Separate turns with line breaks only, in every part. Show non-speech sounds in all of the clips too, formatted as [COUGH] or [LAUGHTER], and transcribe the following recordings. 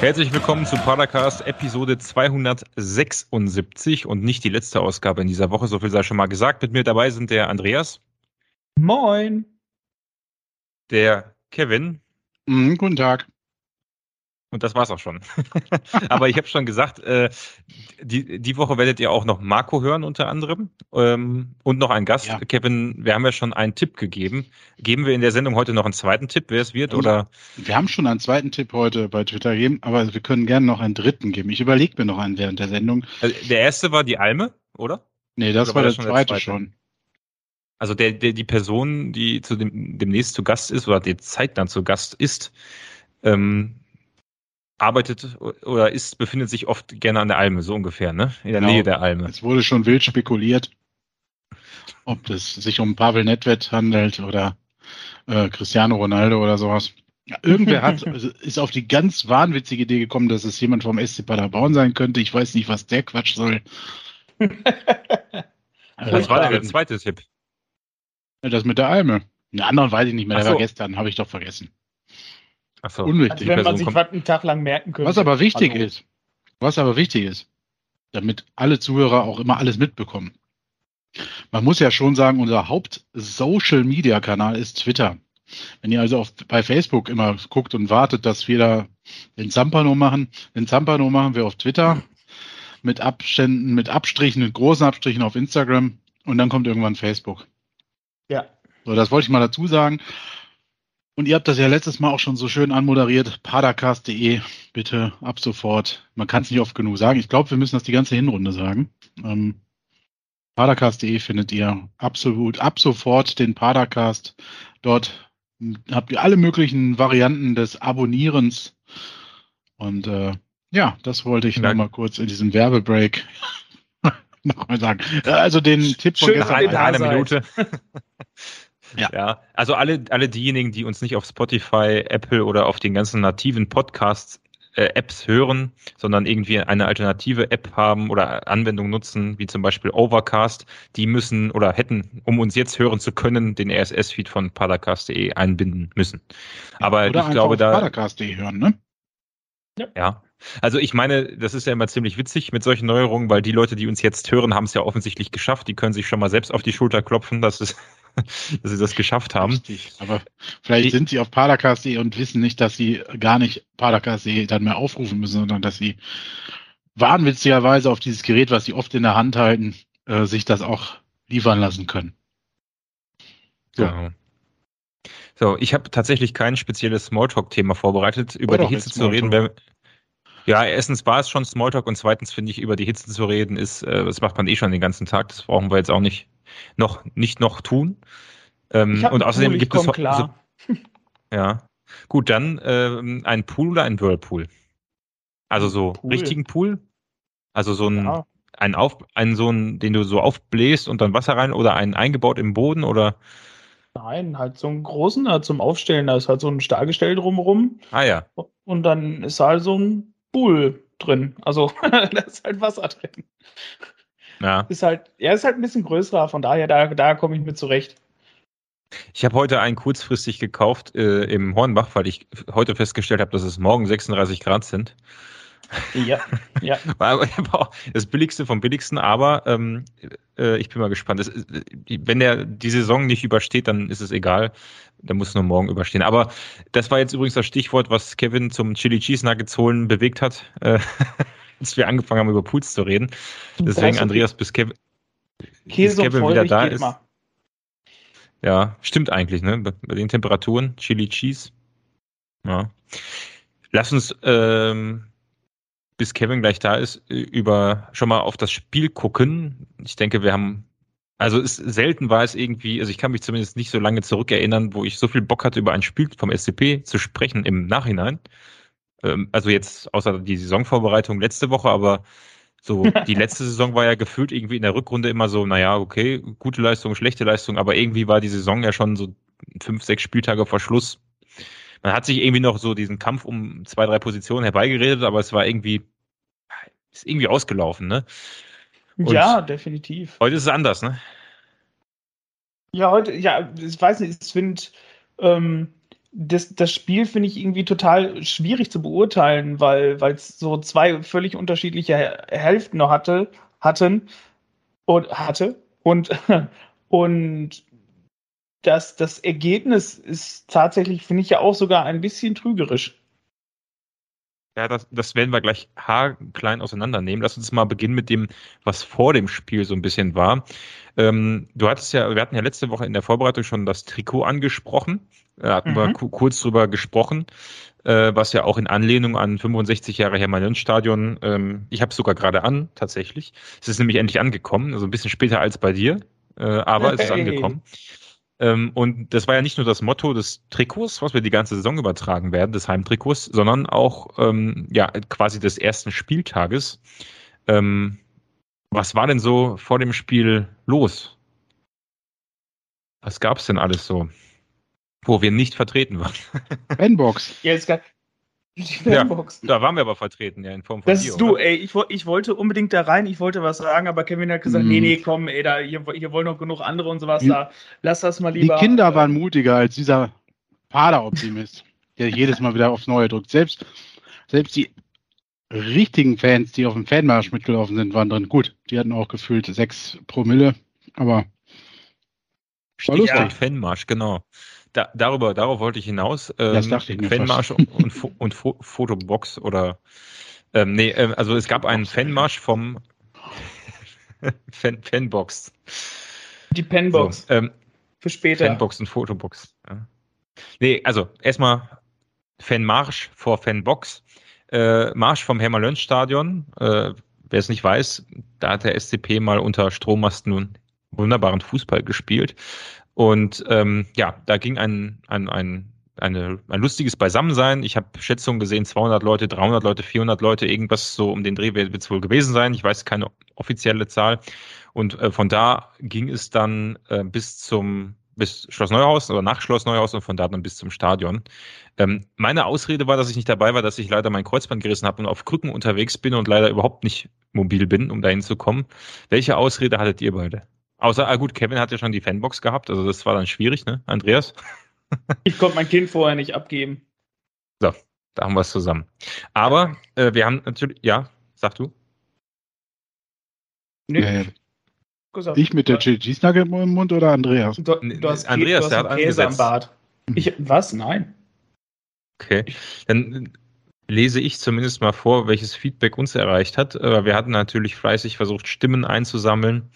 Herzlich willkommen zu Paracast Episode 276 und nicht die letzte Ausgabe in dieser Woche, so viel sei schon mal gesagt. Mit mir dabei sind der Andreas.
Moin.
Der Kevin.
Mhm, guten Tag.
Und das war's auch schon. [LAUGHS] Aber ich habe schon gesagt, äh, die, die Woche werdet ihr auch noch Marco hören unter anderem ähm, und noch einen Gast. Ja. Kevin, wir haben ja schon einen Tipp gegeben. Geben wir in der Sendung heute noch einen zweiten Tipp, wer es wird? oder?
Wir haben schon einen zweiten Tipp heute bei Twitter gegeben, aber wir können gerne noch einen dritten geben. Ich überlege mir noch einen während der Sendung.
Also der erste war die Alme, oder?
Nee, das oder war, war der, zweite, der zweite schon.
Also der, der, die Person, die zu dem, demnächst zu Gast ist oder die Zeit dann zu Gast ist, ähm, arbeitet oder ist, befindet sich oft gerne an der Alme, so ungefähr, ne? In der genau. Nähe der Alme.
Es wurde schon wild spekuliert, ob es sich um Pavel Nedved handelt oder äh, Cristiano Ronaldo oder sowas. Ja, irgendwer hat, [LAUGHS] ist auf die ganz wahnwitzige Idee gekommen, dass es jemand vom SC Paderborn sein könnte. Ich weiß nicht, was der Quatsch soll. [LAUGHS]
was war denn der zweite Tipp?
Das mit der Alme. Den anderen weiß ich nicht mehr, der so. war gestern, habe ich doch vergessen.
So. Unwichtig. Also wenn man sich was einen Tag lang merken könnte.
Was aber wichtig Hallo. ist, was aber wichtig ist, damit alle Zuhörer auch immer alles mitbekommen. Man muss ja schon sagen, unser Haupt-Social-Media-Kanal ist Twitter. Wenn ihr also auf, bei Facebook immer guckt und wartet, dass wir da den Zampano machen, den Zampano machen wir auf Twitter mit Abständen, mit Abstrichen, mit großen Abstrichen auf Instagram und dann kommt irgendwann Facebook.
Ja.
So, das wollte ich mal dazu sagen. Und ihr habt das ja letztes Mal auch schon so schön anmoderiert. Padercast.de, bitte ab sofort. Man kann es nicht oft genug sagen. Ich glaube, wir müssen das die ganze Hinrunde sagen. Ähm, Padercast.de findet ihr absolut ab sofort den Padercast. Dort habt ihr alle möglichen Varianten des Abonnierens. Und äh, ja, das wollte ich nochmal kurz in diesem Werbebreak [LAUGHS] nochmal sagen. Also den Tipp
von Schön gestern. Eine, eine Minute. [LAUGHS] Ja. ja. Also alle, alle diejenigen, die uns nicht auf Spotify, Apple oder auf den ganzen nativen Podcasts äh, Apps hören, sondern irgendwie eine alternative App haben oder Anwendung nutzen, wie zum Beispiel Overcast, die müssen oder hätten, um uns jetzt hören zu können, den RSS-Feed von padercast.de einbinden müssen. Aber oder ich glaube, da.
Padercast.de hören, ne?
Ja. ja. Also ich meine, das ist ja immer ziemlich witzig mit solchen Neuerungen, weil die Leute, die uns jetzt hören, haben es ja offensichtlich geschafft. Die können sich schon mal selbst auf die Schulter klopfen. Das ist [LAUGHS] dass sie das geschafft haben. Richtig.
Aber vielleicht die, sind sie auf Padercast.de und wissen nicht, dass sie gar nicht Padercast.de dann mehr aufrufen müssen, sondern dass sie wahnwitzigerweise auf dieses Gerät, was sie oft in der Hand halten, äh, sich das auch liefern lassen können.
So. Genau. So, ich habe tatsächlich kein spezielles Smalltalk-Thema vorbereitet, über Oder die Hitze zu reden. Wenn, ja, erstens war es schon Smalltalk und zweitens finde ich, über die Hitze zu reden ist, äh, das macht man eh schon den ganzen Tag. Das brauchen wir jetzt auch nicht noch nicht noch tun. Ähm, und außerdem gibt es
klar.
So, [LAUGHS] ja. Gut, dann ähm, ein Pool oder ein Whirlpool? Also so Pool. richtigen Pool? Also so ein, ja. ein Auf, ein so ein, den du so aufbläst und dann Wasser rein oder einen eingebaut im Boden oder?
Nein, halt so einen großen halt zum Aufstellen, da ist halt so ein Stahlgestell drumherum.
Ah ja.
Und dann ist halt so ein Pool drin. Also [LAUGHS] da ist halt Wasser drin. Ja. Ist halt, er ist halt ein bisschen größer, von daher, da, da komme ich mit zurecht.
Ich habe heute einen kurzfristig gekauft äh, im Hornbach, weil ich heute festgestellt habe, dass es morgen 36 Grad sind.
Ja, [LAUGHS] ja.
das billigste vom billigsten, aber ähm, äh, ich bin mal gespannt. Das, äh, wenn der die Saison nicht übersteht, dann ist es egal. Der muss nur morgen überstehen. Aber das war jetzt übrigens das Stichwort, was Kevin zum Chili Cheese Nuggets holen bewegt hat. Äh, [LAUGHS] als wir angefangen haben, über Pools zu reden. Deswegen, Andreas, bis Kevin,
bis Kevin wieder da ist.
Immer. Ja, stimmt eigentlich, ne? Bei den Temperaturen, Chili Cheese. Ja. Lass uns, ähm, bis Kevin gleich da ist, über schon mal auf das Spiel gucken. Ich denke, wir haben, also es, selten war es irgendwie, also ich kann mich zumindest nicht so lange zurückerinnern, wo ich so viel Bock hatte, über ein Spiel vom SCP zu sprechen im Nachhinein. Ähm, also jetzt außer die Saisonvorbereitung letzte Woche, aber so [LAUGHS] die letzte Saison war ja gefühlt irgendwie in der Rückrunde immer so, naja, okay, gute Leistung, schlechte Leistung, aber irgendwie war die Saison ja schon so fünf, sechs Spieltage vor Schluss. Man hat sich irgendwie noch so diesen Kampf um zwei, drei Positionen herbeigeredet, aber es war irgendwie, ist irgendwie ausgelaufen, ne?
Und ja, definitiv.
Heute ist es anders, ne?
Ja, heute, ja, ich weiß nicht, ich finde, ähm, das, das Spiel finde ich irgendwie total schwierig zu beurteilen, weil es so zwei völlig unterschiedliche Hälften noch hatte, hatten und hatte und, [LAUGHS] und das, das Ergebnis ist tatsächlich, finde ich ja auch sogar ein bisschen trügerisch.
Ja, das, das werden wir gleich haarklein auseinandernehmen. Lass uns mal beginnen mit dem, was vor dem Spiel so ein bisschen war. Ähm, du hattest ja, wir hatten ja letzte Woche in der Vorbereitung schon das Trikot angesprochen. Da hatten mhm. wir kurz drüber gesprochen, äh, was ja auch in Anlehnung an 65 Jahre Hermann-Stadion, ähm, ich habe es sogar gerade an, tatsächlich. Es ist nämlich endlich angekommen, also ein bisschen später als bei dir, äh, aber es ist angekommen. Ähm, und das war ja nicht nur das Motto des Trikots, was wir die ganze Saison übertragen werden, des Heimtrikots, sondern auch ähm, ja quasi des ersten Spieltages. Ähm, was war denn so vor dem Spiel los? Was gab's denn alles so, wo wir nicht vertreten waren?
Fanbox.
Ja, es gab,
ja, da waren wir aber vertreten, ja, in Form
von Das ist du, oder? ey, ich, ich, wollte unbedingt da rein, ich wollte was sagen, aber Kevin hat gesagt, mm. nee, nee, komm, ey, da, hier, hier wollen noch genug andere und sowas, da, lass das mal lieber.
Die Kinder äh, waren mutiger als dieser Pader-Optimist, der jedes Mal wieder aufs Neue drückt. Selbst, selbst die richtigen Fans, die auf dem Fanmarsch mitgelaufen sind, waren drin. Gut, die hatten auch gefühlt sechs Promille, aber
war lustig. Ja, Fanmarsch, genau. Da, darüber, darauf wollte ich hinaus.
Ähm, das dachte ich mir
Fanmarsch [LAUGHS] und, und, und Fotobox oder ähm, nee, äh, also es gab einen Fanmarsch vom [LAUGHS] Fan, Fanbox.
Die Penbox.
So, ähm,
Für später.
Fanbox und Fotobox. Ja. Nee, also erstmal Fanmarsch vor Fanbox. Äh, Marsch vom Hermann-Lönz-Stadion. Äh, wer es nicht weiß, da hat der SCP mal unter Strommasten wunderbaren Fußball gespielt. Und ähm, ja, da ging ein, ein, ein, eine, ein lustiges Beisammensein. Ich habe Schätzungen gesehen, 200 Leute, 300 Leute, 400 Leute, irgendwas so um den Dreh wird es wohl gewesen sein. Ich weiß keine offizielle Zahl. Und äh, von da ging es dann äh, bis zum bis Schloss Neuhaus oder nach Schloss Neuhaus und von da dann bis zum Stadion. Ähm, meine Ausrede war, dass ich nicht dabei war, dass ich leider mein Kreuzband gerissen habe und auf Krücken unterwegs bin und leider überhaupt nicht mobil bin, um dahin zu kommen. Welche Ausrede hattet ihr beide? Außer, ah gut, Kevin hat ja schon die Fanbox gehabt, also das war dann schwierig, ne? Andreas? [LAUGHS]
ich konnte mein Kind vorher nicht abgeben.
So, da haben wir es zusammen. Aber äh, wir haben natürlich, ja, sag du.
Nö. Ja, ja. Ich mit der GG-Snugget im Mund oder Andreas?
Du, du hast, Andreas, du hast der hat Käse am Bart. Ich, was? Nein.
Okay, dann lese ich zumindest mal vor, welches Feedback uns erreicht hat. Äh, wir hatten natürlich fleißig versucht, Stimmen einzusammeln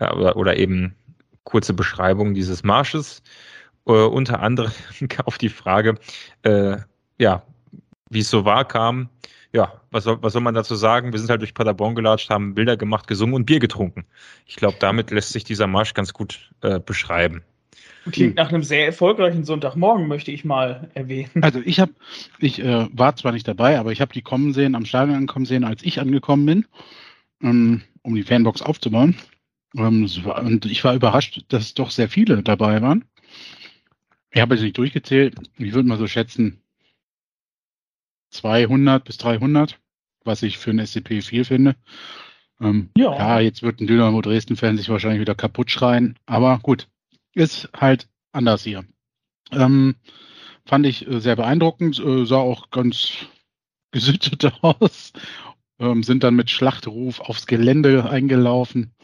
oder, oder eben kurze Beschreibung dieses Marsches. Äh, unter anderem [LAUGHS] auf die Frage, äh, ja, wie es so war, kam, ja, was soll, was soll man dazu sagen? Wir sind halt durch Paderborn gelatscht, haben Bilder gemacht, gesungen und Bier getrunken. Ich glaube, damit lässt sich dieser Marsch ganz gut äh, beschreiben.
Klingt nach einem sehr erfolgreichen Sonntagmorgen, möchte ich mal erwähnen.
Also ich habe, ich äh, war zwar nicht dabei, aber ich habe die kommen sehen, am Stadion ankommen sehen, als ich angekommen bin, ähm, um die Fanbox aufzubauen. Ähm, und ich war überrascht, dass doch sehr viele dabei waren. Ich habe jetzt nicht durchgezählt. Ich würde mal so schätzen 200 bis 300, was ich für ein SCP viel finde. Ähm, ja. ja, jetzt wird ein Dynamo Dresden-Fan sich wahrscheinlich wieder kaputt schreien. Aber gut, ist halt anders hier. Ähm, fand ich äh, sehr beeindruckend, äh, sah auch ganz [LAUGHS] gesittet aus. Ähm, sind dann mit Schlachtruf aufs Gelände eingelaufen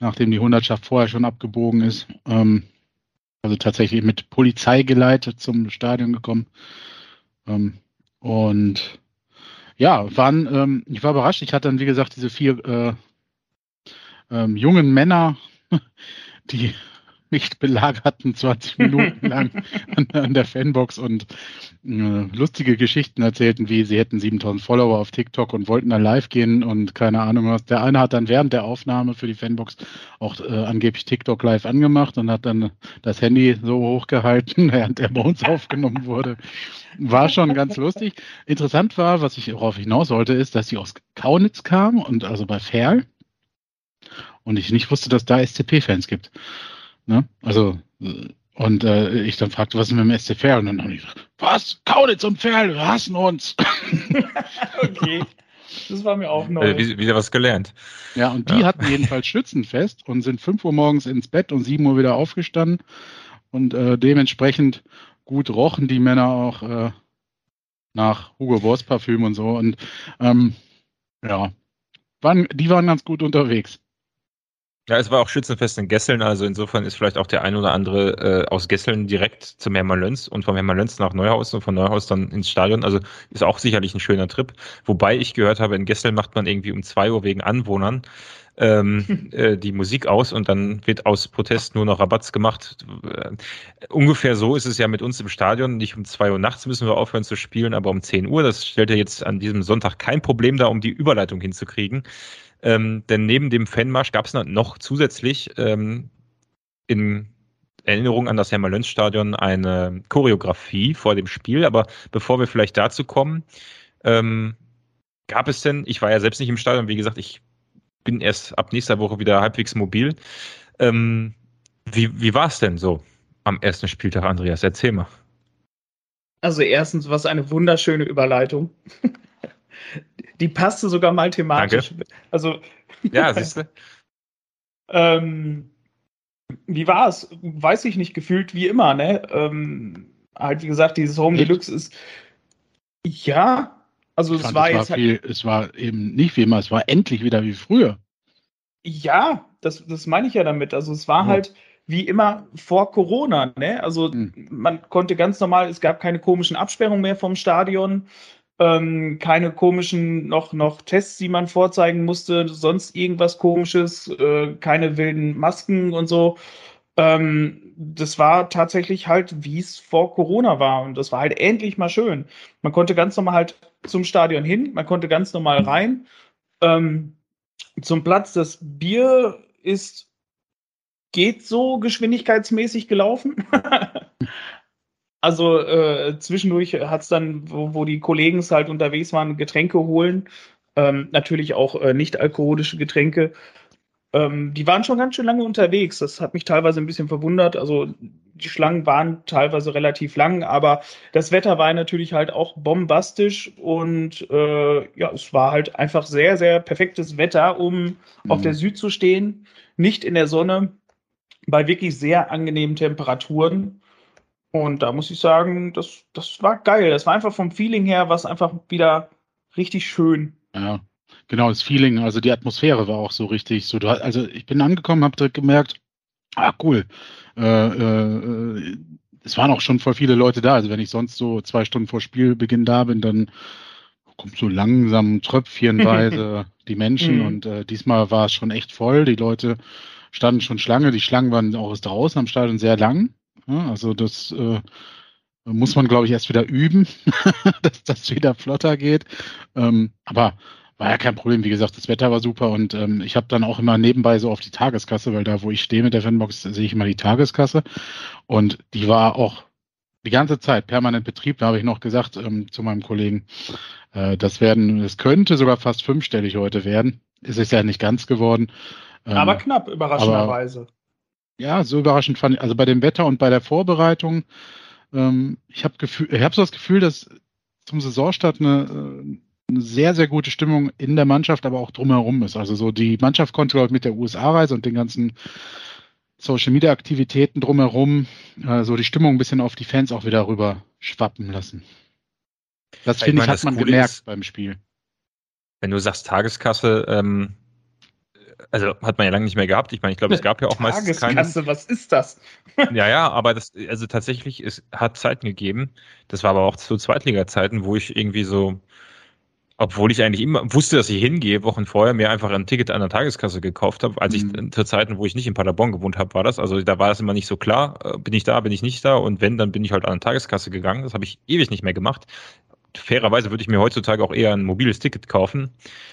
nachdem die Hundertschaft vorher schon abgebogen ist. Ähm, also tatsächlich mit Polizei geleitet zum Stadion gekommen. Ähm, und ja, waren, ähm, ich war überrascht. Ich hatte dann, wie gesagt, diese vier äh, ähm, jungen Männer, [LAUGHS] die mich belagerten 20 Minuten [LAUGHS] lang an, an, der Fanbox und äh, lustige Geschichten erzählten, wie sie hätten 7000 Follower auf TikTok und wollten dann live gehen und keine Ahnung was. Der eine hat dann während der Aufnahme für die Fanbox auch äh, angeblich TikTok live angemacht und hat dann das Handy so hochgehalten, [LAUGHS] während er bei uns aufgenommen wurde. War schon ganz lustig. Interessant war, was ich darauf hinaus wollte, ist, dass sie aus Kaunitz kam und also bei Ferl und ich nicht wusste, dass da SCP-Fans gibt. Ne? Also, und äh, ich dann fragte, was ist mit dem SCFR? Und dann haben die gesagt, was? Kaunitz und Ferl, wir hassen uns. [LAUGHS]
okay. Das war mir auch neu.
Äh, wieder was gelernt.
Ja, und die ja. hatten jedenfalls Schützenfest und sind 5 Uhr morgens ins Bett und 7 Uhr wieder aufgestanden. Und äh, dementsprechend gut rochen die Männer auch äh, nach Hugo Boss Parfüm und so. Und ähm, ja, waren, die waren ganz gut unterwegs.
Ja, es war auch Schützenfest in Gesseln, also insofern ist vielleicht auch der ein oder andere äh, aus Gesseln direkt zum Hermann-Löns und vom Hermann-Löns nach Neuhaus und von Neuhaus dann ins Stadion. Also ist auch sicherlich ein schöner Trip. Wobei ich gehört habe, in Gesseln macht man irgendwie um zwei Uhr wegen Anwohnern ähm, [LAUGHS] äh, die Musik aus und dann wird aus Protest nur noch Rabatz gemacht. Äh, ungefähr so ist es ja mit uns im Stadion. Nicht um zwei Uhr nachts müssen wir aufhören zu spielen, aber um zehn Uhr. Das stellt ja jetzt an diesem Sonntag kein Problem dar, um die Überleitung hinzukriegen. Ähm, denn neben dem Fanmarsch gab es noch zusätzlich ähm, in Erinnerung an das Hermann-Löns-Stadion eine Choreografie vor dem Spiel. Aber bevor wir vielleicht dazu kommen, ähm, gab es denn, ich war ja selbst nicht im Stadion, wie gesagt, ich bin erst ab nächster Woche wieder halbwegs mobil. Ähm, wie wie war es denn so am ersten Spieltag, Andreas? Erzähl mal.
Also erstens, was eine wunderschöne Überleitung. Die passte sogar mal thematisch.
Danke.
Also.
Ja, [LAUGHS] siehst du?
ähm, wie war es? Weiß ich nicht, gefühlt wie immer, ne? Ähm, halt, wie gesagt, dieses Home? Deluxe ist. Ja, also es war
es, war
jetzt halt,
viel, es war eben nicht wie immer, es war endlich wieder wie früher.
Ja, das, das meine ich ja damit. Also es war
Ja.
halt wie immer vor Corona, ne? Also
Hm.
man konnte ganz normal, es gab keine komischen Absperrungen mehr vom Stadion, ähm, keine komischen noch, noch Tests, die man vorzeigen musste, sonst irgendwas komisches, äh, keine wilden Masken und so. Ähm, das war tatsächlich halt, wie es vor Corona war. Und das war halt endlich mal schön. Man konnte ganz normal halt zum Stadion hin, man konnte ganz normal rein. Ähm, zum Platz, das Bier ist, geht so geschwindigkeitsmäßig gelaufen. [LAUGHS] also äh, zwischendurch hat es dann, wo, wo die Kollegen es halt unterwegs waren, Getränke holen. Ähm, natürlich auch äh, nicht alkoholische Getränke. Ähm, die waren schon ganz schön lange unterwegs. Das hat mich teilweise ein bisschen verwundert. Also die Schlangen waren teilweise relativ lang, aber das Wetter war natürlich halt auch bombastisch und äh, ja, es war halt einfach sehr, sehr perfektes Wetter, um auf
Mhm.
der Süd zu stehen, nicht in der Sonne, bei wirklich sehr angenehmen Temperaturen. Und da muss ich sagen, das, das war geil. Das war einfach vom Feeling her, was einfach wieder richtig schön.
Ja, genau, das Feeling, also die Atmosphäre war auch so richtig. So, du, also ich bin angekommen, habe direkt gemerkt, ah, cool. Äh, äh, es waren auch schon voll viele Leute da. Also wenn ich sonst so zwei Stunden vor Spielbeginn da bin, dann kommt so langsam tröpfchenweise [LAUGHS] die Menschen
Mhm.
und äh, diesmal war es schon echt voll. Die Leute standen schon Schlange. Die Schlangen waren auch draußen am Stadion sehr lang. Ja, also das äh, muss man, glaube ich, erst wieder üben, [LAUGHS] dass das wieder flotter geht. Ähm, aber war ja kein Problem. Wie gesagt, das Wetter war super und ähm, ich habe dann auch immer nebenbei so auf die Tageskasse, weil da, wo ich stehe mit der Fanbox, sehe ich immer die Tageskasse und die war auch die ganze Zeit permanent Betrieb. Da habe ich noch gesagt ähm, zu meinem Kollegen, äh, das werden, es könnte sogar fast fünfstellig heute werden. Ist es ja nicht ganz geworden. Ähm,
aber knapp, überraschenderweise.
Ja, so überraschend fand ich, also bei dem Wetter und bei der Vorbereitung, ähm, ich habe habe so das Gefühl, dass zum Saisonstart eine, äh, eine sehr, sehr gute Stimmung in der Mannschaft, aber auch drumherum ist. Also so die Mannschaft konnte glaube ich, mit der USA-Reise und den ganzen Social Media Aktivitäten drumherum äh, so die Stimmung ein bisschen auf die Fans auch wieder rüber schwappen lassen. Das
ich
finde ich,
meine,
hat man gemerkt
ist-
beim Spiel.
Wenn du sagst Tageskasse, ähm, also hat man ja lange nicht mehr gehabt. Ich meine, ich glaube, es gab ja auch meistens keine.
Tageskasse, was ist das? [LAUGHS]
Ja, ja, aber das, also tatsächlich, es hat Zeiten gegeben. Das war aber auch zu Zweitliga-Zeiten, wo ich irgendwie so, obwohl ich eigentlich immer wusste, dass ich hingehe, Wochen vorher, mir einfach ein Ticket an der Tageskasse gekauft habe. Als
Mhm.
ich zu Zeiten, wo ich nicht in Paderborn gewohnt habe, war das. Also da war es immer nicht so klar, äh, bin ich da, bin ich nicht da. Und wenn, dann bin ich halt an der Tageskasse gegangen. Das habe ich ewig nicht mehr gemacht. Fairerweise würde ich mir heutzutage auch eher ein mobiles Ticket kaufen.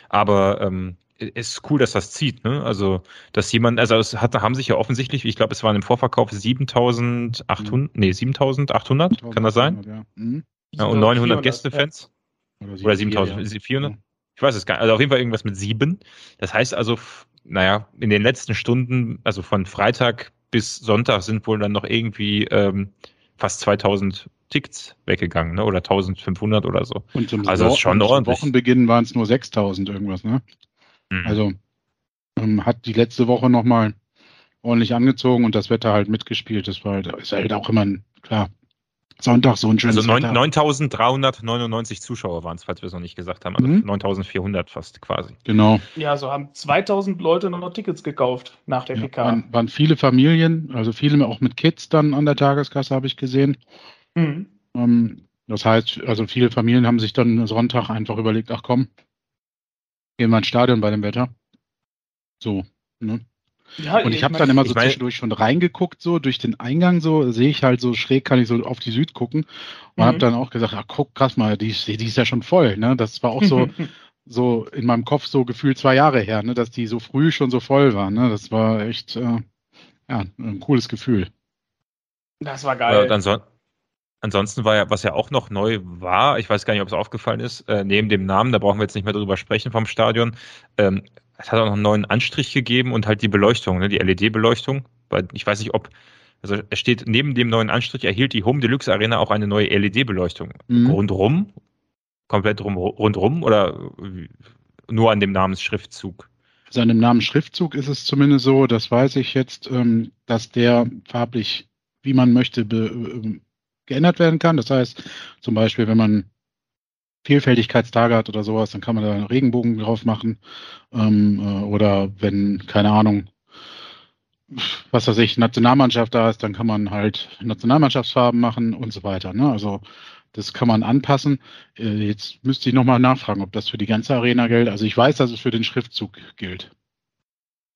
Aber ähm, ist cool, dass das zieht. Ne? Also, dass jemand, also es hat, haben sich ja offensichtlich, ich glaube, es waren im Vorverkauf 7800, nee, 7800, kann das sein?
Ja. Mhm.
Ja, und 900
400,
Gästefans. Oder
7.400,
7400? 400? Ich weiß es gar nicht. Also auf jeden Fall irgendwas mit sieben. Das heißt also, naja, in den letzten Stunden, also von Freitag bis Sonntag sind wohl dann noch irgendwie ähm, fast 2000 Tickets weggegangen, ne? oder 1500 oder so.
Und zum,
Also ist schon ordentlich.
Wochenbeginn waren es nur 6000 irgendwas, ne?
Mhm.
Also ähm, hat die letzte Woche nochmal ordentlich angezogen und das Wetter halt mitgespielt. Das war halt, ist halt auch immer ein, klar, Sonntag so ein schönes
Also neun-
Wetter.
9399 Zuschauer waren es, falls wir es noch nicht gesagt haben. Also
Mhm.
9400 fast quasi.
Genau.
Ja, so haben 2000 Leute noch Tickets gekauft nach der
Ja,
PK.
waren, waren viele Familien, also viele auch mit Kids dann an der Tageskasse, habe ich gesehen.
Mhm.
Ähm, das heißt, also viele Familien haben sich dann Sonntag einfach überlegt, ach komm, gehen wir ins Stadion bei dem Wetter. So. Ne?
Ja,
Und ich habe
mein-
dann immer so
ich
zwischendurch schon reingeguckt, so durch den Eingang, so sehe ich halt so schräg, kann ich so auf die Süd gucken und
Mhm.
habe dann auch gesagt, ach guck, krass mal, die, ist- die ist ja schon voll. Ne? Das war auch so, [LAUGHS] so in meinem Kopf so gefühlt zwei Jahre her, ne? dass die so früh schon so voll war. Ne? Das war echt äh, ja, ein cooles Gefühl.
Das war geil.
und anson ansonsten war ja, was ja auch noch neu war, ich weiß gar nicht, ob es aufgefallen ist, äh, neben dem Namen, da brauchen wir jetzt nicht mehr drüber sprechen vom Stadion, ähm, es hat auch noch einen neuen Anstrich gegeben und halt die Beleuchtung, ne, die LED-Beleuchtung. Weil ich weiß nicht, ob, also es steht neben dem neuen Anstrich erhielt die Home Deluxe Arena auch eine neue LED-Beleuchtung.
Mhm.
Rundrum? Komplett rum, rundrum oder nur an dem Namensschriftzug?
Seinem Namen Schriftzug ist es zumindest so, das weiß ich jetzt, ähm, dass der farblich, wie man möchte, be, ähm, geändert werden kann. Das heißt, zum Beispiel, wenn man Vielfältigkeitstage hat oder sowas, dann kann man da einen Regenbogen drauf machen. Ähm, äh, oder wenn, keine Ahnung, was weiß ich, Nationalmannschaft da ist, dann kann man halt Nationalmannschaftsfarben machen und so weiter. Ne? Also das kann man anpassen. Äh, jetzt müsste ich nochmal nachfragen, ob das für die ganze Arena gilt. Also ich weiß, dass es für den Schriftzug gilt.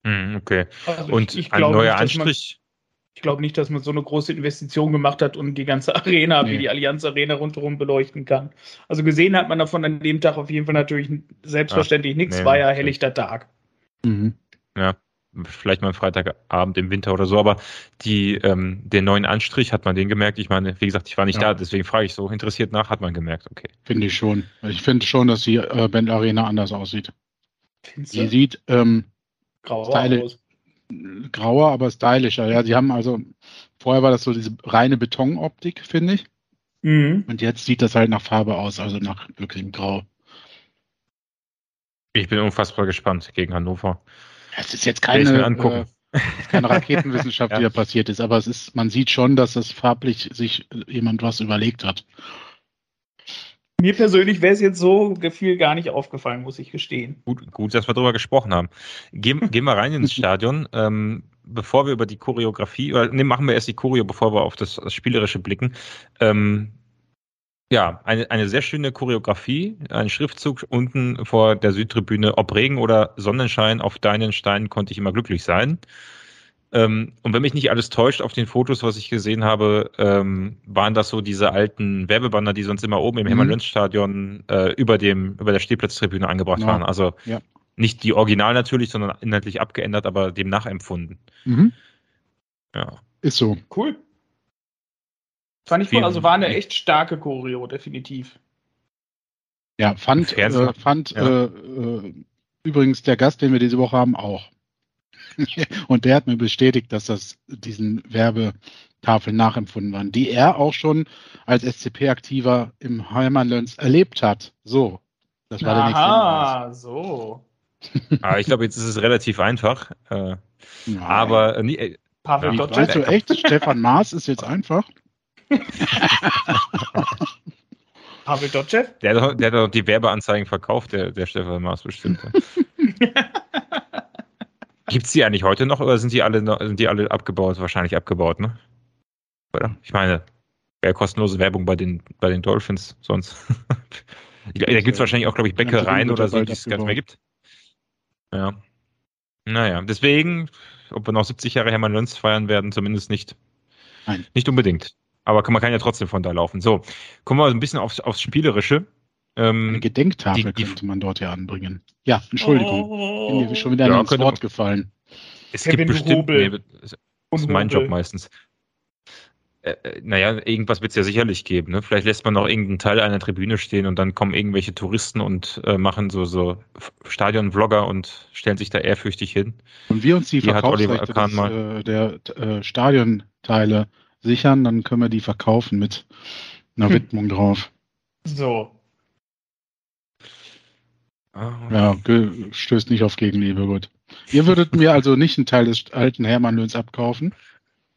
Hm, okay.
Also
Und
ich, ich
ein
glaube
neuer
nicht,
Anstrich?
Ich glaube nicht, dass man so eine große Investition gemacht hat und die ganze [LAUGHS] Arena,
Nee.
wie die Allianz Arena rundherum beleuchten kann. Also gesehen hat man davon an dem Tag auf jeden Fall natürlich selbstverständlich nichts,
nee,
war ja helllichter Tag.
Mhm.
vielleicht mal Freitagabend im Winter oder so, aber die, ähm, den neuen Anstrich, hat man den gemerkt? Ich meine, wie gesagt, ich war nicht
Ja.
da, deswegen frage ich so interessiert nach, hat man gemerkt, okay.
Finde ich schon. Ich finde schon, dass die äh, Band Arena anders aussieht.
Findest
Die sieht ähm,
Grauer
Teile-
aus.
Grauer, aber stylischer. Ja, sie haben also, vorher war das so diese reine Betonoptik, finde ich.
Mhm.
Und jetzt sieht das halt nach Farbe aus, also nach wirklichem Grau.
Ich bin unfassbar gespannt gegen Hannover.
Es ist jetzt keine, äh, keine Raketenwissenschaft,
Ja. [LAUGHS]
die da passiert ist, aber es ist, man sieht schon, dass das farblich sich jemand was überlegt hat.
Mir persönlich wäre es jetzt so gefühl gar nicht aufgefallen, muss ich gestehen.
Gut, gut, dass wir darüber gesprochen haben. Gehen, gehen wir rein ins Stadion. [LAUGHS] Ähm, bevor wir über die Choreografie, oder nee, machen wir erst die Choreo, bevor wir auf das, das Spielerische blicken. Ähm, ja, eine, eine sehr schöne Choreografie, ein Schriftzug unten vor der Südtribüne. Ob Regen oder Sonnenschein, auf deinen Steinen konnte ich immer glücklich sein. Ähm, und wenn mich nicht alles täuscht, auf den Fotos, was ich gesehen habe, ähm, waren das so diese alten Werbebanner, die sonst immer oben im
Mhm.
Hermann-Löns-Stadion äh, über dem über der Stehplatztribüne angebracht
Ja.
waren. Also
Ja.
nicht die Original natürlich, sondern inhaltlich abgeändert, aber dem nachempfunden.
Mhm.
Ja.
Ist so.
Cool. Fand ich cool. Also war eine echt starke Choreo, definitiv.
Ja, fand, äh, fand
Ja.
äh, äh, übrigens der Gast, den wir diese Woche haben, auch. [LAUGHS] Und der hat mir bestätigt, dass das diesen Werbetafeln nachempfunden waren, die er auch schon als SCP-Aktiver im Heimanlöns erlebt hat. So, das war der nächste
Aha, so.
Aber [LAUGHS] ich glaube, jetzt ist es relativ einfach. Äh, aber äh, nie, äh,
Pavel
Ja.
Weißt du echt, Stefan Maas ist jetzt einfach? [LAUGHS]
Pavel Dotschew.
der, hat doch- der hat doch die Werbeanzeigen verkauft, der, der Stefan Maas bestimmt. Gibt es die eigentlich heute noch oder sind die alle sind die alle abgebaut? Wahrscheinlich abgebaut, ne? Oder? Ich meine, wäre kostenlose Werbung bei den, bei den Dolphins sonst. [LAUGHS] Da gibt es wahrscheinlich auch, glaube ich, Bäckereien oder so, die es gar nicht mehr gibt. Ja. Naja, deswegen, ob wir noch 70 Jahre Hermann Löns feiern werden, zumindest nicht.
Nein.
Nicht unbedingt. Aber kann- man kann ja trotzdem von da laufen. So, kommen wir ein bisschen aufs, aufs Spielerische.
Eine
Ähm,
Gedenktafel
die- die-
könnte man dort ja anbringen. Ja, Entschuldigung.
Oh.
Bin mir schon wieder
Ja,
ins Wort
man-
gefallen.
es
Kevin
gibt bestimmt.
Hobel.
Nee, das ist mein Job meistens. Äh, äh, naja, irgendwas wird es ja sicherlich geben. Ne? Vielleicht lässt man noch irgendeinen Teil einer Tribüne stehen und dann kommen irgendwelche Touristen und äh, machen so, so Stadion-Vlogger und stellen sich da ehrfürchtig hin.
Und wir uns die,
Die hat Oliver
Verkaufsrechte des,
mal.
äh, der äh, Stadionteile sichern, dann können wir die verkaufen mit einer
Hm.
Widmung drauf.
So.
Ja, ge- stößt nicht auf Gegenliebe, gut. Ihr würdet mir also nicht einen Teil des alten Hermann-Löhns abkaufen?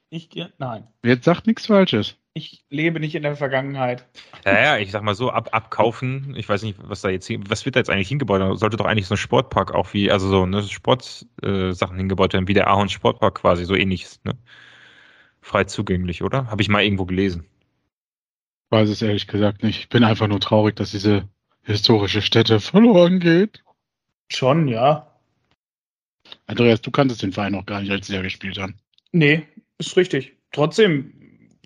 Ich, nein.
Jetzt sagt nichts Falsches.
Ich lebe nicht in der Vergangenheit.
Ja, ja, ich sag mal so, ab, abkaufen, ich weiß nicht, was da jetzt, was wird da jetzt eigentlich hingebaut? Da sollte doch eigentlich so ein Sportpark auch wie, also so ne, Sportsachen äh, hingebaut werden, wie der Ahorn Sportpark quasi, so ähnliches, ne? Frei zugänglich, oder? Habe ich mal irgendwo gelesen.
Weiß es ehrlich gesagt nicht. Ich bin einfach nur traurig, dass diese historische Stätte verloren geht.
Schon, ja.
Andreas, du kanntest den Verein noch gar nicht, als sie da gespielt haben.
Nee, ist richtig. Trotzdem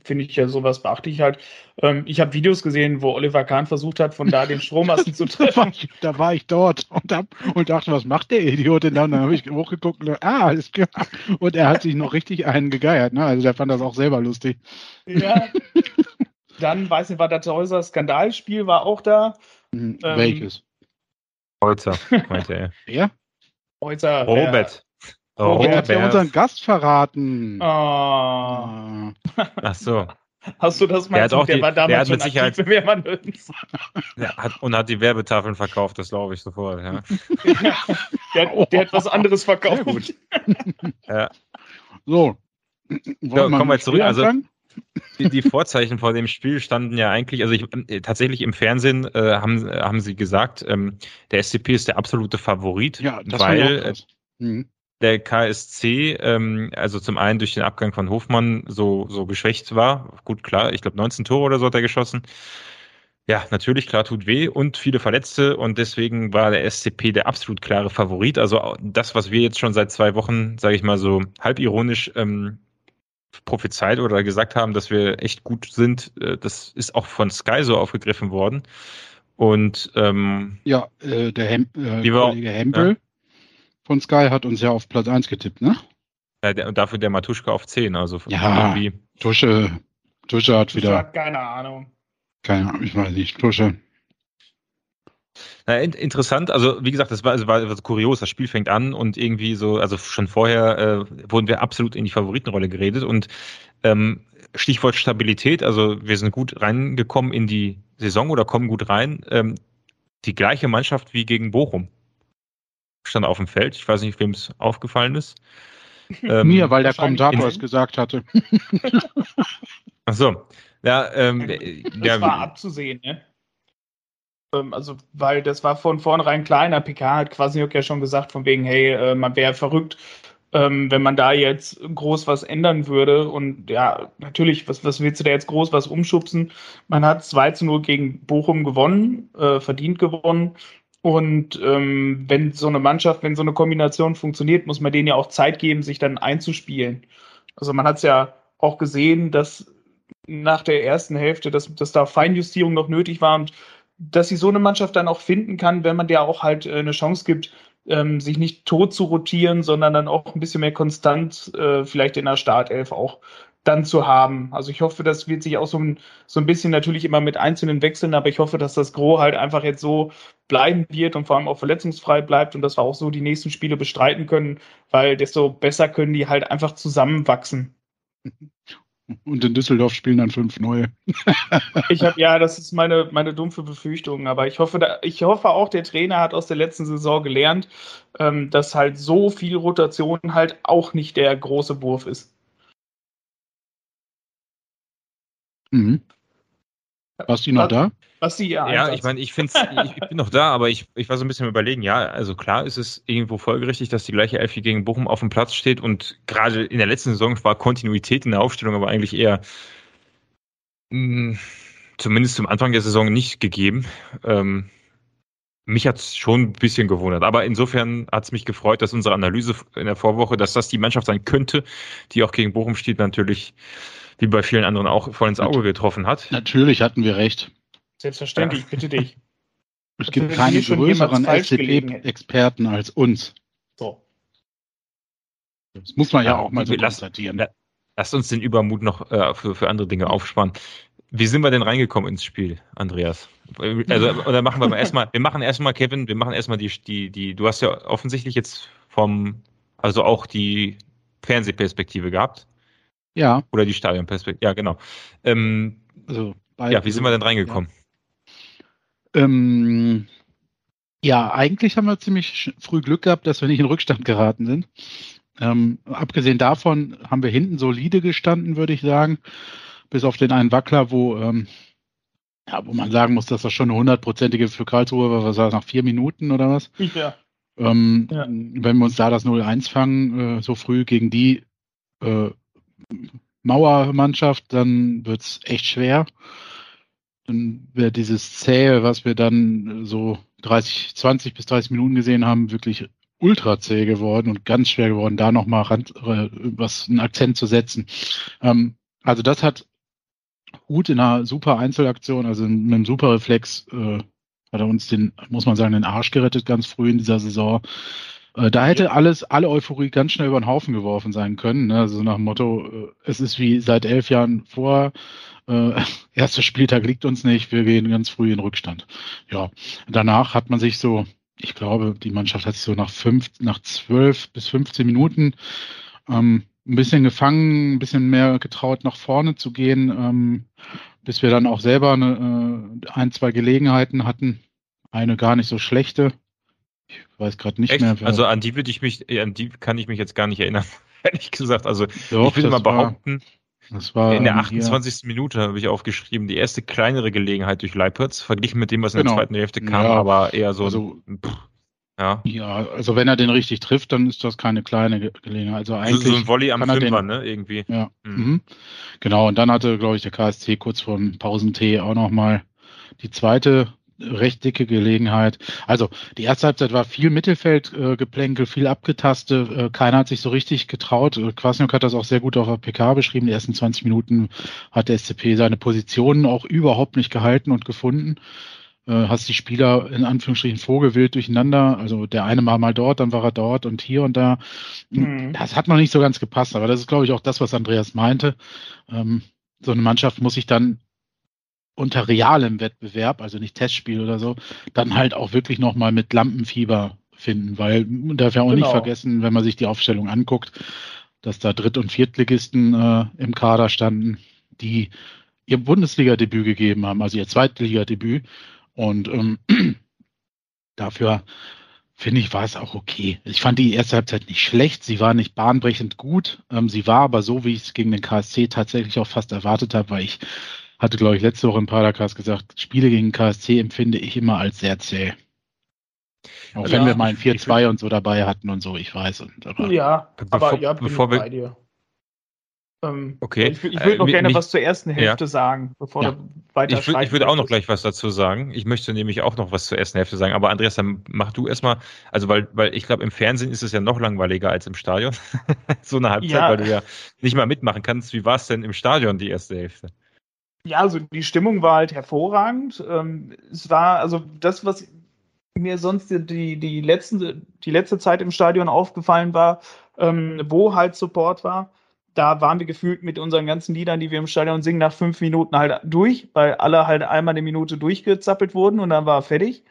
finde ich ja sowas beachtlich halt. Ähm, ich habe Videos gesehen, wo Oliver Kahn versucht hat, von da den Strommasten [LAUGHS] zu treffen.
Da war, ich, da war ich dort und, hab, und dachte, was macht der Idiot? Und dann habe ich hochgeguckt und dachte, ah, alles klar. Und er hat sich noch richtig einen gegeiert. Ne? Also der fand das auch selber lustig.
Ja. [LAUGHS] Dann, weiß nicht, war das Häuser Skandalspiel, war auch da.
Mhm. Ähm, Welches?
Holzer, [LAUGHS] meinte er.
Wer?
Häuser.
Robert.
Oh, er hat ja unseren Gast verraten.
Oh.
Ach so.
Hast du das mal
der, auch
der
die,
war damals
der hat
schon
mit Sicherheit,
aktiv, wer man
der hat, Und hat die Werbetafeln verkauft, das glaube ich sofort. Ja.
ja, [LAUGHS] der, der, hat was anderes verkauft. Sehr gut. [LAUGHS]
ja.
So.
so kommen wir zurück. Also, die, die, Vorzeichen vor dem Spiel standen ja eigentlich, also ich, äh, tatsächlich im Fernsehen äh, haben, haben sie gesagt, ähm, der SCP ist der absolute Favorit,
ja,
weil äh, mhm der KSC, ähm, also zum einen durch den Abgang von Hofmann so, so geschwächt war. Gut, klar, ich glaube 19 Tore oder so hat er geschossen. Ja, natürlich, klar, tut weh und viele Verletzte und deswegen war der SCP der absolut klare Favorit. Also das, was wir jetzt schon seit zwei Wochen, sage ich mal so halbironisch ähm, prophezeit oder gesagt haben, dass wir echt gut sind, äh, das ist auch von Sky so aufgegriffen worden. Und ähm,
ja, äh, der Hem äh, Kollege Hempel ja von Sky hat uns ja auf Platz 1 getippt, ne?
Ja, der, dafür der Matuschka auf 10. Also
ja, irgendwie. Tusche, Tusche hat wieder. Hat
keine Ahnung.
Keine Ahnung, ich weiß nicht. Tusche.
Na, in, interessant, also wie gesagt, das war, also war, war kurios, das Spiel fängt an und irgendwie so, also schon vorher äh, wurden wir absolut in die Favoritenrolle geredet und ähm, Stichwort Stabilität, also wir sind gut reingekommen in die Saison oder kommen gut rein. Ähm, die gleiche Mannschaft wie gegen Bochum stand auf dem Feld. Ich weiß nicht, wem es aufgefallen ist. [LAUGHS]
Ähm, Mir, weil der Kommentator es gesagt hatte. [LAUGHS]
Ach so. Ja, ähm,
das ja, war abzusehen, ne? Ähm, also, weil das war von vornherein kleiner. PK hat quasi ja schon gesagt, von wegen, hey, äh, man wäre verrückt, ähm, wenn man da jetzt groß was ändern würde. Und ja, natürlich, was, was willst du da jetzt groß was umschubsen? Man hat 2 zu 0 gegen Bochum gewonnen, äh, verdient gewonnen. Und ähm, wenn so eine Mannschaft, wenn so eine Kombination funktioniert, muss man denen ja auch Zeit geben, sich dann einzuspielen. Also man hat es ja auch gesehen, dass nach der ersten Hälfte, dass, dass da Feinjustierung noch nötig war und dass sie so eine Mannschaft dann auch finden kann, wenn man der auch halt äh, eine Chance gibt, ähm, sich nicht tot zu rotieren, sondern dann auch ein bisschen mehr konstant äh, vielleicht in der Startelf auch dann zu haben. Also ich hoffe, das wird sich auch so ein, so ein bisschen natürlich immer mit einzelnen wechseln, aber ich hoffe, dass das Gros halt einfach jetzt so bleiben wird und vor allem auch verletzungsfrei bleibt und dass wir auch so die nächsten Spiele bestreiten können, weil desto besser können die halt einfach zusammenwachsen.
Und in Düsseldorf spielen dann fünf neue. [LAUGHS]
ich habe ja, das ist meine, meine dumpfe Befürchtung, aber ich hoffe, da, ich hoffe auch, der Trainer hat aus der letzten Saison gelernt, ähm, dass halt so viel Rotation halt auch nicht der große Wurf ist.
Mhm. Warst du noch da?
Was die
ja, ja ich meine, ich finde ich, ich bin noch da, aber ich, ich war so ein bisschen überlegen, ja, also klar ist es irgendwo folgerichtig, dass die gleiche Elfi gegen Bochum auf dem Platz steht und gerade in der letzten Saison war Kontinuität in der Aufstellung aber eigentlich eher mh, hm, zumindest zum Anfang der Saison nicht gegeben. Ähm, mich hat es schon ein bisschen gewundert. Aber insofern hat es mich gefreut, dass unsere Analyse in der Vorwoche, dass das die Mannschaft sein könnte, die auch gegen Bochum steht, natürlich wie bei vielen anderen auch voll ins Auge getroffen hat.
Natürlich hatten wir recht.
Selbstverständlich, ja. bitte dich. [LAUGHS]
Es gibt keine größeren SCP-Experten als uns.
So.
Das muss man ja, ja auch mal so lass, konstatieren.
Lasst uns den Übermut noch äh, für, für andere Dinge aufsparen. Wie sind wir denn reingekommen ins Spiel, Andreas? Also, [LAUGHS] oder machen wir mal erstmal, wir machen erstmal, Kevin, wir machen erstmal die, die, die, du hast ja offensichtlich jetzt vom, also auch die Fernsehperspektive gehabt.
Ja.
Oder die Stadionperspektive. Ja, genau. Ähm, also, ja, wie sind wir denn reingekommen?
Ja. Ähm, ja, eigentlich haben wir ziemlich früh Glück gehabt, dass wir nicht in Rückstand geraten sind. Ähm, abgesehen davon haben wir hinten solide gestanden, würde ich sagen. Bis auf den einen Wackler, wo, ähm, ja, wo man sagen muss, dass das schon eine hundertprozentige für Karlsruhe war, was war das, nach vier Minuten oder was?
Ja.
Ähm, ja. Wenn wir uns da das 0-1 fangen, äh, so früh gegen die äh, Mauermannschaft, dann wird's echt schwer. Dann wäre dieses Zähe, was wir dann so 30, 20 bis 30 Minuten gesehen haben, wirklich ultra zäh geworden und ganz schwer geworden, da nochmal äh, was einen Akzent zu setzen. Ähm, also das hat Hut in einer super Einzelaktion, also mit einem super Reflex äh, hat er uns den, muss man sagen, den Arsch gerettet ganz früh in dieser Saison. Äh, da hätte alles, alle Euphorie ganz schnell über den Haufen geworfen sein können. Ne? Also nach dem Motto, äh, es ist wie seit elf Jahren vor, äh, [LAUGHS] erster Spieltag liegt uns nicht, wir gehen ganz früh in Rückstand. Ja, danach hat man sich so, ich glaube, die Mannschaft hat sich so nach fünf, nach zwölf bis 15 Minuten ähm, ein bisschen gefangen, ein bisschen mehr getraut, nach vorne zu gehen, ähm, bis wir dann auch selber eine, äh, ein, zwei Gelegenheiten hatten. Eine gar nicht so schlechte. Ich weiß gerade nicht
Echt?
mehr.
Also an die würde ich mich, an die kann ich mich jetzt gar nicht erinnern, [LAUGHS] ehrlich gesagt. Also Doch, ich würde mal behaupten,
das war,
in der 28. Hier. Minute habe ich aufgeschrieben, die erste kleinere Gelegenheit durch Leipertz, verglichen mit dem, was in genau. der zweiten Hälfte kam, ja, aber eher so.
Also, pff, ja. ja, also wenn er den richtig trifft, dann ist das keine kleine Gelegenheit. Also eigentlich so,
so ein Volley am Fünfer, den, ne, irgendwie.
Ja, mhm. Mhm. genau. Und dann hatte, glaube ich, der KSC kurz vor dem Pausentee auch nochmal die zweite recht dicke Gelegenheit. Also die erste Halbzeit war viel Mittelfeldgeplänkel, äh, viel Abgetaste. Äh, keiner hat sich so richtig getraut. Äh, Kwasniok hat das auch sehr gut auf der PK beschrieben. Die ersten 20 Minuten hat der SCP seine Positionen auch überhaupt nicht gehalten und gefunden. Äh, hast die Spieler in Anführungsstrichen vogelwild durcheinander. Also der eine war mal dort, dann war er dort und hier und da. Mhm. Das hat noch nicht so ganz gepasst, aber das ist, glaube ich, auch das, was Andreas meinte. Ähm, so eine Mannschaft muss sich dann unter realem Wettbewerb, also nicht Testspiel oder so, dann halt auch wirklich nochmal mit Lampenfieber finden, weil man darf ja auch genau. nicht vergessen, wenn man sich die Aufstellung anguckt, dass da Dritt- und Viertligisten äh, im Kader standen, die ihr Bundesliga-Debüt gegeben haben, also ihr Zweitliga-Debüt. Und ähm, [CLEARS THROAT] dafür finde ich, war es auch okay. Ich fand die erste Halbzeit nicht schlecht. Sie war nicht bahnbrechend gut. Ähm, sie war aber so, wie ich es gegen den KSC tatsächlich auch fast erwartet habe, weil ich hatte, glaube ich, letzte Woche im Padercast gesagt, Spiele gegen KSC empfinde ich immer als sehr zäh. Auch ja, wenn wir mal ein 4-2 und so dabei hatten und so, ich weiß. Und,
aber ja, bevor, aber ja,
bevor wir, bei dir.
Ähm, okay. Ich, ich würde noch äh, gerne mich, was zur ersten Hälfte ja. sagen, bevor ja. du
weiter Ich, ich würde auch noch gleich was dazu sagen. Ich möchte nämlich auch noch was zur ersten Hälfte sagen. Aber Andreas, dann mach du erstmal, also weil, weil ich glaube, im Fernsehen ist es ja noch langweiliger als im Stadion. [LAUGHS] so eine Halbzeit, ja. weil du ja nicht mal mitmachen kannst. Wie war es denn im Stadion, die erste Hälfte?
Ja, also die Stimmung war halt hervorragend. Ähm, es war also das, was mir sonst die, die, letzten, die letzte Zeit im Stadion aufgefallen war, ähm, wo halt Support war. Da waren wir gefühlt mit unseren ganzen Liedern, die wir im Stadion singen, nach fünf Minuten halt durch, weil alle halt einmal eine Minute durchgezappelt wurden und dann war fertig.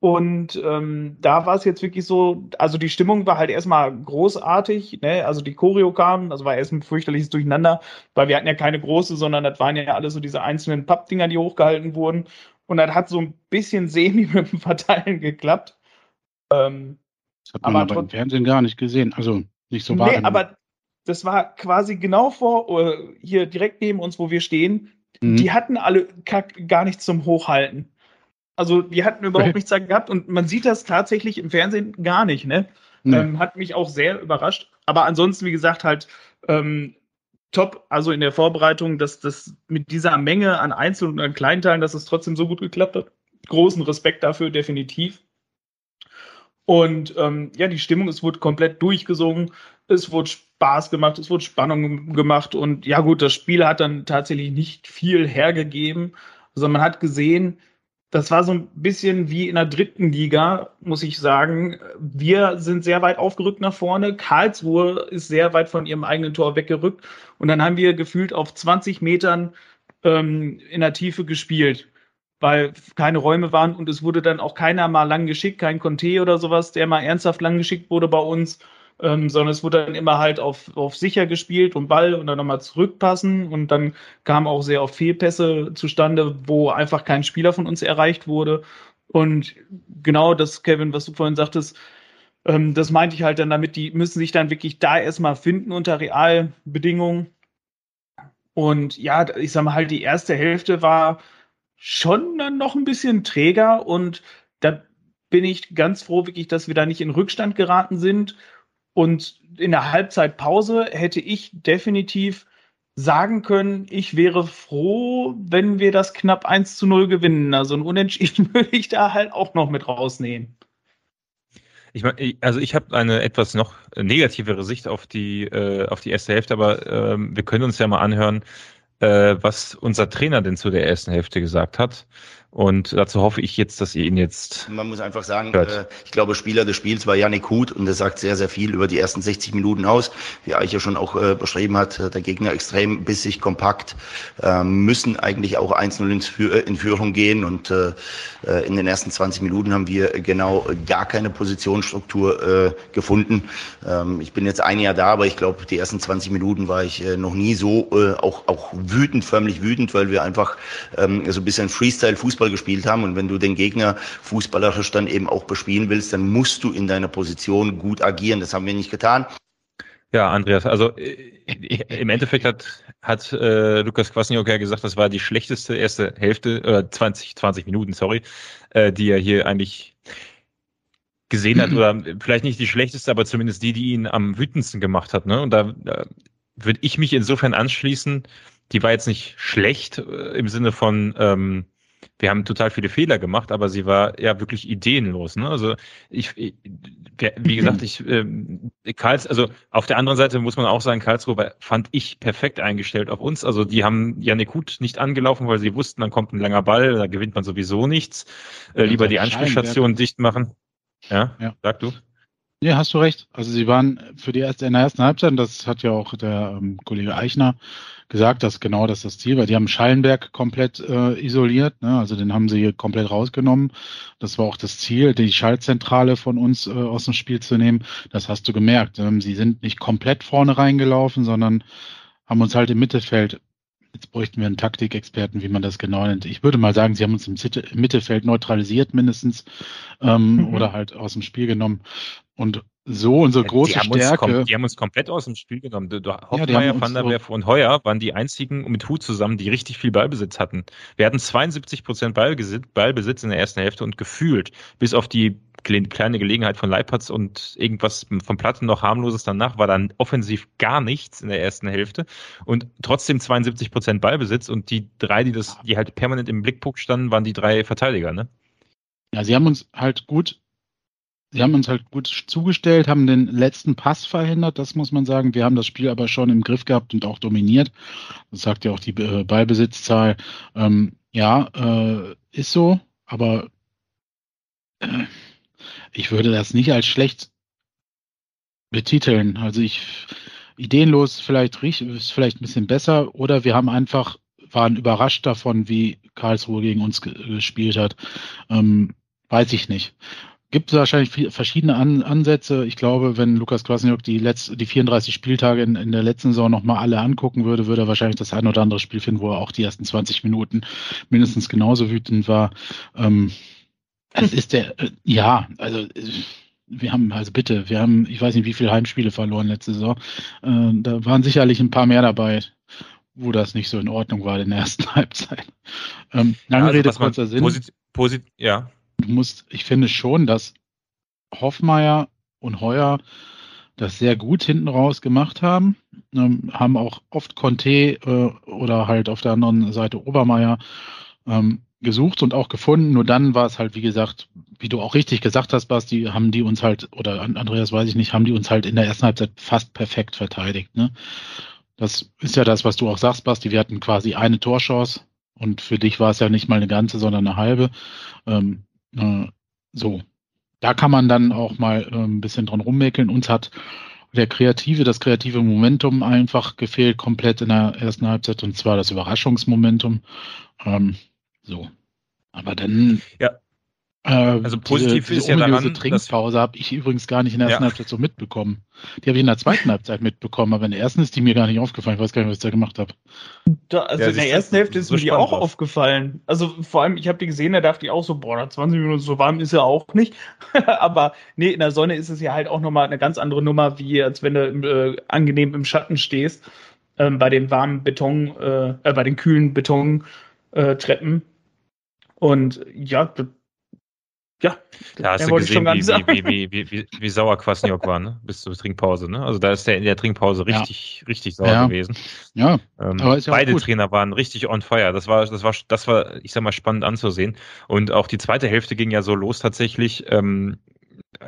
Und ähm, da war es jetzt wirklich so, also die Stimmung war halt erstmal großartig, ne? Also die Choreo kam, also war erst ein fürchterliches Durcheinander, weil wir hatten ja keine große, sondern das waren ja alle so diese einzelnen Pappdinger, die hochgehalten wurden. Und das hat so ein bisschen [LAUGHS] semi mit dem Verteilen geklappt.
Ähm, das hat man aber, aber im Fernsehen gar nicht gesehen, also nicht so
wahr. Nee, aber das war quasi genau vor, uh, hier direkt neben uns, wo wir stehen. Mhm. Die hatten alle gar nichts zum Hochhalten. Also die hatten überhaupt nichts da gehabt und man sieht das tatsächlich im Fernsehen gar nicht, ne? Nee. Ähm, hat mich auch sehr überrascht. Aber ansonsten, wie gesagt, halt ähm, top, also in der Vorbereitung, dass das mit dieser Menge an Einzel- und an Kleinteilen, dass es trotzdem so gut geklappt hat. Großen Respekt dafür, definitiv. Und ähm, ja, die Stimmung, es wurde komplett durchgesungen, es wurde Spaß gemacht, es wurde Spannung gemacht und ja gut, das Spiel hat dann tatsächlich nicht viel hergegeben. Also man hat gesehen, das war so ein bisschen wie in der dritten Liga, muss ich sagen. Wir sind sehr weit aufgerückt nach vorne. Karlsruhe ist sehr weit von ihrem eigenen Tor weggerückt. Und dann haben wir gefühlt auf 20 Metern ähm, in der Tiefe gespielt, weil keine Räume waren und es wurde dann auch keiner mal lang geschickt, kein Conte oder sowas, der mal ernsthaft lang geschickt wurde bei uns ähm, sondern es wurde dann immer halt auf, auf sicher gespielt und Ball und dann nochmal zurückpassen und dann kam auch sehr oft Fehlpässe zustande, wo einfach kein Spieler von uns erreicht wurde. Und genau das, Kevin, was du vorhin sagtest, Ähm, das meinte ich halt dann damit, die müssen sich dann wirklich da erstmal finden unter Realbedingungen. Und ja, ich sag mal halt, die erste Hälfte war schon dann noch ein bisschen träger und da bin ich ganz froh, wirklich, dass wir da nicht in Rückstand geraten sind. Und in der Halbzeitpause hätte ich definitiv sagen können, ich wäre froh, wenn wir das knapp 1 zu 0 gewinnen. Also ein Unentschieden [LAUGHS] würde ich da halt auch noch mit rausnehmen.
Ich meine, also ich habe eine etwas noch negativere Sicht auf die, äh, auf die erste Hälfte, aber äh, wir können uns ja mal anhören, äh, was unser Trainer denn zu der ersten Hälfte gesagt hat. Und dazu hoffe ich jetzt, dass ihr ihn jetzt.
Man muss einfach sagen, äh, ich glaube, Spieler des Spiels war Janik Huth und das sagt sehr, sehr viel über die ersten 60 Minuten aus. Wie Eicher schon auch äh, beschrieben hat, äh, der Gegner extrem bissig, kompakt, äh, müssen eigentlich auch 1-0 in, in, Führung gehen und in den ersten 20 Minuten haben wir genau gar keine Positionsstruktur gefunden. Ähm, ich bin jetzt ein Jahr da, aber ich glaube, die ersten 20 Minuten war ich noch nie so auch, auch wütend, förmlich wütend, weil wir einfach ähm, so ein bisschen Freestyle-Fußball Fußball gespielt haben. Und wenn du den Gegner fußballerisch dann eben auch bespielen willst, dann musst du in deiner Position gut agieren. Das haben wir nicht getan.
Ja, Andreas, also äh, im Endeffekt hat, hat äh, Lukas Kwasniok ja gesagt, das war die schlechteste erste Hälfte, äh, 20, 20 Minuten, sorry, äh, die er hier eigentlich gesehen hat, [CLEARS THROAT] oder vielleicht nicht die schlechteste, aber zumindest die, die ihn am wütendsten gemacht hat. Ne? Und da, da würde ich mich insofern anschließen, die war jetzt nicht schlecht äh, im Sinne von, ähm, wir haben total viele Fehler gemacht, aber sie war ja wirklich ideenlos. Ne? Also ich, ich wie gesagt, ich [CLEARS THROAT] ähm, Karls, also auf der anderen Seite muss man auch sagen, Karlsruhe fand ich perfekt eingestellt auf uns. Also die haben Janik Hut nicht angelaufen, weil sie wussten, dann kommt ein langer Ball, da gewinnt man sowieso nichts. Äh, lieber die Anspielstation dicht machen. Ja, ja, sag du.
Ja, hast du recht. Also sie waren für die erste in der ersten Halbzeit, das hat ja auch der ähm, Kollege Eichner gesagt, dass genau das das Ziel war. Die haben Schallenberg komplett äh, isoliert, ne? also den haben sie komplett rausgenommen. Das war auch das Ziel, die Schaltzentrale von uns äh, aus dem Spiel zu nehmen. Das hast du gemerkt. Ähm, sie sind nicht komplett vorne reingelaufen, sondern haben uns halt im Mittelfeld Jetzt bräuchten wir einen Taktikexperten, wie man das genau nennt. Ich würde mal sagen, sie haben uns im Mittelfeld neutralisiert mindestens ähm, mhm. oder halt aus dem Spiel genommen. Und so unsere große
die
Stärke.
die haben uns komplett aus dem Spiel genommen. Hoffmeier, ja, Van der Werf und Heuer waren die einzigen mit Hut zusammen, die richtig viel Ballbesitz hatten. Wir hatten 72 Prozent Ballbesitz in der ersten Hälfte und gefühlt, bis auf die kleine Gelegenheit von Leipatz und irgendwas vom Platten noch harmloses danach, war dann offensiv gar nichts in der ersten Hälfte und trotzdem 72 Prozent Ballbesitz und die drei, die das, die halt permanent im Blickpunkt standen, waren die drei Verteidiger, ne?
Ja, sie haben uns halt gut Sie haben uns halt gut zugestellt, haben den letzten Pass verhindert, das muss man sagen. Wir haben das Spiel aber schon im Griff gehabt und auch dominiert. Das sagt ja auch die äh, Ballbesitzzahl. Ähm, ja, äh, ist so, aber äh, ich würde das nicht als schlecht betiteln. Also ich ideenlos vielleicht ist vielleicht ein bisschen besser oder wir haben einfach waren überrascht davon, wie Karlsruhe gegen uns gespielt hat. Ähm, weiß ich nicht gibt es wahrscheinlich verschiedene An Ansätze. Ich glaube, wenn Lukas Kwasniok die, letzte, die 34 Spieltage in, in der letzten Saison nochmal alle angucken würde, würde er wahrscheinlich das ein oder andere Spiel finden, wo er auch die ersten 20 Minuten mindestens genauso wütend war. Ähm, es ist der, äh, ja, also äh, wir haben, also bitte, wir haben, ich weiß nicht, wie viele Heimspiele verloren letzte Saison. Äh, da waren sicherlich ein paar mehr dabei, wo das nicht so in Ordnung war in der ersten [LAUGHS] Halbzeit. Ähm, lange ja, also Rede, kurzer Sinn. Posit,
posit, ja
du musst, ich finde schon, dass Hoffmeier und Heuer das sehr gut hinten raus gemacht haben, ähm, haben auch oft Conte äh, oder halt auf der anderen Seite Obermeier ähm, gesucht und auch gefunden. Nur dann war es halt, wie gesagt, wie du auch richtig gesagt hast, Basti, haben die uns halt, oder Andreas weiß ich nicht, haben die uns halt in der ersten Halbzeit fast perfekt verteidigt. Ne? Das ist ja das, was du auch sagst, Basti. Wir hatten quasi eine Torchance und für dich war es ja nicht mal eine ganze, sondern eine halbe. Ähm, äh, so, da kann man dann auch mal äh, ein bisschen dran rummäkeln. Uns hat der kreative, das kreative Momentum einfach gefehlt komplett in der ersten Halbzeit und zwar das Überraschungsmomentum. Ähm, so. Aber dann,
ja.
Äh, also positiv diese, ist ja daran, diese Trinkpause habe ich übrigens gar nicht in der ersten ja. Halbzeit so mitbekommen. Die habe ich in der zweiten [LAUGHS] Halbzeit mitbekommen, aber in der ersten ist die mir gar nicht aufgefallen. Ich weiß gar nicht, was ich da gemacht habe.
Da, also ja, in der ersten Hälfte ist so mir die auch aus. aufgefallen. Also vor allem, ich habe die gesehen, da dachte ich auch so, boah, nach 20 Minuten so warm ist er auch nicht. [LAUGHS] aber nee, in der Sonne ist es ja halt auch nochmal eine ganz andere Nummer, wie als wenn du äh, angenehm im Schatten stehst. Ähm, bei den warmen Beton, äh, äh bei den kühlen Betontreppen. Und ja,
ja, da hast du gesehen, wie, wie, wie, wie, wie, sauer Kwasniok war, ne? Bis zur Trinkpause, ne? Also da ist der in der Trinkpause richtig, ja. richtig sauer ja. gewesen.
Ja.
Ähm, ja beide Trainer waren richtig on fire. Das war, das war, das war, ich sag mal, spannend anzusehen. Und auch die zweite Hälfte ging ja so los tatsächlich, ähm,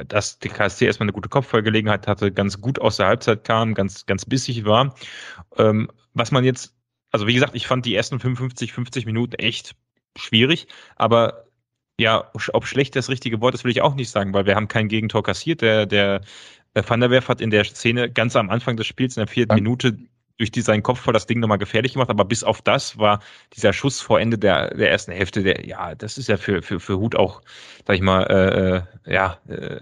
dass die KSC erstmal eine gute Kopfballgelegenheit hatte, ganz gut aus der Halbzeit kam, ganz, ganz bissig war. Ähm, was man jetzt, also wie gesagt, ich fand die ersten 55, 50 Minuten echt schwierig, aber ja, ob schlecht das richtige Wort ist, will ich auch nicht sagen, weil wir haben kein Gegentor kassiert. Der, der Van der Werf hat in der Szene ganz am Anfang des Spiels in der vierten ja. Minute durch die, seinen Kopf vor das Ding nochmal gefährlich gemacht, aber bis auf das war dieser Schuss vor Ende der, der ersten Hälfte, der, ja, das ist ja für, für, für Hut auch, sag ich mal, äh, äh ja, äh,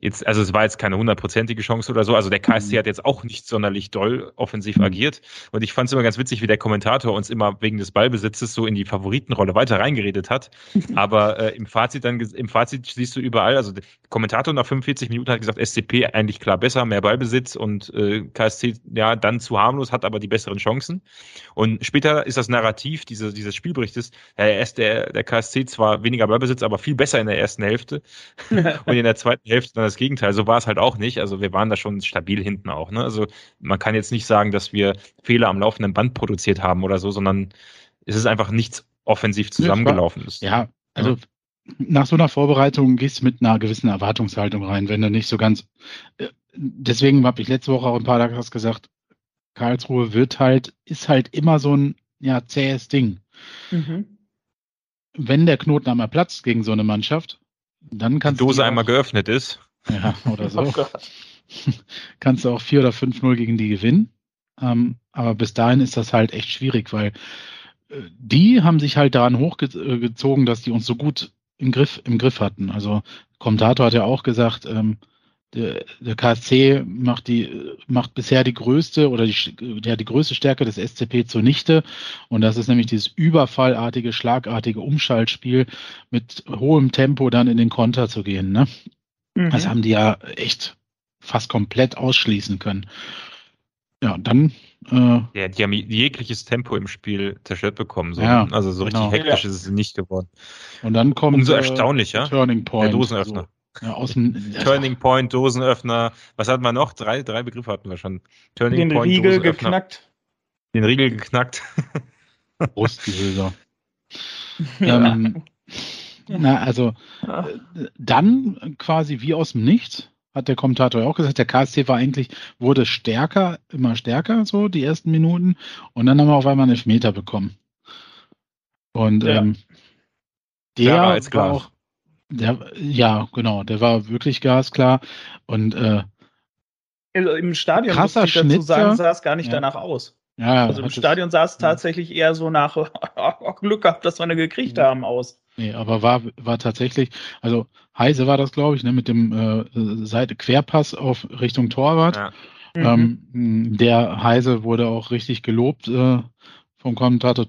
jetzt, also es war jetzt keine hundertprozentige Chance oder so. Also der KSC mhm. hat jetzt auch nicht sonderlich doll offensiv mhm. agiert. Und ich fand es immer ganz witzig, wie der Kommentator uns immer wegen des Ballbesitzes so in die Favoritenrolle weiter reingeredet hat. [LAUGHS] Aber äh, im Fazit dann, im Fazit siehst du überall, also der Kommentator nach 45 Minuten hat gesagt, SCP eigentlich klar besser, mehr Ballbesitz und äh, KSC ja dann zu harmlos, hat aber die besseren Chancen. Und später ist das Narrativ diese, dieses Spielberichtes, ist der, der KSC zwar weniger Ballbesitz, aber viel besser in der ersten Hälfte. [LAUGHS] und in der zweiten Hälfte dann das Gegenteil. So war es halt auch nicht. Also wir waren da schon stabil hinten auch. Ne? Also man kann jetzt nicht sagen, dass wir Fehler am laufenden Band produziert haben oder so, sondern es ist einfach nichts offensiv zusammengelaufen ist.
Ja, also ja. nach so einer Vorbereitung gehst du mit einer gewissen Erwartungshaltung rein, wenn du nicht so ganz. Äh, deswegen habe ich letzte Woche auch ein paar Tage gesagt, Karlsruhe wird halt, ist halt immer so ein ja, zähes Ding. Mhm. Wenn der Knoten einmal platzt gegen so eine Mannschaft, dann kannst
die Dose einmal geöffnet ist.
Ja, oder [LAUGHS] so. Oh [LAUGHS] Kannst du auch 4 oder 5-0 gegen die gewinnen. Ähm, aber bis dahin ist das halt echt schwierig, weil äh, die haben sich halt daran hochgezogen, dass die uns so gut im Griff, im Griff hatten. Also Kommentator hat ja auch gesagt, ähm, der, der KSC macht die macht bisher die größte oder die, ja, die größte Stärke des SCP zunichte und das ist nämlich dieses überfallartige, schlagartige Umschaltspiel mit hohem Tempo dann in den Konter zu gehen. Ne? Mhm. Das haben die ja echt fast komplett ausschließen können. Ja, dann.
Äh, ja, die haben jegliches Tempo im Spiel zerstört bekommen. So. Ja, also so richtig genau. hektisch ist es nicht geworden.
Und dann kommt.
Umso erstaunlicher.
Turning Point.
Der Dosenöffner.
So. Ja, aus dem, [LAUGHS]
Turning Point, Dosenöffner. Was hatten wir noch? Drei, drei Begriffe hatten wir schon.
Turning Den Point, Riegel Dosenöffner. geknackt.
Den Riegel geknackt. [LAUGHS]
Brustgehülser. [LAUGHS] ja. ähm, na, also äh, dann quasi wie aus dem Nichts, hat der Kommentator ja auch gesagt, der KSC war eigentlich, wurde stärker, immer stärker, so die ersten Minuten. Und dann haben wir auf einmal einen Elfmeter bekommen. Und ja. ähm, der war, war auch, der, ja, genau, der war wirklich gasklar. Und äh,
also Im Stadion, muss ich dazu sagen, sah es gar nicht ja. danach aus. Ja, also im Stadion sah es tatsächlich eher so nach [LAUGHS] Glück gehabt, dass wir eine gekriegt haben aus.
Nee, aber war, war tatsächlich, also Heise war das, glaube ich, ne, mit dem äh, Seite Querpass auf Richtung Torwart. Ja. Ähm, mhm. Der Heise wurde auch richtig gelobt äh, vom Kommentator.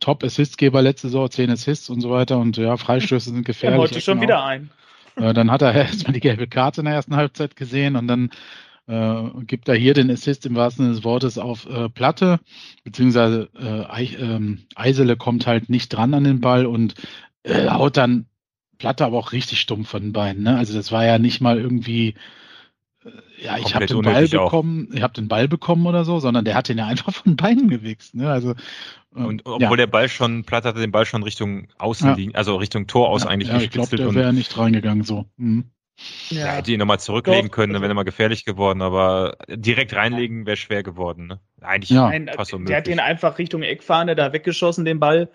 Top-Assistgeber letzte Saison, 10 Assists und so weiter. Und ja, Freistöße sind [LAUGHS] gefährlich. Er
wollte schon wieder ein.
Äh, dann hat er [LAUGHS] erstmal die gelbe Karte in der ersten Halbzeit gesehen und dann äh, gibt er hier den Assist im wahrsten Sinne des Wortes auf äh, Platte, beziehungsweise äh, ähm, Eisele kommt halt nicht dran an den Ball und äh, haut dann Platte aber auch richtig stumpf von den Beinen. Ne? Also das war ja nicht mal irgendwie, äh, ja, ich habe den Ball bekommen, auch. ich habe den Ball bekommen oder so, sondern der hat den ja einfach von den Beinen gewichst. Ne? Also
äh, und obwohl ja. der Ball schon, Platte hatte den Ball schon Richtung Außen liegen, also Richtung Tor aus ja, eigentlich
ja, Ich glaube, der wäre nicht reingegangen so. Mhm.
Ja, ja hätte ihn nochmal zurücklegen Doch, können, dann wäre er mal gefährlich geworden, aber direkt reinlegen wäre schwer geworden. Ne?
Eigentlich ja. fast unmöglich. Der hat ihn einfach Richtung Eckfahne da weggeschossen, den Ball.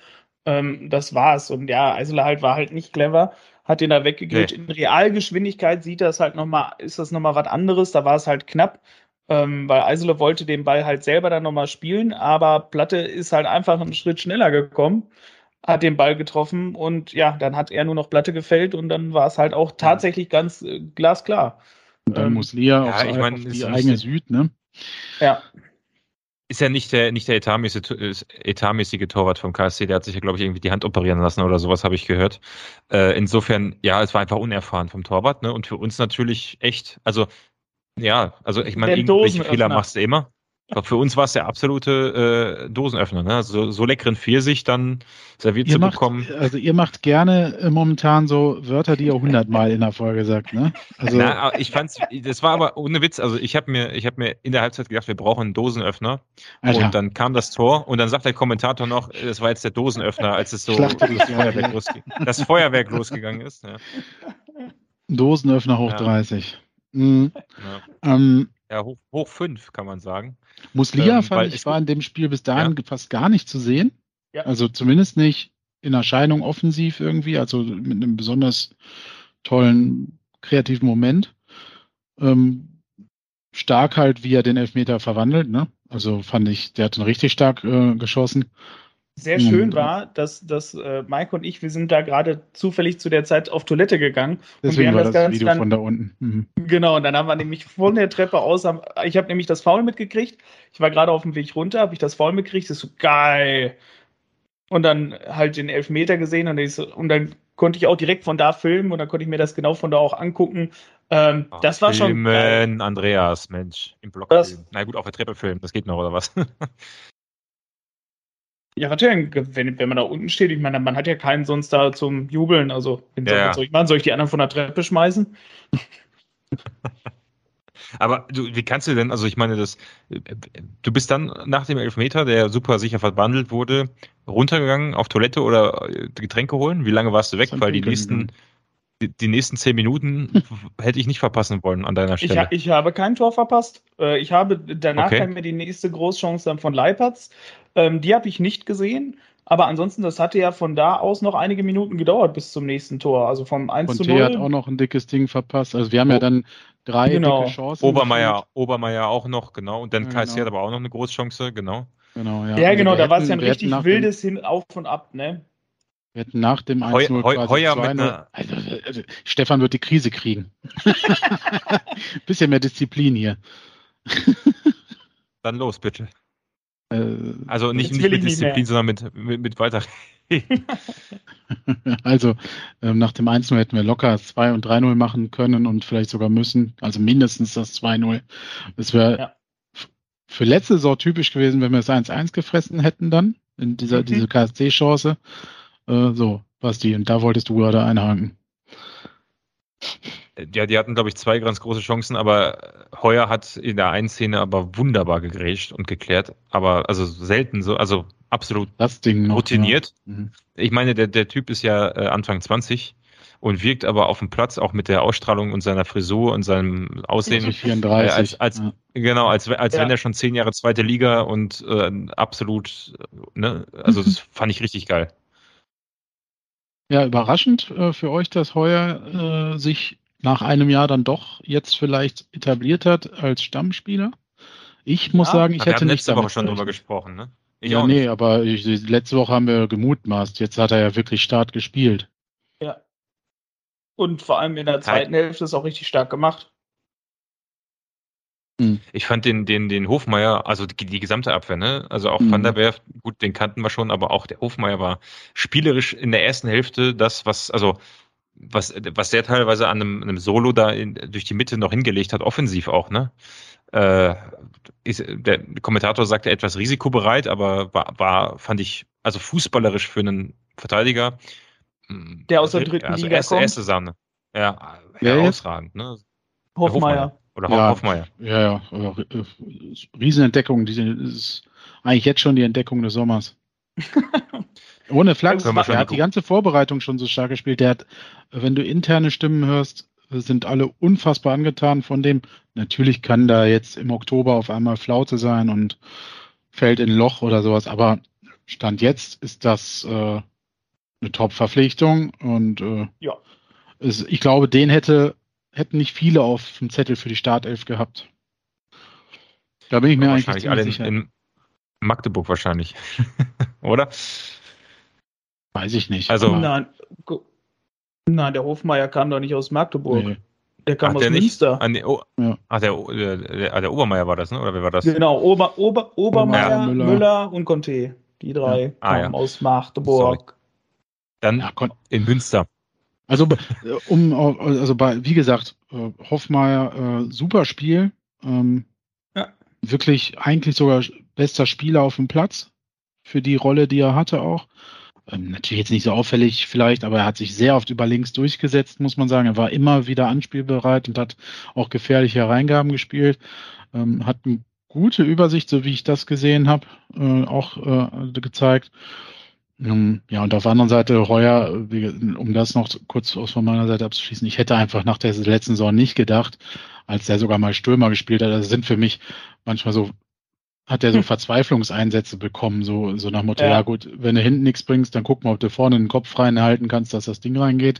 Ähm, das war's. Und ja, Eisler halt war halt nicht clever, hat den da weggegrätscht. Nee. In Realgeschwindigkeit sieht das halt nochmal, ist das nochmal was anderes. Da war es halt knapp, ähm, weil Eisler wollte den Ball halt selber dann nochmal spielen, aber Platte ist halt einfach einen Schritt schneller gekommen. hat den Ball getroffen und ja, dann hat er nur noch Platte gefällt und dann war es halt auch tatsächlich ganz äh, glasklar.
Und dann
Ähm,
muss Lia
ja,
auf,
ich mein,
auf
ist
die eigene Süd, ne?
Ja,
Ist ja nicht der, nicht der etatmäßige, etatmäßige Torwart vom KSC, der hat sich ja, glaube ich, irgendwie die Hand operieren lassen oder sowas, habe ich gehört. Äh, insofern, ja, es war einfach unerfahren vom Torwart, ne? Und für uns natürlich echt, also, ja, also ich meine, irgendwelche Fehler machst du immer. Aber für uns war es der absolute äh, Dosenöffner, ne? Also, so leckeren Pfirsich dann serviert
Ihr
zu
macht,
bekommen.
also ihr macht gerne äh, momentan so Wörter, die ihr hundertmal in der Folge sagt, ne? Also
Na, ich fand's, das war aber ohne Witz, also ich habe mir, ich habe mir in der Halbzeit gedacht, wir brauchen einen Dosenöffner.
Alter,
Und dann kam das Tor und dann sagt der Kommentator noch, äh, das war jetzt der Dosenöffner, als es so das. Feuerwerk, losge das Feuerwerk losgegangen ist. Ja,
Dosenöffner hoch
Ja.
30. Mhm.
ja.
Ähm,
ja hoch, hoch fünf, kann man sagen.
Muslia
Ähm,
fand ich war in dem Spiel bis dahin fast gar nicht zu sehen.
Ja.
Also zumindest nicht in Erscheinung offensiv irgendwie, also mit einem besonders tollen kreativen Moment. Ähm, stark halt, wie er den Elfmeter verwandelt, ne? Also fand ich, der hat ihn richtig stark äh, geschossen.
Sehr
Mhm.
schön war, dass, dass äh, Mike und ich, wir sind da gerade zufällig zu der Zeit auf Toilette gegangen. und wir
Deswegen
haben
war
das
das
Ganze
Video
dann
von da unten. Mhm.
Genau, und dann haben wir nämlich von der Treppe aus, haben, ich habe nämlich das Foul mitgekriegt. Ich war gerade auf dem Weg runter, habe ich das Foul mitgekriegt, das ist so geil. Und dann halt den Elfmeter gesehen und, so, und dann konnte ich auch direkt von da filmen und dann konnte ich mir das genau von da auch angucken. Ähm, das war schon geil.
Filmen, Andreas, Mensch, im Block
Das-
filmen. Na gut, auf der Treppe filmen, das geht noch, oder was? [LAUGHS]
Ja, was denn, wenn, wenn man da unten steht, ich meine, man hat ja keinen sonst da zum Jubeln. Also, wenn
Ja,
soll, ich machen? Soll ich die anderen von der Treppe schmeißen? [LAUGHS]
Aber du, wie kannst du denn, also ich meine, das, du bist dann nach dem Elfmeter, der super sicher verwandelt wurde, runtergegangen auf Toilette oder äh, Getränke holen? Wie lange warst du weg? Weil die nächsten,
gegangen.
Die, die nächsten zehn Minuten [LAUGHS] hätte ich nicht verpassen wollen an deiner
Ich,
Stelle.
ha- ich habe kein Tor verpasst. Äh, ich habe danach
Okay.
kam mir die nächste Großchance dann von Leipertz. Ähm, die habe ich nicht gesehen. Aber ansonsten, das hatte ja von da aus noch einige Minuten gedauert bis zum nächsten Tor. Also vom 1 zu
Conte hat
0.
auch noch ein dickes Ding verpasst. Also wir haben ja
Oh.
dann drei
Genau.
dicke Chancen.
Obermeier. Obermeier auch noch, genau. Und dann
Ja,
KSC
genau.
hat aber auch noch eine Großchance, genau.
Genau, ja.
ja,
Also
genau, da war es ja ein richtig wildes Hin auf und ab, ne?
Wir hätten nach dem
Heu-
1-0
Heu-
quasi
Heuer mit
2-0
einer-
also, also, Stefan wird die Krise kriegen. [LAUGHS] Bisschen mehr Disziplin hier.
Dann los, bitte.
Äh,
Also nicht, nicht mit
nicht
Disziplin,
mehr.
sondern mit, mit, mit weiter. [LAUGHS]
Also ähm, nach dem 1-0 hätten wir locker 2 und 3-0 machen können und vielleicht sogar müssen. Also mindestens das 2-0. Das wäre
Ja.
für letzte Saison typisch gewesen, wenn wir das 1-1 gefressen hätten dann in dieser
Mhm.
diese KSC-Chance. Äh, so, Basti, und da wolltest du gerade einhaken.
Ja, die hatten, glaube ich, zwei ganz große Chancen, aber Heuer hat in der einen Szene aber wunderbar gegrätscht und geklärt. Aber also selten so, also absolut
Das Ding noch.
routiniert.
Ja. Mhm.
Ich meine, der, der Typ ist ja äh, Anfang 20 und wirkt aber auf dem Platz auch mit der Ausstrahlung und seiner Frisur und seinem Aussehen,
Also 34.
Äh, als- als-
ja.
genau, als, als
Ja.
wenn er schon zehn Jahre zweite Liga und äh, absolut, äh, ne, also das [LAUGHS] fand ich richtig geil.
Ja, überraschend äh, für euch, dass Heuer äh, sich nach einem Jahr dann doch jetzt vielleicht etabliert hat als Stammspieler. Ich muss
Ja.
sagen, ich hätte
haben
nicht
letzte Woche schon drüber gesprochen, ne? Ich
ja,
auch
nee,
nicht.
aber ich, letzte Woche haben wir gemutmaßt. Jetzt hat er ja wirklich Start gespielt.
Ja. Und vor allem in der zweiten Hälfte ist auch richtig stark gemacht.
Ich fand den, den, den Hofmeier, also die, die gesamte Abwehr, ne? Also auch
Mhm.
Van der Werf, gut, den kannten wir schon, aber auch der Hofmeier war spielerisch in der ersten Hälfte das, was, also was, was der teilweise an einem, einem Solo da in, durch die Mitte noch hingelegt hat, offensiv auch, ne? Äh, ist, der Kommentator sagte etwas risikobereit, aber war, war, fand ich, also fußballerisch für einen Verteidiger. mh,
Der aus der dritten
also
Liga
erste,
kommt?
erste Sahne. Ja, herausragend, ne?
Hofmeier.
Oder
Ja.
Hofmeier.
Ja, ja, äh, Riesenentdeckung. Die ist eigentlich jetzt schon die Entdeckung des Sommers. [LAUGHS] Ohne Flachs. Er hat die ganze Vorbereitung schon so stark gespielt. Der hat, wenn du interne Stimmen hörst, sind alle unfassbar angetan von dem. Natürlich kann da jetzt im Oktober auf einmal Flaute sein und fällt in ein Loch oder sowas, aber Stand jetzt ist das äh, eine Top-Verpflichtung und äh,
Ja.
es, ich glaube, den hätte hätten nicht viele auf dem Zettel für die Startelf gehabt. Da bin ich mir eigentlich
wahrscheinlich
ziemlich
alle in,
sicher.
in Magdeburg wahrscheinlich. [LAUGHS] Oder?
Weiß ich nicht.
Also-
Nein, nein, der Hofmeier kam doch nicht aus Magdeburg.
Nee.
Der kam
Ach,
aus
der?
Münster.
Ah, oh,
Ja.
Ach, der, der, der, ah, der Obermeier war das, ne? Oder wer war das?
Genau, Ober, Ober, Obermeier,
Ja.
Müller.
Müller.
und Conte. Die drei
Ah,
kamen
ja.
aus Magdeburg.
Dann
Ja, kon-
in Münster.
Also [LAUGHS] um also bei wie gesagt äh, Hoffmeier äh, super Spiel ähm,
Ja.
wirklich eigentlich sogar bester Spieler auf dem Platz für die Rolle die er hatte auch. Ähm, natürlich jetzt nicht so auffällig vielleicht aber er hat sich sehr oft über links durchgesetzt muss man sagen. Er war immer wieder anspielbereit und hat auch gefährliche Hereingaben gespielt. Ähm, hat eine gute Übersicht so wie ich das gesehen habe äh, auch äh, gezeigt Ja, und auf der anderen Seite Heuer, um das noch kurz aus von meiner Seite abzuschließen, ich hätte einfach nach der letzten Saison nicht gedacht, als der sogar mal Stürmer gespielt hat, das sind für mich manchmal so, hat er so
Hm.
Verzweiflungseinsätze bekommen, so, so nach Motto, ja.
Ja.
gut, wenn du hinten nichts bringst, dann guck mal, ob du vorne den Kopf reinhalten kannst, dass das Ding reingeht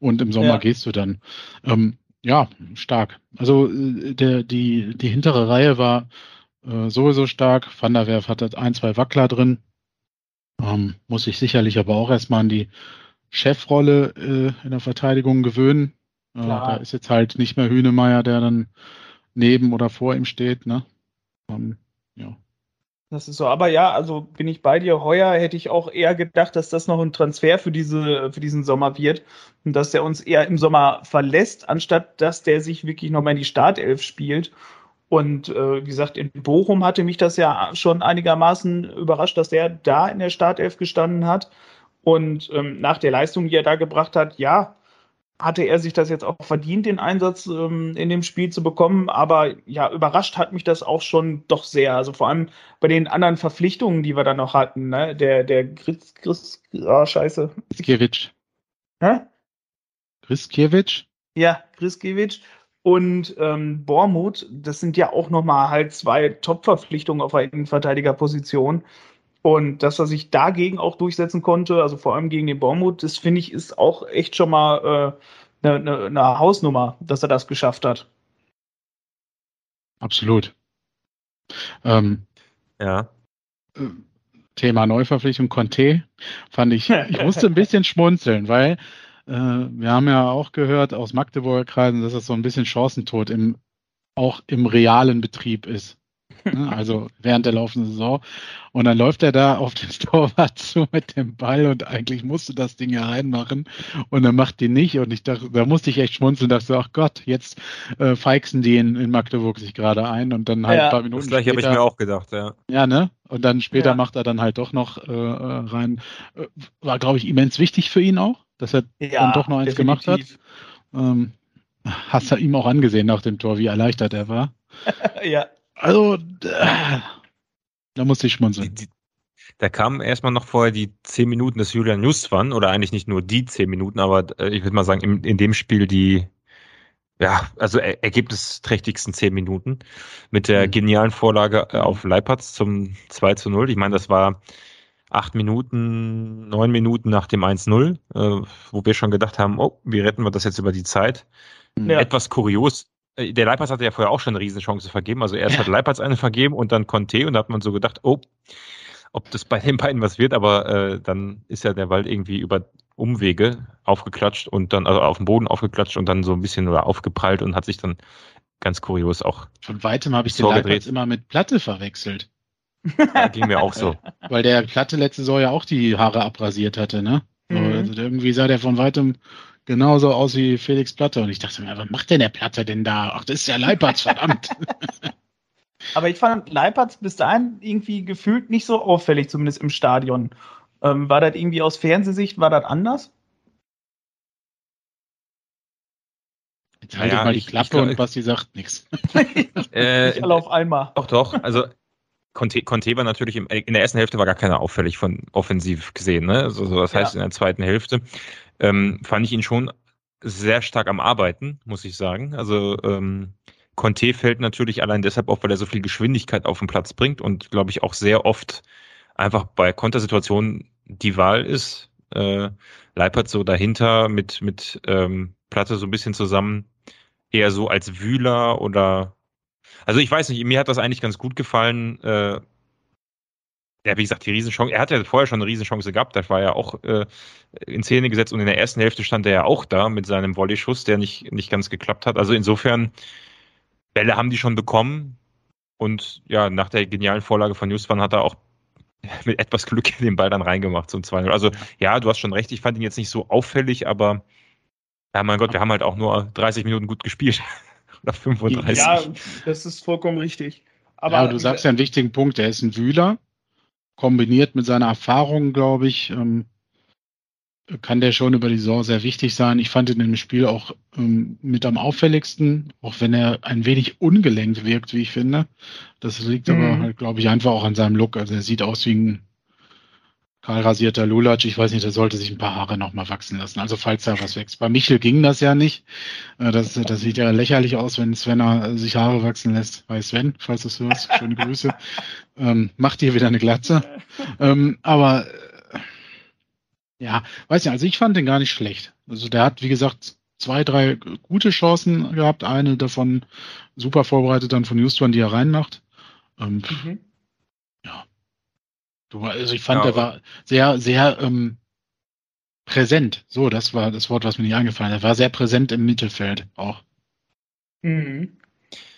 und im Sommer
Ja.
gehst du dann. Ähm, ja, stark. Also äh, der, die, die hintere Reihe war äh, sowieso stark. Van der Werf hatte ein, zwei Wackler drin. Ähm, muss sich sicherlich aber auch erstmal an die Chefrolle äh, in der Verteidigung gewöhnen. Äh, da ist jetzt halt nicht mehr Hünemeyer, der dann neben oder vor ihm steht. Ne? Ähm, ja.
Das ist so, aber ja, also bin ich bei dir. Heuer hätte ich auch eher gedacht, dass das noch ein Transfer für, diese, für diesen Sommer wird und dass der uns eher im Sommer verlässt, anstatt dass der sich wirklich nochmal in die Startelf spielt. Und äh, wie gesagt, in Bochum hatte mich das ja schon einigermaßen überrascht, dass der da in der Startelf gestanden hat. Und ähm, nach der Leistung, die er da gebracht hat, ja, hatte er sich das jetzt auch verdient, den Einsatz ähm, in dem Spiel zu bekommen. Aber ja, überrascht hat mich das auch schon doch sehr. Also vor allem bei den anderen Verpflichtungen, die wir dann noch hatten. Ne? Der, der Chris, Chris, ah, scheiße.
Griskiewicz.
Hä?
Griskiewicz?
Ja, Griskiewicz und ähm, Bormuth, das sind ja auch nochmal halt zwei Top-Verpflichtungen auf der Innenverteidigerposition. Und dass er sich dagegen auch durchsetzen konnte, also vor allem gegen den Bormuth, das finde ich ist auch echt schon mal äh, eine, eine, eine Hausnummer, dass er das geschafft hat.
Absolut. Ähm,
Ja.
äh, Thema Neuverpflichtung Conte fand ich, ich musste ein bisschen schmunzeln, weil äh, wir haben ja auch gehört aus Magdeburger Kreisen, dass das so ein bisschen Chancentod im, auch im realen Betrieb ist. Ne? [LAUGHS] Also während der laufenden Saison. Und dann läuft er da auf den [LAUGHS] Torwart zu mit dem Ball und eigentlich musste das Ding ja reinmachen. Und dann macht die nicht. Und ich dachte, da musste ich echt schmunzeln, dachte so, ach Gott, jetzt äh, feixen die in, in Magdeburg sich gerade ein und dann halt
Ja.
ein paar Minuten
Das gleiche habe ich mir auch gedacht, ja.
ja, ne? Und dann später
Ja.
macht er dann halt doch noch äh, äh, rein. Äh, War, glaube ich, immens wichtig für ihn auch, dass er dann doch noch eins gemacht hat.
definitiv.
Ähm, hast du ihm auch angesehen nach dem Tor, wie erleichtert er war. [LAUGHS]
ja.
Also, äh, da musste ich
Die,
schmunzeln.
die, da kamen erstmal noch vorher die zehn Minuten des Julian Justwan, oder eigentlich nicht nur die zehn Minuten, aber äh, ich würde mal sagen, in, in dem Spiel die, ja, also er, ergebnisträchtigsten zehn Minuten mit der
Mhm.
genialen Vorlage äh, auf Leipertz zum 2 zu 0. Ich meine, das war acht Minuten, neun Minuten nach dem 1-0, äh, wo wir schon gedacht haben, oh, wie retten wir das jetzt über die Zeit?
Ja.
Etwas kurios. Äh, Der Leipertz hatte ja vorher auch schon eine Riesenchance vergeben. Also erst
Ja.
hat Leipertz eine vergeben und dann Conte und da hat man so gedacht, oh, ob das bei den beiden was wird, aber äh, dann ist ja der Wald irgendwie über Umwege aufgeklatscht und dann, also auf dem Boden aufgeklatscht und dann so ein bisschen oder aufgeprallt und hat sich dann ganz kurios auch,
Von weitem habe ich den Leipertz immer mit Platte verwechselt.
Ja, ging mir auch so. [LAUGHS]
Weil der Platte letzte Saison ja auch die Haare abrasiert hatte, ne?
Mhm.
Also irgendwie sah der von weitem genauso aus wie Felix Platte. Und ich dachte mir, was macht denn der Platte denn da? Ach, das ist ja Leipertz, verdammt. [LAUGHS]
Aber ich fand Leipertz bis dahin irgendwie gefühlt nicht so auffällig, zumindest im Stadion. Ähm, war das irgendwie aus Fernsehsicht, war das anders?
Jetzt haltet
Ja,
mal die
ich- ich
Klappe
glaub-
und Basti sagt nichts. [LAUGHS]
Äh,
nicht alle auf einmal.
Doch, doch. Also Conte, Conte war natürlich im, in der ersten Hälfte war gar keiner auffällig von offensiv gesehen. Ne? Also, so, das heißt,
Ja.
in der zweiten Hälfte ähm, fand ich ihn schon sehr stark am Arbeiten, muss ich sagen. Also ähm, Conte fällt natürlich allein deshalb auf, weil er so viel Geschwindigkeit auf den Platz bringt und glaube ich auch sehr oft einfach bei Kontersituationen die Wahl ist. Äh, Leipert so dahinter mit, mit ähm, Platte so ein bisschen zusammen, eher so als Wühler oder also ich weiß nicht, mir hat das eigentlich ganz gut gefallen, äh, Ja, wie gesagt, die Riesenchance, er hat ja vorher schon eine Riesenchance gehabt, das war ja auch äh, in Szene gesetzt und in der ersten Hälfte stand er ja auch da mit seinem Volley-Schuss, der nicht, nicht ganz geklappt hat. Also insofern, Bälle haben die schon bekommen und ja, nach der genialen Vorlage von Newspan hat er auch [LAUGHS] mit etwas Glück den Ball dann reingemacht zum 2-0. Also ja, du hast schon recht, ich fand ihn jetzt nicht so auffällig, aber ja, mein Gott, wir haben halt auch nur 30 Minuten gut gespielt.
Oder 35. Ja, das ist vollkommen richtig.
Aber ja, du sagst ja einen wichtigen Punkt, er ist ein Wühler kombiniert mit seiner Erfahrung, glaube ich, ähm, kann der schon über die Saison sehr wichtig sein. Ich fand ihn im Spiel auch ähm, mit am auffälligsten, auch wenn er ein wenig ungelenkt wirkt, wie ich finde. Das liegt mhm. aber halt, glaube ich, einfach auch an seinem Look. Also er sieht aus wie ein kahl rasierter Lulatsch. Ich weiß nicht, der sollte sich ein paar Haare noch mal wachsen lassen. Also falls da was wächst. Bei Michel ging das ja nicht. Äh, das, das sieht ja lächerlich aus, wenn Sven sich Haare wachsen lässt. Bei Sven, falls du es hörst, schöne Grüße. Ähm, macht dir wieder eine Glatze. Ähm, aber äh, ja, weiß nicht, also ich fand den gar nicht schlecht. Also der hat, wie gesagt, zwei, drei gute Chancen gehabt. Eine davon super vorbereitet dann von Houston, die er reinmacht. Ähm, mhm. Also ich fand, ja, er war sehr, sehr ähm, präsent. So, das war das Wort, was mir nicht eingefallen ist. Er war sehr präsent im Mittelfeld auch.
Mhm.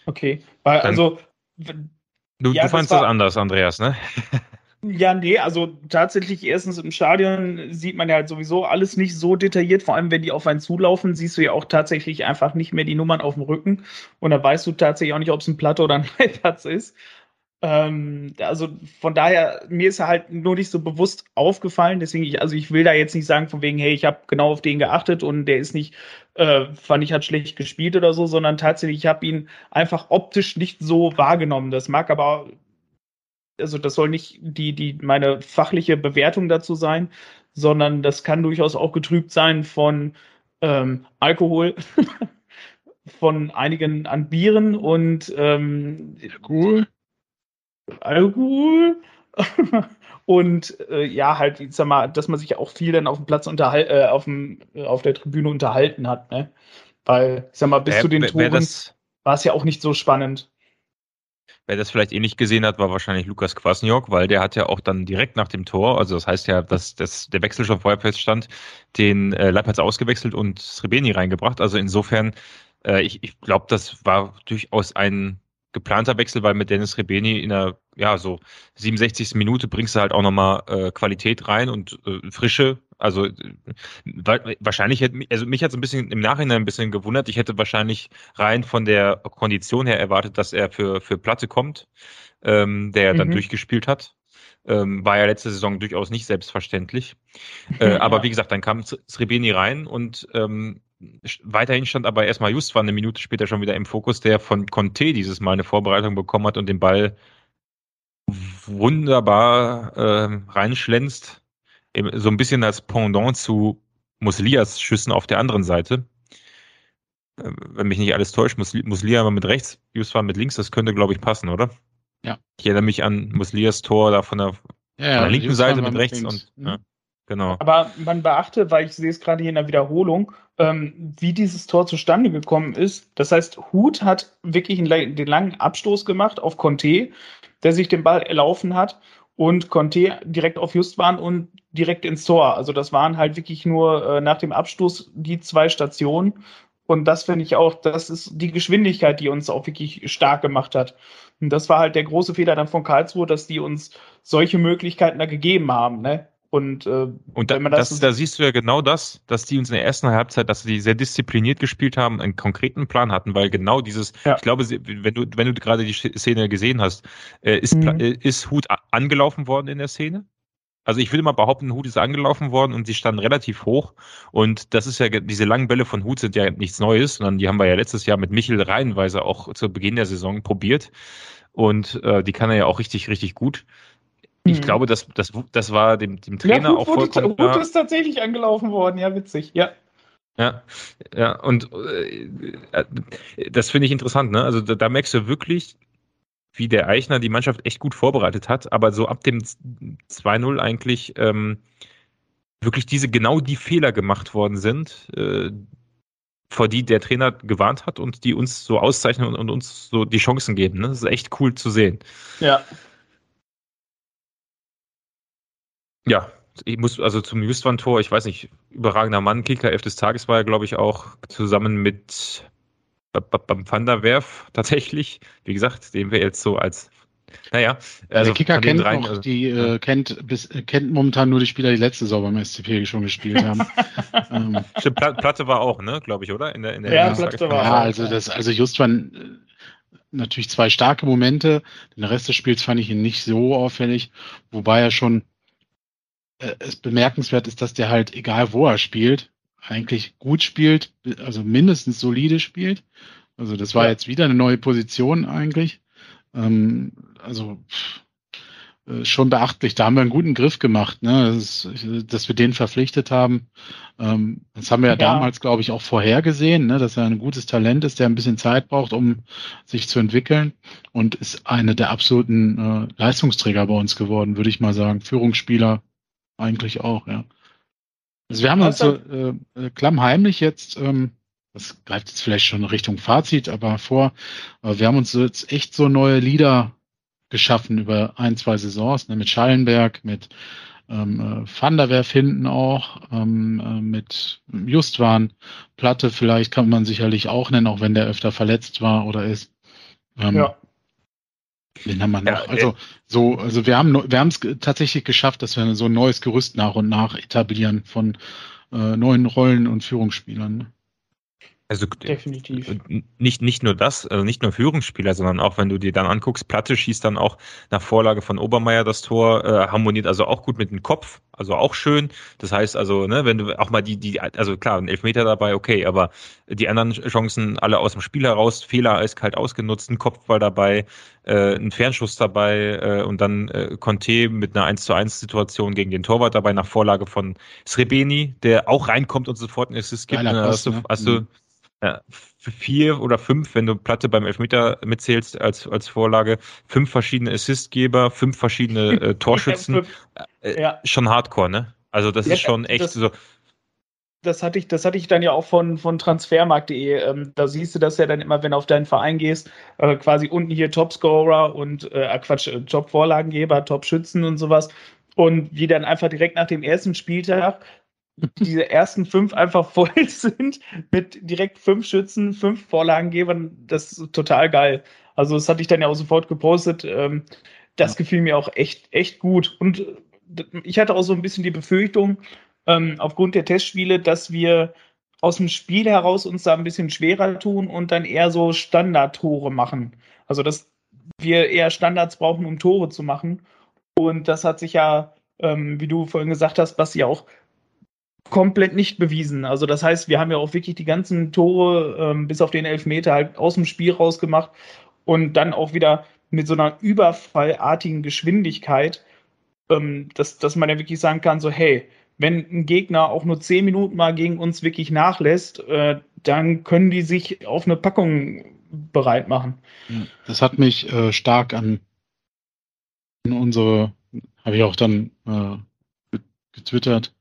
Okay. Weil, also.
Du, ja, du fandest das, war, das anders, Andreas, ne? [LAUGHS]
Ja, nee, also tatsächlich erstens im Stadion sieht man ja halt sowieso alles nicht so detailliert, vor allem wenn die auf einen zulaufen, siehst du ja auch tatsächlich einfach nicht mehr die Nummern auf dem Rücken und da weißt du tatsächlich auch nicht, ob es ein Platte oder ein [LAUGHS] Leitplatz ist. Ähm, also von daher, mir ist er halt nur nicht so bewusst aufgefallen. Deswegen, ich, also ich will da jetzt nicht sagen, von wegen, hey, ich habe genau auf den geachtet und der ist nicht, äh, fand ich, hat schlecht gespielt oder so, sondern tatsächlich, ich habe ihn einfach optisch nicht so wahrgenommen. Das mag aber, also das soll nicht die, die, meine fachliche Bewertung dazu sein, sondern das kann durchaus auch getrübt sein von ähm, Alkohol. [LAUGHS] von einigen an Bieren und ähm,
cool.
Alkohol. [LAUGHS] und äh, ja, halt, ich sag mal, dass man sich auch viel dann auf dem Platz unterhalten, äh, auf, dem, äh, auf der Tribüne unterhalten hat, ne? Weil, ich sag mal, bis äh, zu den Toren war es ja auch nicht so spannend.
Wer das vielleicht eh nicht gesehen hat, war wahrscheinlich Lukas Kwasniok, weil der hat ja auch dann direkt nach dem Tor, also das heißt ja, dass, dass der Wechsel schon vorher feststand, den äh, Leipzig ausgewechselt und Srebeni reingebracht. Also insofern, äh, ich, ich glaube, das war durchaus ein geplanter Wechsel, weil mit Dennis Rebeni in der, ja, so 67. Minute bringst du halt auch nochmal äh, Qualität rein und äh, Frische. Also äh, wahrscheinlich hätte also mich hat es ein bisschen im Nachhinein ein bisschen gewundert. Ich hätte wahrscheinlich rein von der Kondition her erwartet, dass er für, für Platte kommt, ähm, der mhm. dann durchgespielt hat. Ähm, war ja letzte Saison durchaus nicht selbstverständlich. Äh, ja. [LAUGHS] Aber wie gesagt, dann kam Srebeni rein und ähm, weiterhin stand aber erstmal Just war eine Minute später schon wieder im Fokus, der von Conte dieses Mal eine Vorbereitung bekommen hat und den Ball wunderbar äh, reinschlänzt. So ein bisschen als Pendant zu Muslias Schüssen auf der anderen Seite. Äh, wenn mich nicht alles täuscht, Muslia war mit rechts, Just war mit links, das könnte, glaube ich, passen, oder?
Ja.
Ich erinnere mich an Muslias Tor da von der, ja, von der linken Seite mit rechts und mhm. ja. Genau.
Aber man beachte, weil ich sehe es gerade hier in der Wiederholung, ähm, wie dieses Tor zustande gekommen ist. Das heißt, Hut hat wirklich einen, den langen Abstoß gemacht auf Conte, der sich den Ball erlaufen hat und Conte direkt auf Justwan und direkt ins Tor. Also das waren halt wirklich nur äh, nach dem Abstoß die zwei Stationen. Und das finde ich auch, das ist die Geschwindigkeit, die uns auch wirklich stark gemacht hat. Und das war halt der große Fehler dann von Karlsruhe, dass die uns solche Möglichkeiten da gegeben haben. Ne? Und, äh,
und da, das, das, da siehst du ja genau das, dass die uns in der ersten Halbzeit, dass sie sehr diszipliniert gespielt haben, einen konkreten Plan hatten, weil genau dieses, ja. ich glaube, wenn du, wenn du gerade die Szene gesehen hast, äh, ist, mhm. Äh, ist Hut angelaufen worden in der Szene? Also ich würde mal behaupten, Hut ist angelaufen worden und sie standen relativ hoch. Und das ist ja, diese langen Bälle von Hut sind ja nichts Neues, sondern die haben wir ja letztes Jahr mit Michel reihenweise auch zu Beginn der Saison probiert. Und äh, die kann er ja auch richtig, richtig gut. Ich mhm. glaube, das, das, das war dem, dem Trainer ja, auch vollkommen
wurde, klar. ist tatsächlich angelaufen worden, ja, witzig, ja.
Ja, ja, und äh, das finde ich interessant, ne? Also da, da, merkst du wirklich, wie der Eichner die Mannschaft echt gut vorbereitet hat, aber so ab dem 2-0 eigentlich ähm, wirklich diese genau die Fehler gemacht worden sind, äh, vor die der Trainer gewarnt hat und die uns so auszeichnen und, und uns so die Chancen geben. Ne? Das ist echt cool zu sehen.
Ja,
Ja, ich muss also zum Justwan-Tor, ich weiß nicht, überragender Mann, Kicker, elf des Tages war er, glaube ich, auch zusammen mit beim Van der Werf tatsächlich. Wie gesagt, den wir jetzt so als naja,
also der Kicker kennt dreien, noch, also, die äh, kennt bis kennt momentan nur die Spieler, die letzte Saison beim SCP schon gespielt haben. [LAUGHS]
ähm, Stimmt, Platte war auch, ne, glaube ich, oder?
In der, in der ja, Platte war
ja, also das, also Justwan äh, natürlich zwei starke Momente. Den Rest des Spiels fand ich ihn nicht so auffällig, wobei er schon äh, es bemerkenswert ist, dass der halt, egal wo er spielt, eigentlich gut spielt, also mindestens solide spielt. Also das war ja. jetzt wieder eine neue Position eigentlich. Ähm, also äh, schon beachtlich. Da haben wir einen guten Griff gemacht, ne? das ist, dass wir den verpflichtet haben. Ähm, das haben wir ja, ja. damals, glaube ich, auch vorhergesehen, ne? dass er ein gutes Talent ist, der ein bisschen Zeit braucht, um sich zu entwickeln und ist eine der absoluten äh, Leistungsträger bei uns geworden, würde ich mal sagen. Führungsspieler eigentlich auch, ja. Also wir haben uns so äh, äh, klammheimlich jetzt, ähm, das greift jetzt vielleicht schon Richtung Fazit, aber vor, äh, wir haben uns jetzt echt so neue Lieder geschaffen über ein, zwei Saisons, ne, mit Schallenberg, mit ähm, äh, Van der Werf hinten auch, ähm, äh, mit Justwan, Platte vielleicht kann man sicherlich auch nennen, auch wenn der öfter verletzt war oder ist. Ähm, ja. Den haben wir noch. Ja, also so, also wir haben wir haben es tatsächlich geschafft, dass wir so ein neues Gerüst nach und nach etablieren von äh, neuen Rollen und Führungsspielern. Ne?
Also definitiv. Äh, nicht, nicht nur das, also nicht nur Führungsspieler, sondern auch wenn du dir dann anguckst, Platte schießt dann auch nach Vorlage von Obermeier das Tor, äh, harmoniert also auch gut mit dem Kopf, also auch schön. Das heißt also, ne, wenn du auch mal die, die, also klar, ein Elfmeter dabei, okay, aber die anderen Chancen alle aus dem Spiel heraus, Fehler eiskalt ausgenutzt, ein Kopfball dabei, äh, ein Fernschuss dabei äh, und dann äh, Conte mit einer 1 zu 1 Situation gegen den Torwart dabei nach Vorlage von Srebeni, der auch reinkommt und sofort einen Assist gibt. Geiler hast du, ne? hast du mhm ja, vier oder fünf, wenn du Platte beim Elfmeter mitzählst als, als Vorlage, fünf verschiedene Assistgeber, fünf verschiedene äh, [LAUGHS] Torschützen. Äh, ja. Schon hardcore, ne? Also das ja, ist schon echt das, so.
Das hatte ich, das hatte ich dann ja auch von, von transfermarkt.de. Ähm, da siehst du das ja dann immer, wenn du auf deinen Verein gehst, äh, quasi unten hier Topscorer und äh, äh Quatsch, äh, Top-Vorlagengeber, Top-Schützen und sowas. Und wie dann einfach direkt nach dem ersten Spieltag diese ersten fünf einfach [LAUGHS] voll sind mit direkt fünf Schützen, fünf Vorlagengebern, das ist total geil. Also das hatte ich dann ja auch sofort gepostet. Ähm, das ja. gefiel mir auch echt, echt gut. Und ich hatte auch so ein bisschen die Befürchtung, ähm, aufgrund der Testspiele, dass wir aus dem Spiel heraus uns da ein bisschen schwerer tun und dann eher so Standardtore machen. Also dass wir eher Standards brauchen, um Tore zu machen. Und das hat sich ja, ähm, wie du vorhin gesagt hast, was ja auch komplett nicht bewiesen. Also das heißt, wir haben ja auch wirklich die ganzen Tore ähm, bis auf den Elfmeter halt aus dem Spiel rausgemacht und dann auch wieder mit so einer überfallartigen Geschwindigkeit, ähm, dass, dass man ja wirklich sagen kann, so hey, wenn ein Gegner auch nur zehn Minuten mal gegen uns wirklich nachlässt, äh, dann können die sich auf eine Packung bereit machen.
Das hat mich äh, stark an unsere, habe ich auch dann äh, getwittert,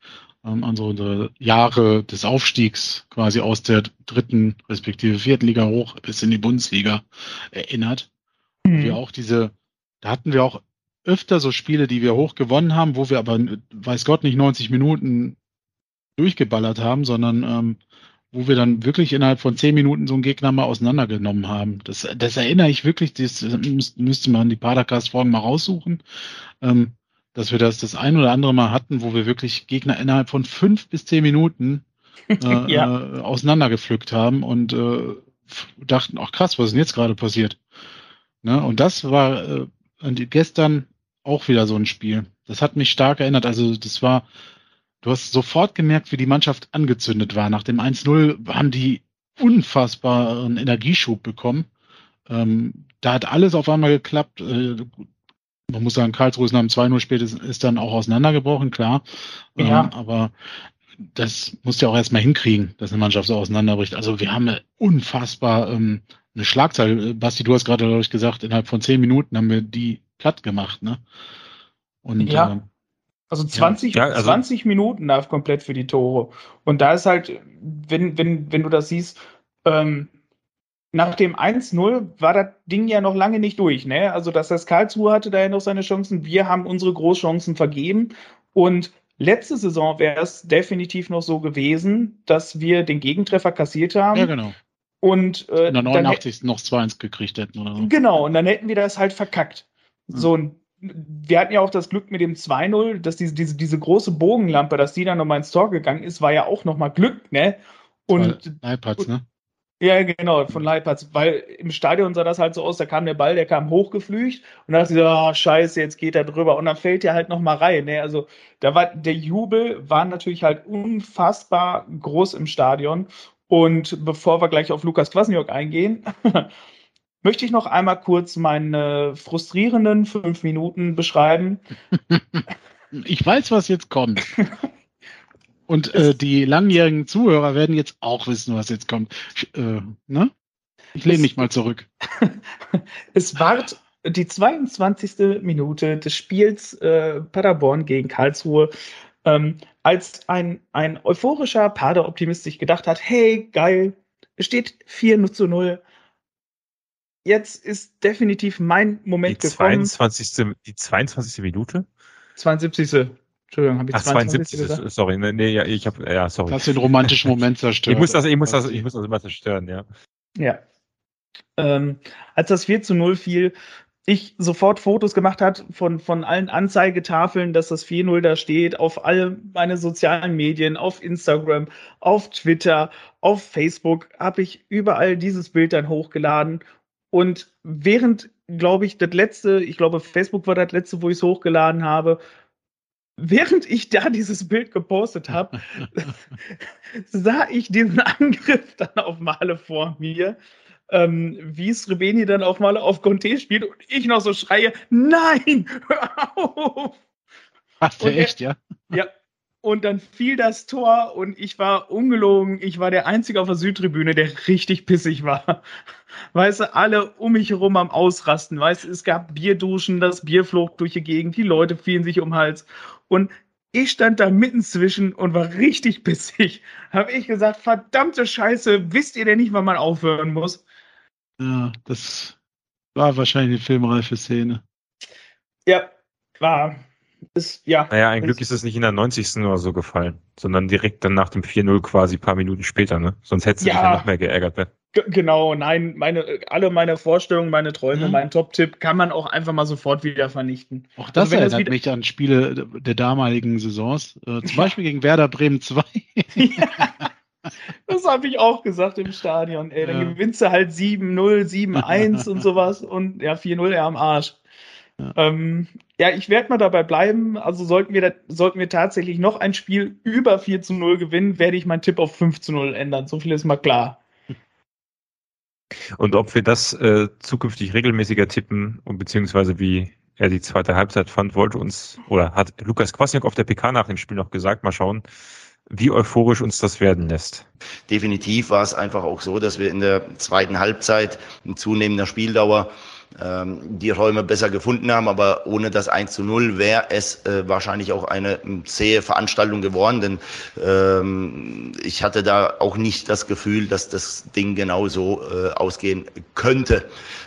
ähm, an so unsere Jahre des Aufstiegs quasi aus der dritten respektive vierten Liga hoch bis in die Bundesliga erinnert. Mhm. Wir auch diese, da hatten wir auch öfter so Spiele, die wir hoch gewonnen haben, wo wir aber, weiß Gott, nicht 90 Minuten durchgeballert haben, sondern ähm, wo wir dann wirklich innerhalb von zehn Minuten so einen Gegner mal auseinandergenommen haben. Das, das erinnere ich wirklich, das müsste man die Padercast-Folgen mal raussuchen. Ähm, dass wir das das ein oder andere Mal hatten, wo wir wirklich Gegner innerhalb von fünf bis zehn Minuten [LAUGHS] äh, ja. äh, auseinandergepflückt haben und äh, dachten, ach krass, was ist denn jetzt gerade passiert? Ne? Und das war äh, gestern auch wieder so ein Spiel. Das hat mich stark erinnert. Also das war, du hast sofort gemerkt, wie die Mannschaft angezündet war. Nach dem 1-0 haben die unfassbaren Energieschub bekommen. Ähm, da hat alles auf einmal geklappt. Äh, man muss sagen, Karlsruhe ist nach dem 2-0 spät ist, ist dann auch auseinandergebrochen, klar. Ja. Ähm, aber das musst du ja auch erstmal hinkriegen, dass eine Mannschaft so auseinanderbricht. Also wir haben eine unfassbar ähm, eine Schlagzeile. Basti, du hast gerade, glaube ich, gesagt, innerhalb von zehn Minuten haben wir die platt gemacht, ne?
Und ja. Äh, also 20, ja, also 20 Minuten darf komplett für die Tore. Und da ist halt, wenn, wenn, wenn du das siehst, ähm, nach dem 1-0 war das Ding ja noch lange nicht durch. Ne? Also, dass das Karlsruhe hatte da ja noch seine Chancen. Wir haben unsere Großchancen vergeben. Und letzte Saison wäre es definitiv noch so gewesen, dass wir den Gegentreffer kassiert haben.
Ja, genau.
Und äh,
In der
dann hä-
89. noch 2-1 gekriegt hätten oder so.
Genau, und dann hätten wir das halt verkackt.
Mhm.
So, und wir hatten ja auch das Glück mit dem 2-0, dass diese, diese, diese große Bogenlampe, dass die dann nochmal ins Tor gegangen ist, war ja auch nochmal Glück, ne? Und
iPads, ne?
Ja, genau, von Leipzig, weil im Stadion sah das halt so aus, da kam der Ball, der kam hochgeflücht und dann dachte ich so, oh, scheiße, jetzt geht er drüber und dann fällt der halt nochmal rein, ne? Also da war, der Jubel war natürlich halt unfassbar groß im Stadion und bevor wir gleich auf Lukas Kwasniok eingehen, [LAUGHS] möchte ich noch einmal kurz meine frustrierenden fünf Minuten beschreiben. [LAUGHS]
Ich weiß, was jetzt kommt. [LAUGHS] Und äh, die langjährigen Zuhörer werden jetzt auch wissen, was jetzt kommt. Ich, Äh, ne? Ich lehne mich mal zurück. [LAUGHS]
Es ward die 22. Minute des Spiels äh, Paderborn gegen Karlsruhe, ähm, als ein, ein euphorischer Pader-Optimist sich gedacht hat, hey, geil, es steht 4 zu 0. Jetzt ist definitiv mein
Die
Moment gekommen.
22. Die 22. Minute?
72. Entschuldigung, habe ich
Ach, 72.
gesagt?
ist- Sorry, nee, nee, ja, ich habe, ja, sorry.
Hast den romantischen Moment zerstört.
Ich muss das, ich muss das, ich muss das immer zerstören, ja.
Ja. Ähm, als das 4 zu 0 fiel, ich sofort Fotos gemacht hat von, von allen Anzeigetafeln, dass das 4-0 da steht, auf alle meine sozialen Medien, auf Instagram, auf Twitter, auf Facebook, habe ich überall dieses Bild dann hochgeladen. Und während, glaube ich, das letzte, ich glaube, Facebook war das letzte, wo ich es hochgeladen habe, während ich da dieses Bild gepostet habe, [LAUGHS] sah ich diesen Angriff dann auf Male vor mir, ähm, wie Srebeni dann auf Male auf Conte spielt und ich noch so schreie, nein, hör auf!
Ach, der
Und er-
echt, ja?
Ja, und dann fiel das Tor und ich war ungelogen, ich war der Einzige auf der Südtribüne, der richtig pissig war. [LAUGHS] Weißt du, alle um mich herum am Ausrasten, weißt du, es gab Bierduschen, das Bier flog durch die Gegend, die Leute fielen sich um den Hals und ich stand da mitten zwischen und war richtig [LAUGHS] pissig. Hab ich gesagt, verdammte Scheiße, wisst ihr denn nicht, wann man aufhören muss?
Ja, das war wahrscheinlich eine filmreife Szene.
Ja, war, ist, ja.
Naja, ein Glück ist es nicht in der 90. oder so gefallen, sondern direkt dann nach dem 4-0 quasi ein paar Minuten später, ne? Sonst hättest du dich
Ja.
ja noch mehr geärgert. Ne?
Genau, nein, meine, alle meine Vorstellungen, meine Träume,
Mhm.
mein Top-Tipp kann man auch einfach mal sofort wieder vernichten.
Auch das
Also wenn das
erinnert
wieder-
mich an Spiele der damaligen Saisons. Äh, zum Beispiel gegen Werder Bremen 2. [LAUGHS] [LAUGHS]
Das habe ich auch gesagt im Stadion. Ey, dann
Ja.
gewinnst du halt 7-0, 7-1 und sowas und ja, 4-0 eher am Arsch.
Ja.
Ähm, ja, ich werde mal dabei bleiben. Also sollten wir, da, sollten wir tatsächlich noch ein Spiel über 4 zu 0 gewinnen, werde ich meinen Tipp auf 5 zu 0 ändern. So viel ist mal klar.
Und ob wir das äh, zukünftig regelmäßiger tippen und beziehungsweise wie er die zweite Halbzeit fand, wollte uns, oder hat Lukas Kwasniok auf der PK nach dem Spiel noch gesagt, mal schauen, wie euphorisch uns das werden lässt.
Definitiv war es einfach auch so, dass wir in der zweiten Halbzeit in zunehmender Spieldauer ähm, die Räume besser gefunden haben, aber ohne das 1 zu 0 wäre es äh, wahrscheinlich auch eine ähm, zähe Veranstaltung geworden, denn ähm, ich hatte da auch nicht das Gefühl, dass das Ding genau so äh, ausgehen könnte.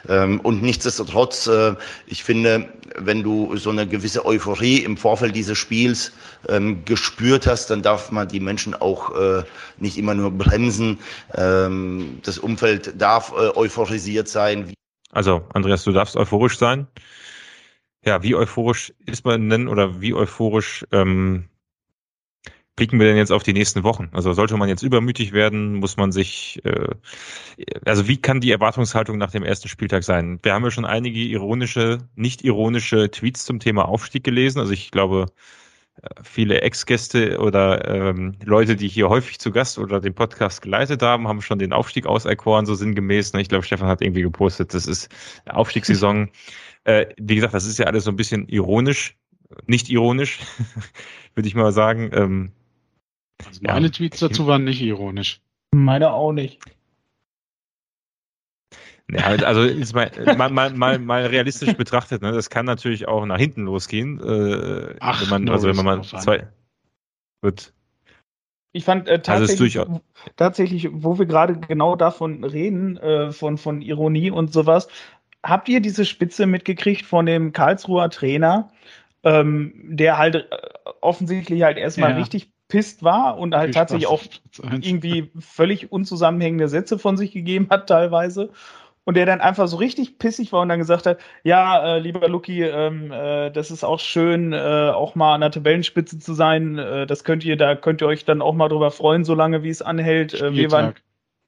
Ähm, und nichtsdestotrotz, äh, ich finde, wenn du so eine gewisse Euphorie im Vorfeld dieses Spiels ähm, gespürt hast, dann darf man die Menschen auch äh, nicht immer nur bremsen. Ähm, das Umfeld darf äh, euphorisiert sein.
Also, Andreas, du darfst euphorisch sein. Ja, wie euphorisch ist man denn oder wie euphorisch ähm, blicken wir denn jetzt auf die nächsten Wochen? Also sollte man jetzt übermütig werden, muss man sich, äh, also wie kann die Erwartungshaltung nach dem ersten Spieltag sein? Wir haben ja schon einige ironische, nicht ironische Tweets zum Thema Aufstieg gelesen. Also ich glaube, viele Ex-Gäste oder ähm, Leute, die hier häufig zu Gast oder den Podcast geleitet haben, haben schon den Aufstieg auserkoren, so sinngemäß. Ne? Ich glaube, Stefan hat irgendwie gepostet, das ist Aufstiegssaison. [LAUGHS] äh, wie gesagt, das ist ja alles so ein bisschen ironisch, nicht ironisch, [LAUGHS] würde ich mal sagen. Ähm,
Also
Ja.
meine Tweets dazu waren nicht ironisch.
Meine auch nicht.
Ja, also ist mal, mal, mal, mal, mal realistisch betrachtet, ne, das kann natürlich auch nach hinten losgehen. Äh,
Ach,
wenn man, also wenn man mal zwei wird.
Ich fand äh,
Also es ist
tatsächlich,
durchaus-
tatsächlich, wo wir gerade genau davon reden, äh, von, von Ironie und sowas, habt ihr diese Spitze mitgekriegt von dem Karlsruher Trainer, ähm, der halt äh, offensichtlich halt erstmal
Ja.
richtig pisst war und halt
Viel
tatsächlich auch [LAUGHS]
Spaß eins.
irgendwie völlig unzusammenhängende Sätze von sich gegeben hat teilweise. Und der dann einfach so richtig pissig war und dann gesagt hat, ja, äh, lieber Luki, ähm, äh, das ist auch schön, äh, auch mal an der Tabellenspitze zu sein. Äh, das könnt ihr, da könnt ihr euch dann auch mal drüber freuen, solange wie es anhält. Äh, wir waren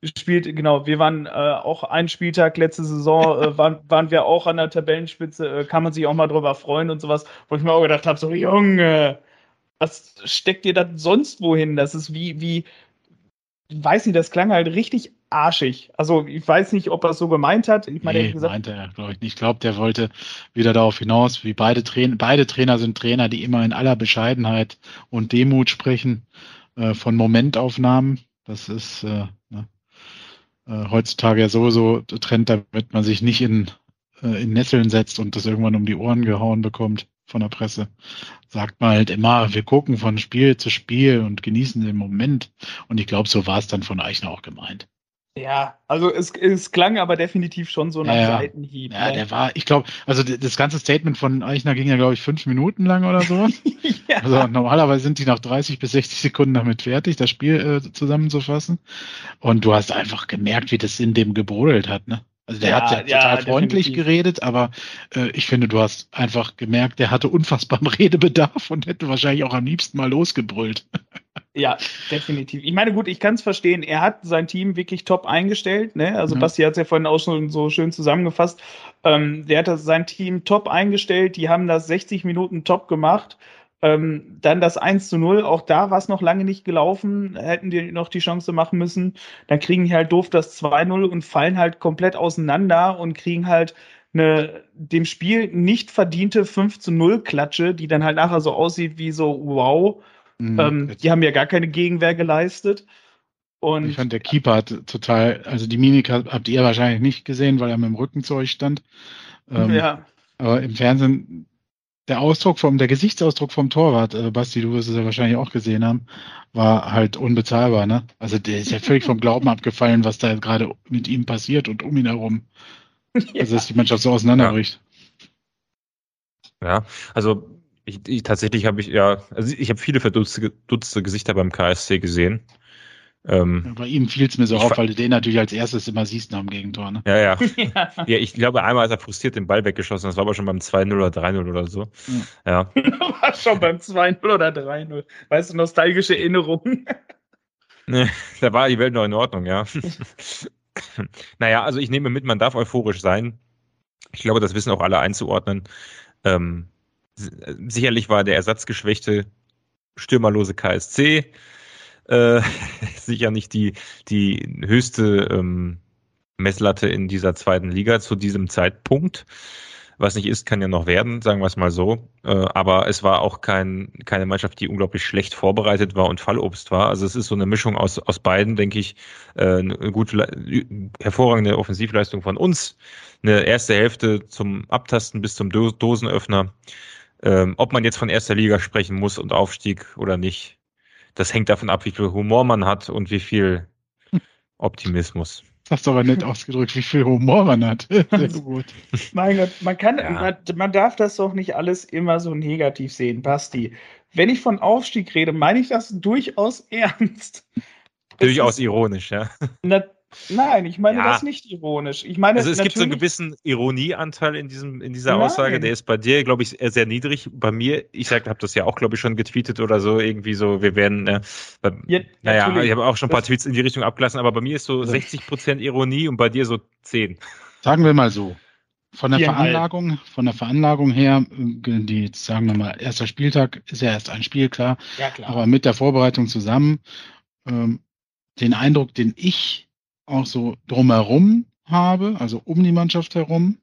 spielt, genau, wir waren äh, auch einen Spieltag letzte Saison, [LAUGHS] waren, waren wir auch an der Tabellenspitze, kann man sich auch mal drüber freuen und sowas, wo ich mir auch gedacht habe, so Junge, was steckt ihr da sonst wohin? Das ist wie, wie, weiß nicht, das klang halt richtig arschig. Also ich weiß nicht, ob er es so gemeint hat. Ich meine, er
Nee,
hat gesagt,
meinte er, glaube ich nicht. Ich glaube, der wollte wieder darauf hinaus, wie beide Trainer, beide Trainer sind Trainer, die immer in aller Bescheidenheit und Demut sprechen, äh, von Momentaufnahmen. Das ist äh, ne, äh, heutzutage ja sowieso Trend, damit man sich nicht in, äh, in Nesseln setzt und das irgendwann um die Ohren gehauen bekommt von der Presse. Sagt man halt immer, wir gucken von Spiel zu Spiel und genießen den Moment. Und ich glaube, so war es dann von Eichner auch gemeint.
Ja, also es, es klang aber definitiv schon so nach
Ja, ja.
Seitenhieb.
Ja,
ne?
der war, ich glaube, also das ganze Statement von Eichner ging ja, glaube ich, fünf Minuten lang oder so. [LAUGHS]
ja.
Also normalerweise sind die nach 30 bis 60 Sekunden damit fertig, das Spiel äh, zusammenzufassen. Und du hast einfach gemerkt, wie das in dem gebrodelt hat, ne? Also der
Ja,
hat ja
ja,
total freundlich
definitiv.
geredet, aber äh, ich finde, du hast einfach gemerkt, der hatte unfassbaren [LAUGHS] Redebedarf und hätte wahrscheinlich auch am liebsten mal losgebrüllt. [LAUGHS]
Ja, definitiv. Ich meine, gut, ich kann es verstehen. Er hat sein Team wirklich top eingestellt. Ne? Also
Ja.
Basti hat es ja vorhin auch schon so schön zusammengefasst. Ähm, der hat sein Team top eingestellt. Die haben das 60 Minuten top gemacht. Ähm, dann das 1 zu 0. Auch da war es noch lange nicht gelaufen. Hätten die noch die Chance machen müssen. Dann kriegen die halt doof das 2-0 und fallen halt komplett auseinander und kriegen halt eine dem Spiel nicht verdiente 5 zu 0 Klatsche, die dann halt nachher so aussieht wie so, wow.
Mhm.
Ähm, die haben ja gar keine Gegenwehr geleistet. Und
ich fand, der Keeper hat total, also die Mimik habt ihr wahrscheinlich nicht gesehen, weil er mit dem Rücken zu euch stand. Ähm,
ja,
Aber im Fernsehen, der Ausdruck vom, der Gesichtsausdruck vom Torwart, äh, Basti, du wirst es ja wahrscheinlich auch gesehen haben, war halt unbezahlbar, ne? Also der ist ja völlig vom Glauben abgefallen, was da gerade mit ihm passiert und um ihn herum.
ja.
Also dass die Mannschaft so auseinanderbricht.
Ja, also ich, ich tatsächlich habe ich ja, also ich habe viele verdutzte dutzte Gesichter beim KSC gesehen. Ähm,
Bei ihm fiel es mir so auf, weil du den natürlich als erstes immer siehst nach dem Gegentor, ne?
ja, ja.
ja. [LAUGHS]
Ja, ich glaube, einmal hat er frustriert den Ball weggeschossen. Das war aber schon beim 2-0 oder 3-0 oder so. Ja. [LAUGHS]
War schon beim 2-0 oder 3-0. Weißt du, nostalgische Erinnerungen. [LAUGHS]
Da war die Welt noch in Ordnung, ja. naja, also ich nehme mit, man darf euphorisch sein. Ich glaube, das wissen auch alle einzuordnen. Ähm, si- sicherlich war der ersatzgeschwächte, stürmerlose KSC äh, [LAUGHS] sicher nicht die, die höchste ähm, Messlatte in dieser zweiten Liga zu diesem Zeitpunkt. Was nicht ist, kann ja noch werden, sagen wir es mal so. Äh, aber es war auch kein, keine Mannschaft, die unglaublich schlecht vorbereitet war und Fallobst war. Also es ist so eine Mischung aus, aus beiden, denke ich. Äh, eine gute, hervorragende Offensivleistung von uns. Eine erste Hälfte zum Abtasten bis zum Do Dosenöffner. Ähm, ob man jetzt von erster Liga sprechen muss und Aufstieg oder nicht, das hängt davon ab, wie viel Humor man hat und wie viel [LAUGHS] Optimismus.
Das hast du aber nett ausgedrückt, wie viel Humor man hat. [LAUGHS] Sehr gut.
Mein Gott, man kann,
Ja.
man, man darf das doch nicht alles immer so negativ sehen, Basti. Wenn ich von Aufstieg rede, meine ich das durchaus [LAUGHS] ernst.
Durchaus ironisch, ja.
Na, nein, ich meine
Ja.
das nicht ironisch. Ich meine,
Also es gibt so einen gewissen Ironieanteil in diesem in dieser
Nein.
Aussage. Der ist bei dir, glaube ich, sehr niedrig. Bei mir, ich sag, habe das ja auch, glaube ich, schon getweetet oder so irgendwie so. Wir werden, äh, bei,
Ja,
naja,
natürlich.
ich habe auch schon ein paar
Das-
Tweets in die Richtung abgelassen, aber bei mir ist so 60 Prozent Ironie und bei dir so 10.
Sagen wir mal so. Von der. Veranlagung, von der Veranlagung her, äh, die, sagen wir mal, erster Spieltag ist ja erst ein Spiel, klar.
Ja, klar.
Aber mit der Vorbereitung zusammen, ähm, den Eindruck, den ich auch so drumherum habe, also um die Mannschaft herum,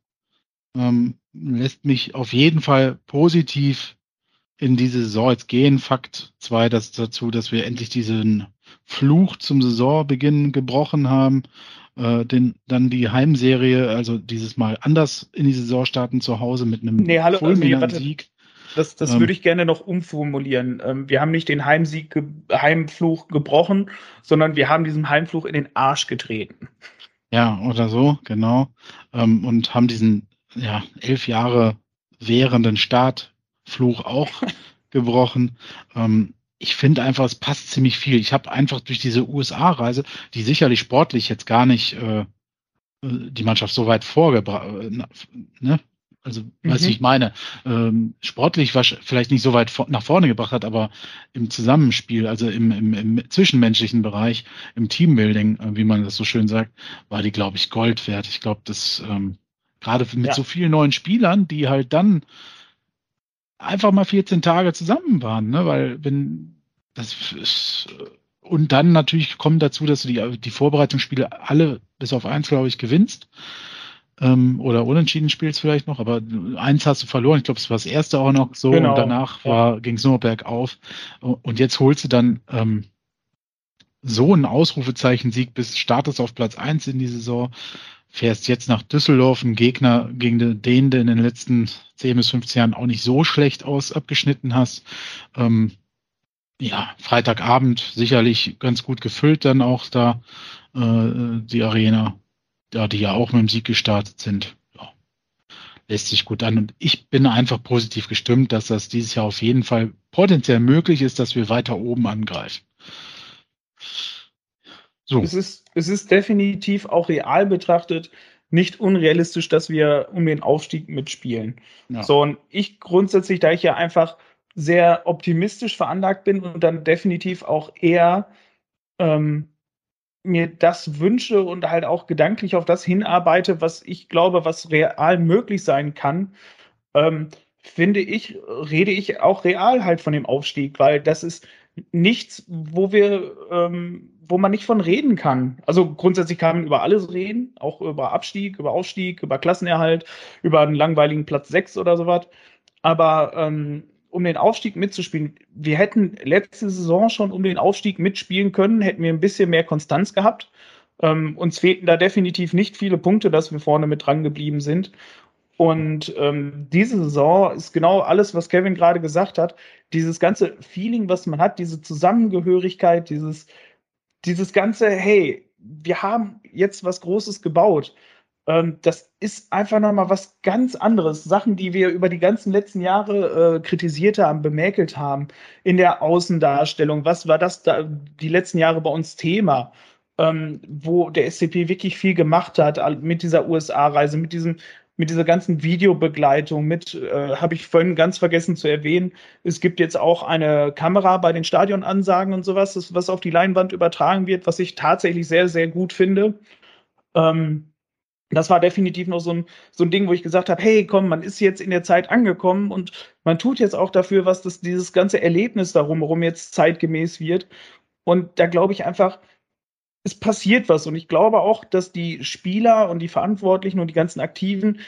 ähm, lässt mich auf jeden Fall positiv in diese Saison jetzt gehen. Fakt zwei, das dazu, dass wir endlich diesen Fluch zum Saisonbeginn gebrochen haben, äh, den, dann die Heimserie, also dieses Mal anders in die Saison starten zu Hause mit einem
Nee, hallo,
fulminanten
nee, warte.
Sieg.
Das, das
Ähm,
würde ich gerne noch umformulieren. Ähm, wir haben nicht den Heimsieg, ge Heimfluch gebrochen, sondern wir haben diesem Heimfluch in den Arsch getreten.
Ja, oder so, genau. Ähm, und haben diesen ja, elf Jahre währenden Start Fluch auch [LAUGHS] gebrochen. Ähm, ich finde einfach, es passt ziemlich viel. Ich habe einfach durch diese USA-Reise, die sicherlich sportlich jetzt gar nicht äh, die Mannschaft so weit vorgebracht, äh, ne? Also, mhm. weißt du, ich meine, ähm, sportlich war vielleicht nicht so weit vor, nach vorne gebracht hat, aber im Zusammenspiel, also im, im, im zwischenmenschlichen Bereich, im Teambuilding, äh, wie man das so schön sagt, war die, glaube ich, Gold wert. Ich glaube, das ähm, gerade mit ja. so vielen neuen Spielern, die halt dann einfach mal 14 Tage zusammen waren, ne? Weil wenn das ist, und dann natürlich kommt dazu, dass du die, die Vorbereitungsspiele alle bis auf eins, glaube ich, gewinnst. Ähm, oder unentschieden spielst vielleicht noch, aber eins hast du verloren. Ich glaube, es war das erste auch noch so genau. und danach war, ging es nur bergauf. Und jetzt holst du dann ähm, so ein Ausrufezeichen-Sieg bis startest auf Platz eins in die Saison, fährst jetzt nach Düsseldorf, ein Gegner gegen den, der in den letzten 10 bis 15 Jahren auch nicht so schlecht aus abgeschnitten hast. Ähm, ja, Freitagabend sicherlich ganz gut gefüllt dann auch da äh, die Arena ja, die ja auch mit dem Sieg gestartet sind, ja, lässt sich gut an. Und ich bin einfach positiv gestimmt, dass das dieses Jahr auf jeden Fall potenziell möglich ist, dass wir weiter oben angreifen.
So. Es ist, es ist definitiv auch real betrachtet nicht unrealistisch, dass wir um den Aufstieg mitspielen. Ja. So, und ich grundsätzlich, da ich ja einfach sehr optimistisch veranlagt bin und dann definitiv auch eher ähm, mir das wünsche und halt auch gedanklich auf das hinarbeite, was ich glaube, was real möglich sein kann, ähm, finde ich, rede ich auch real halt von dem Aufstieg, weil das ist nichts, wo wir, ähm, wo man nicht von reden kann. Also grundsätzlich kann man über alles reden, auch über Abstieg, über Aufstieg, über Klassenerhalt, über einen langweiligen Platz 6 oder sowas. Aber ähm, um den Aufstieg mitzuspielen. Wir hätten letzte Saison schon um den Aufstieg mitspielen können, hätten wir ein bisschen mehr Konstanz gehabt. Ähm, uns fehlten da definitiv nicht viele Punkte, dass wir vorne mit dran geblieben sind. Und ähm, diese Saison ist genau alles, was Kevin gerade gesagt hat. Dieses ganze Feeling, was man hat, diese Zusammengehörigkeit, dieses, dieses ganze, hey, wir haben jetzt was Großes gebaut. Ähm, das ist einfach nochmal was ganz anderes. Sachen, die wir über die ganzen letzten Jahre äh, kritisiert haben, bemäkelt haben in der Außendarstellung. Was war das da die letzten Jahre bei uns Thema? Ähm, wo der SCP wirklich viel gemacht hat mit dieser USA-Reise, mit diesem mit dieser ganzen Videobegleitung, mit, äh, habe ich vorhin ganz vergessen zu erwähnen, es gibt jetzt auch eine Kamera bei den Stadionansagen und sowas, das, was auf die Leinwand übertragen wird, was ich tatsächlich sehr, sehr gut finde. Ähm, das war definitiv noch so ein, so ein Ding, wo ich gesagt habe, hey, komm, man ist jetzt in der Zeit angekommen und man tut jetzt auch dafür, was das, dieses ganze Erlebnis darum herum jetzt zeitgemäß wird. Und da glaube ich einfach, es passiert was. Und ich glaube auch, dass die Spieler und die Verantwortlichen und die ganzen Aktiven,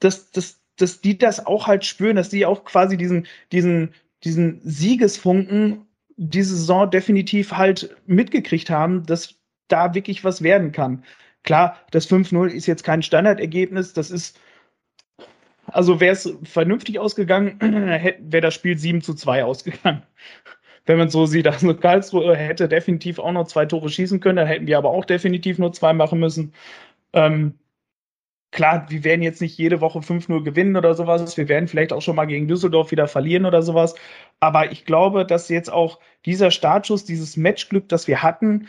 dass, dass, dass die das auch halt spüren, dass die auch quasi diesen, diesen, diesen Siegesfunken diese Saison definitiv halt mitgekriegt haben, dass da wirklich was werden kann. Klar, das 5-0 ist jetzt kein Standardergebnis, das ist, also wäre es vernünftig ausgegangen, [CLEARS THROAT] wäre das Spiel 7 zu 2 ausgegangen. [LAUGHS] Wenn man so sieht, also Karlsruhe hätte definitiv auch noch zwei Tore schießen können, dann hätten wir aber auch definitiv nur zwei machen müssen. Ähm, klar, wir werden jetzt nicht jede Woche 5-0 gewinnen oder sowas. Wir werden vielleicht auch schon mal gegen Düsseldorf wieder verlieren oder sowas. Aber ich glaube, dass jetzt auch dieser Startschuss, dieses Matchglück, das wir hatten,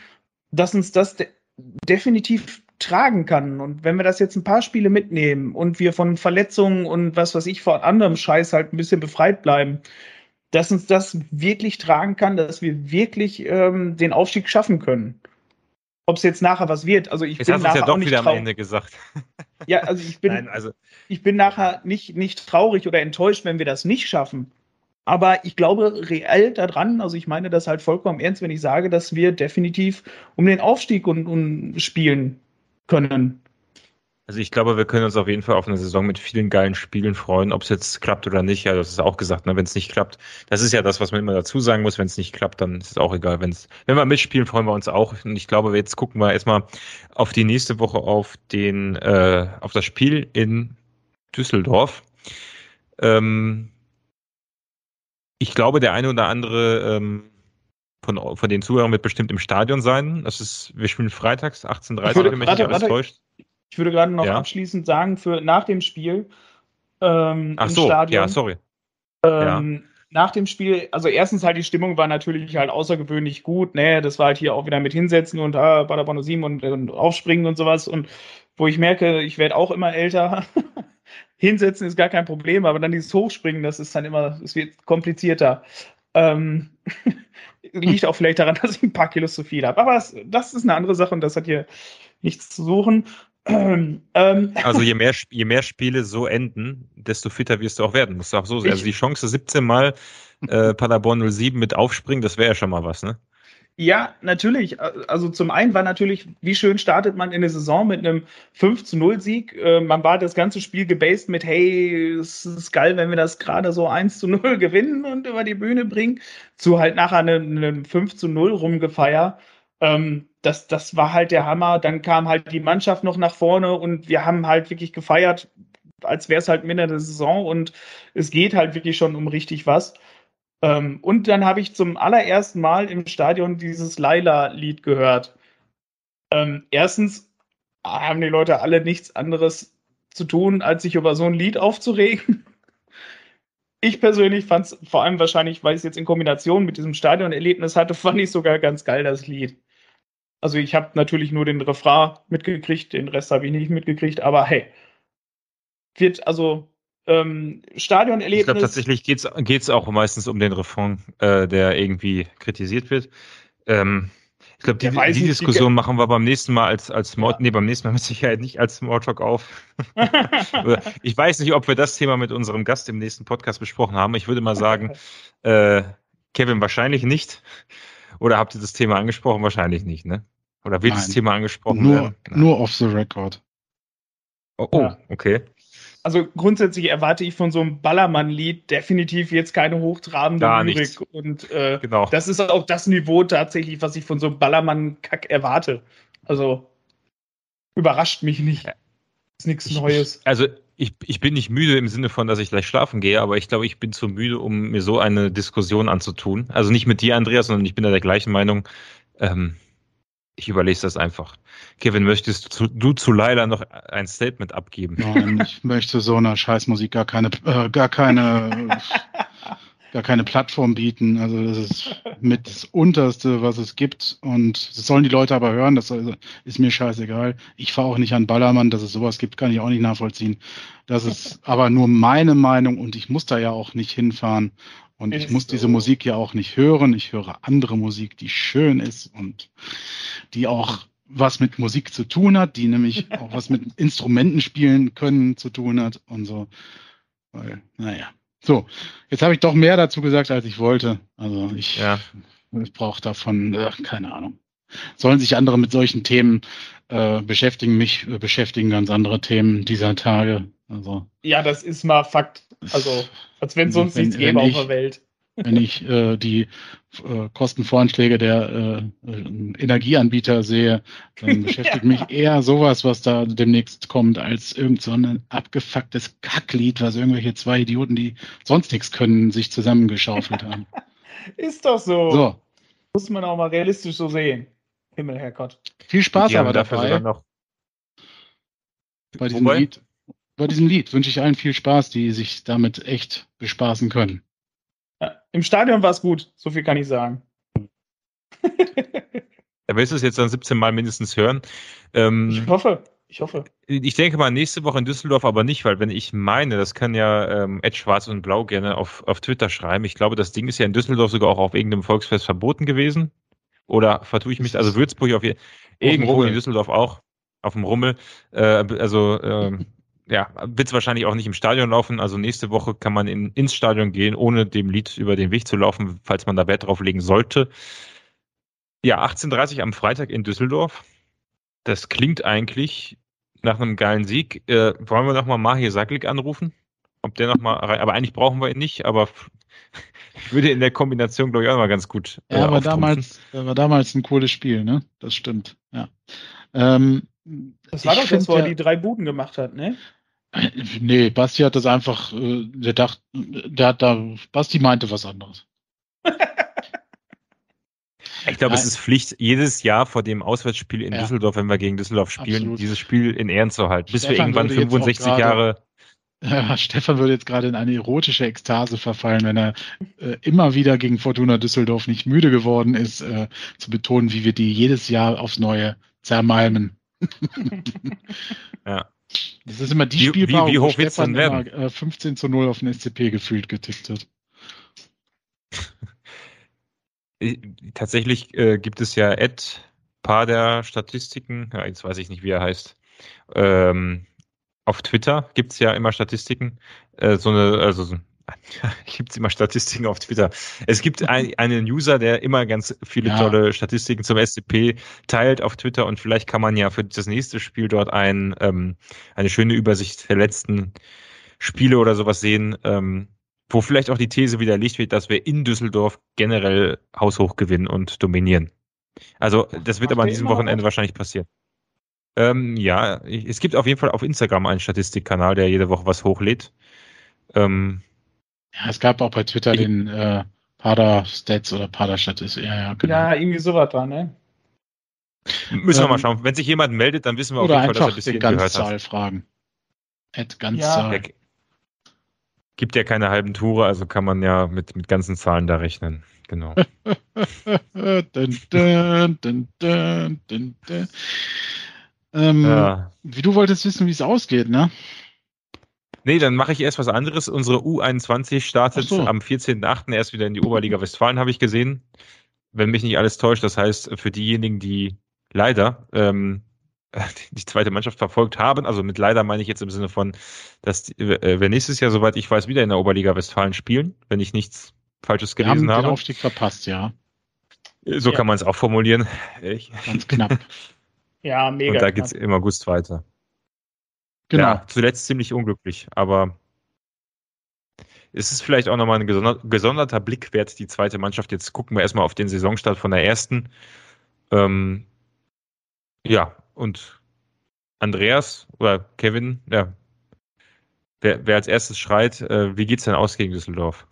dass uns das definitiv tragen kann. Und wenn wir das jetzt ein paar Spiele mitnehmen und wir von Verletzungen und was weiß ich, von anderem Scheiß halt ein bisschen befreit bleiben, dass uns das wirklich tragen kann, dass wir wirklich ähm, den Aufstieg schaffen können. Ob es jetzt nachher was wird, also ich
jetzt
bin
hast
nachher
ja doch wieder am Ende gesagt.
Ja, also ich bin, [LAUGHS] Nein, also ich bin nachher nicht, nicht traurig oder enttäuscht, wenn wir das nicht schaffen. Aber ich glaube reell daran, also ich meine das halt vollkommen ernst, wenn ich sage, dass wir definitiv um den Aufstieg und, und spielen können.
Also ich glaube, wir können uns auf jeden Fall auf eine Saison mit vielen geilen Spielen freuen, ob es jetzt klappt oder nicht. Ja, das ist auch gesagt, ne? wenn es nicht klappt. Das ist ja das, was man immer dazu sagen muss. Wenn es nicht klappt, dann ist es auch egal. Wenn's, wenn wir mitspielen, freuen wir uns auch. Und ich glaube, jetzt gucken wir erstmal auf die nächste Woche auf den, äh, auf das Spiel in Düsseldorf. Ähm, ich glaube, der eine oder andere ähm, von, von den Zuhörern wird bestimmt im Stadion sein. Das ist, wir spielen freitags 18.30 Uhr, wenn mich nicht alles täuscht.
Ich würde gerade noch ja. abschließend sagen, für nach dem Spiel
ähm, Ach im so, Stadion. Ja, sorry.
Ähm, nach dem Spiel, also erstens halt die Stimmung war natürlich halt außergewöhnlich gut, ne, das war halt hier auch wieder mit hinsetzen und ah, Paderborn 7 und, und aufspringen und sowas und wo ich merke, ich werde auch immer älter. [LAUGHS] Hinsetzen ist gar kein Problem, aber dann dieses Hochspringen, das ist dann immer, es wird komplizierter. Ähm, [LAUGHS] liegt auch vielleicht daran, [LAUGHS] dass ich ein paar Kilos zu viel habe. Aber das, das ist eine andere Sache und das hat hier nichts zu suchen. [CLEARS THROAT]
Ähm, also [LAUGHS] je mehr, je mehr Spiele so enden, desto fitter wirst du auch werden. Musst du auch so sehen. Also die Chance 17 Mal äh, Paderborn 07 mit aufspringen, das wäre ja schon mal was, ne?
Ja, natürlich. Also zum einen war natürlich, wie schön startet man in der Saison mit einem 5 zu 0 Sieg. Äh, man war das ganze Spiel gebased mit, hey, es ist geil, wenn wir das gerade so 1 zu 0 [LAUGHS] gewinnen und über die Bühne bringen, zu halt nachher einem, einem 5 zu 0 rumgefeier. Ähm, das, das war halt der Hammer. Dann kam halt die Mannschaft noch nach vorne und wir haben halt wirklich gefeiert, als wäre es halt Mitte der Saison und es geht halt wirklich schon um richtig was. Ähm, und dann habe ich zum allerersten Mal im Stadion dieses Laila-Lied gehört. Ähm, erstens haben die Leute alle nichts anderes zu tun, als sich über so ein Lied aufzuregen. [LAUGHS] Ich persönlich fand es vor allem wahrscheinlich, weil ich es jetzt in Kombination mit diesem Stadionerlebnis hatte, [LAUGHS] fand ich sogar ganz geil, das Lied. Also ich habe natürlich nur den Refrain mitgekriegt, den Rest habe ich nicht mitgekriegt, aber hey, wird also ähm, Stadionerlebnis. Ich
glaube tatsächlich geht es auch meistens um den Refrain, äh, der irgendwie kritisiert wird. Ähm, ich glaube, die, die Diskussion machen wir beim nächsten Mal als, als Small, ja. nee, beim nächsten Mal mit Sicherheit nicht als Smalltalk auf. [LAUGHS] ich weiß nicht, ob wir das Thema mit unserem Gast im nächsten Podcast besprochen haben. Ich würde mal sagen, [LAUGHS] äh, Kevin, wahrscheinlich nicht. Oder habt ihr das Thema angesprochen? Wahrscheinlich nicht, ne? Oder wird Nein. das Thema angesprochen
nur, werden? Nur off the record.
Oh, oh ja. okay.
Also grundsätzlich erwarte ich von so einem Ballermann-Lied definitiv jetzt keine hochtrabende
Gar Lyrik. Nichts.
Und äh, genau. das ist auch das Niveau tatsächlich, was ich von so einem Ballermann-Kack erwarte. Also überrascht mich nicht. Ist nichts Neues.
Also ich, ich bin nicht müde im Sinne von, dass ich gleich schlafen gehe, aber ich glaube, ich bin zu müde, um mir so eine Diskussion anzutun. Also nicht mit dir, Andreas, sondern ich bin da der gleichen Meinung. Ähm, ich überlege das einfach. Kevin, möchtest du, du zu Laila noch ein Statement abgeben?
Nein, ich [LAUGHS] möchte so einer Scheißmusik gar keine, äh, gar keine, gar keine Plattform bieten. Also das ist mit das Unterste, was es gibt. Und das sollen die Leute aber hören. Das ist mir scheißegal. Ich fahre auch nicht an Ballermann, dass es sowas gibt, kann ich auch nicht nachvollziehen. Das ist aber nur meine Meinung und ich muss da ja auch nicht hinfahren. Und ich muss diese Musik ja auch nicht hören. Ich höre andere Musik, die schön ist und die auch was mit Musik zu tun hat, die nämlich [LAUGHS] auch was mit Instrumenten spielen können zu tun hat und so. Weil, naja. So, jetzt habe ich doch mehr dazu gesagt, als ich wollte. Also ich, ja. ich brauche davon, äh, keine Ahnung. Sollen sich andere mit solchen Themen äh, beschäftigen, mich äh, beschäftigen ganz andere Themen dieser Tage. Also,
ja, das ist mal Fakt. Also, als wenn es sonst wenn, nichts gäbe auf der Welt.
Wenn ich äh, die äh, Kostenvoranschläge der äh, Energieanbieter sehe, dann [LAUGHS] beschäftigt mich eher sowas, was da demnächst kommt, als irgend so ein abgefucktes Kacklied, was irgendwelche zwei Idioten, die sonst nichts können, sich zusammengeschaufelt haben. [LAUGHS]
Ist doch so. so. Muss man auch mal realistisch so sehen. Himmel, Herrgott.
Viel Spaß aber dabei. Noch bei diesem Wobei? Lied bei diesem Lied wünsche ich allen viel Spaß, die sich damit echt bespaßen können.
Ja, Im Stadion war es gut, so viel kann ich sagen. [LAUGHS]
Er willst es jetzt dann 17 Mal mindestens hören.
Ähm, ich hoffe. Ich hoffe.
Ich denke mal nächste Woche in Düsseldorf aber nicht, weil wenn ich meine, das kann ja ähm, Ed Schwarz und Blau gerne auf, auf Twitter schreiben. Ich glaube, das Ding ist ja in Düsseldorf sogar auch auf irgendeinem Volksfest verboten gewesen. Oder vertue ich mich, also Würzburg auf, irgendwo in Düsseldorf auch, auf dem Rummel. Äh, also ähm, ja, wird es wahrscheinlich auch nicht im Stadion laufen. Also nächste Woche kann man in, ins Stadion gehen, ohne dem Lied über den Weg zu laufen, falls man da Wert drauf legen sollte. Ja, 18.30 am Freitag in Düsseldorf. Das klingt eigentlich nach einem geilen Sieg. Äh, wollen wir nochmal Mahir Saklik anrufen? Ob der nochmal rein, aber eigentlich brauchen wir ihn nicht, aber würde in der Kombination, glaube ich, auch mal ganz gut.
Äh, ja, war damals, war damals ein cooles Spiel, ne? Das stimmt, ja. Ähm,
das war doch das, wo er die drei Buden gemacht hat, ne?
Nee, Basti hat das einfach, äh, der dachte, der hat da, Basti meinte was anderes. [LAUGHS]
ich glaube, es ist Pflicht, jedes Jahr vor dem Auswärtsspiel in ja. Düsseldorf, wenn wir gegen Düsseldorf spielen, Absolut. dieses Spiel in Ehren zu halten, bis Stefan wir irgendwann 65 Jahre.
Ja, Stefan würde jetzt gerade in eine erotische Ekstase verfallen, wenn er äh, immer wieder gegen Fortuna Düsseldorf nicht müde geworden ist, äh, zu betonen, wie wir die jedes Jahr aufs Neue zermalmen. [LAUGHS]
Ja.
Das ist immer die
Wie-
Spielbar,
wie- wie
wo Stefan immer, äh, 15 zu 0 auf den SCP gefühlt getippt hat. [LAUGHS]
Äh, Tatsächlich äh, gibt es ja Ed Paar der Statistiken, ja, jetzt weiß ich nicht, wie er heißt. Ähm, auf Twitter gibt es ja immer Statistiken. Äh, so eine, also so- [LAUGHS] gibt es immer Statistiken auf Twitter. Es gibt ein, einen User, der immer ganz viele
Ja.
tolle Statistiken zum SCP teilt auf Twitter und vielleicht kann man ja für das nächste Spiel dort ein, ähm, eine schöne Übersicht der letzten Spiele oder sowas sehen, ähm, wo vielleicht auch die These widerlegt wird, dass wir in Düsseldorf generell haushoch gewinnen und dominieren. Also das wird
Macht
aber an diesem Wochenende wahrscheinlich passieren. Ähm, ja, es gibt auf jeden Fall auf Instagram einen Statistikkanal, der jede Woche was hochlädt. Ähm,
Ja, es gab auch bei Twitter
Ich-
den äh, Pada-Stats oder Pada-Statistik. Ja, ja, genau.
Ja, irgendwie sowas da, ne?
müssen wir
Ähm,
mal schauen. Wenn sich jemand meldet, dann wissen wir auf jeden Fall, dass er
einfach
bis
den
gehört
Ganzzahl
hat.
fragen. Ed
Ja.
Ganzzahl.
Der gibt ja keine halben Tore, also kann man ja mit, mit ganzen Zahlen da rechnen. Genau. [LAUGHS]
dun, dun, dun, dun, dun, dun. Ähm,
ja.
Wie du wolltest wissen, wie es ausgeht, ne?
Nee, dann mache ich erst was anderes. Unsere U21 startet
so.
am 14.8. erst wieder in die Oberliga Westfalen, habe ich gesehen. Wenn mich nicht alles täuscht, das heißt, für diejenigen, die leider ähm, [LAUGHS] die zweite Mannschaft verfolgt haben, also mit leider meine ich jetzt im Sinne von, dass die, äh, wir nächstes Jahr, soweit ich weiß, wieder in der Oberliga Westfalen spielen, wenn ich nichts Falsches
Wir haben
gelesen
den
habe.
Aufstieg verpasst, ja.
So
Ja.
kann man es auch formulieren.
Ganz knapp. [LAUGHS]
Ja, mega.
und da
knapp.
geht's im August weiter.
Genau.
Ja, zuletzt ziemlich unglücklich, aber es ist vielleicht auch nochmal ein gesonder, gesonderter Blick wert, die zweite Mannschaft. Jetzt gucken wir erstmal auf den Saisonstart von der ersten. Ähm, ja, und Andreas oder Kevin, ja, wer, wer als erstes schreit, äh, wie geht's denn aus gegen Düsseldorf?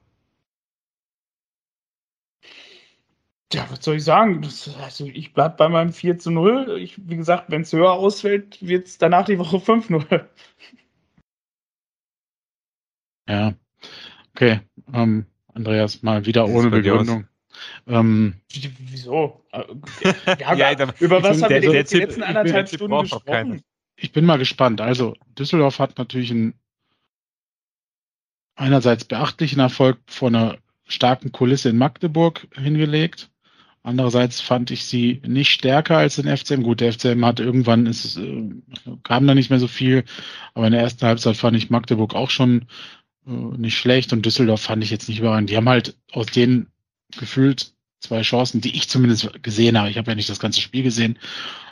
Ja, was soll ich sagen? Das, also ich bleib bei meinem 4 zu 0. Ich, wie gesagt, wenn es höher ausfällt, wird es danach die Woche 5-0.
Ja. Okay. Ähm, Andreas, mal wieder
Wie sieht's
ohne? Begründung. Ähm,
Wieso? [LAUGHS]
Ja,
ja,
da-
über was haben wir die
Tipp-
letzten anderthalb Stunden gesprochen?
ich bin mal gespannt. Also, Düsseldorf hat natürlich einen einerseits beachtlichen Erfolg vor einer starken Kulisse in Magdeburg hingelegt. Andererseits fand ich sie nicht stärker als den FCM. Gut, der FCM hat irgendwann, ist, es, äh, kam da nicht mehr so viel, aber in der ersten Halbzeit fand ich Magdeburg auch schon äh, nicht schlecht und Düsseldorf fand ich jetzt nicht überragend. Die haben halt aus denen gefühlt zwei Chancen, die ich zumindest gesehen habe. Ich habe ja nicht das ganze Spiel gesehen.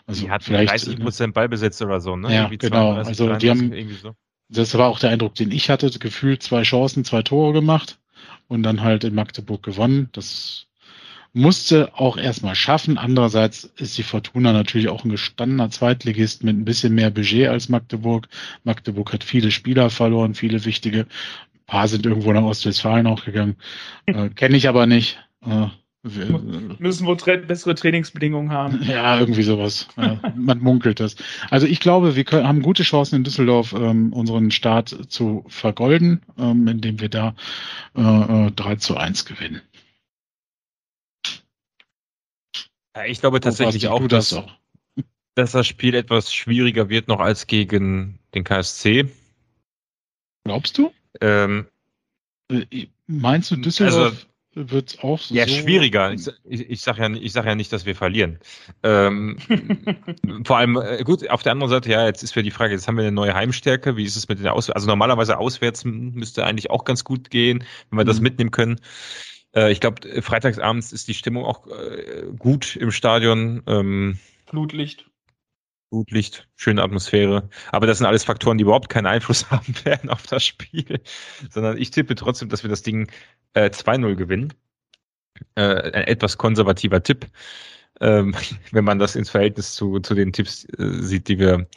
Also
Die hatten
vielleicht
30 Prozent Ballbesitz oder so, ne?
Ja,
Irgendwie
genau.
32,
Also die
33,
haben-
irgendwie so.
das war auch der Eindruck, den ich hatte. Gefühlt zwei Chancen, zwei Tore gemacht und dann halt in Magdeburg gewonnen. Das musste auch erstmal schaffen. Andererseits ist die Fortuna natürlich auch ein gestandener Zweitligist mit ein bisschen mehr Budget als Magdeburg. Magdeburg hat viele Spieler verloren, viele wichtige. Ein paar sind irgendwo nach Ostwestfalen auch gegangen. [LAUGHS] Äh, Kenne ich aber nicht. Äh, wir-
Müssen wohl tra bessere Trainingsbedingungen haben. [LAUGHS]
ja, irgendwie sowas. Ja, man munkelt das. Also ich glaube, wir können, haben gute Chancen in Düsseldorf, ähm, unseren Start zu vergolden, ähm, indem wir da äh, äh, 3 zu 1 gewinnen.
Ja, ich glaube tatsächlich auch, dass,
das auch. [LAUGHS]
dass das Spiel etwas schwieriger wird noch als gegen den KSC.
Glaubst du?
Ähm,
Äh, Meinst du, Düsseldorf wird auch so?
ja, schwieriger. Ich, ich, ich sage ja, ich sag ja nicht, dass wir verlieren. Ähm, [LAUGHS] vor allem, äh, gut, auf der anderen Seite, ja, jetzt ist wieder die Frage, jetzt haben wir eine neue Heimstärke. Wie ist es mit den Aus Also normalerweise auswärts müsste eigentlich auch ganz gut gehen, wenn wir das
Mhm.
mitnehmen können. Äh, ich glaube, freitagsabends ist die Stimmung auch äh, gut im Stadion. Ähm,
Flutlicht.
Flutlicht, schöne Atmosphäre. Aber das sind alles Faktoren, die überhaupt keinen Einfluss [LAUGHS] haben werden auf das Spiel. Sondern ich tippe trotzdem, dass wir das Ding äh, 2-0 gewinnen. Äh, ein etwas konservativer Tipp, ähm, [LAUGHS] wenn man das ins Verhältnis zu, zu den Tipps äh, sieht, die wir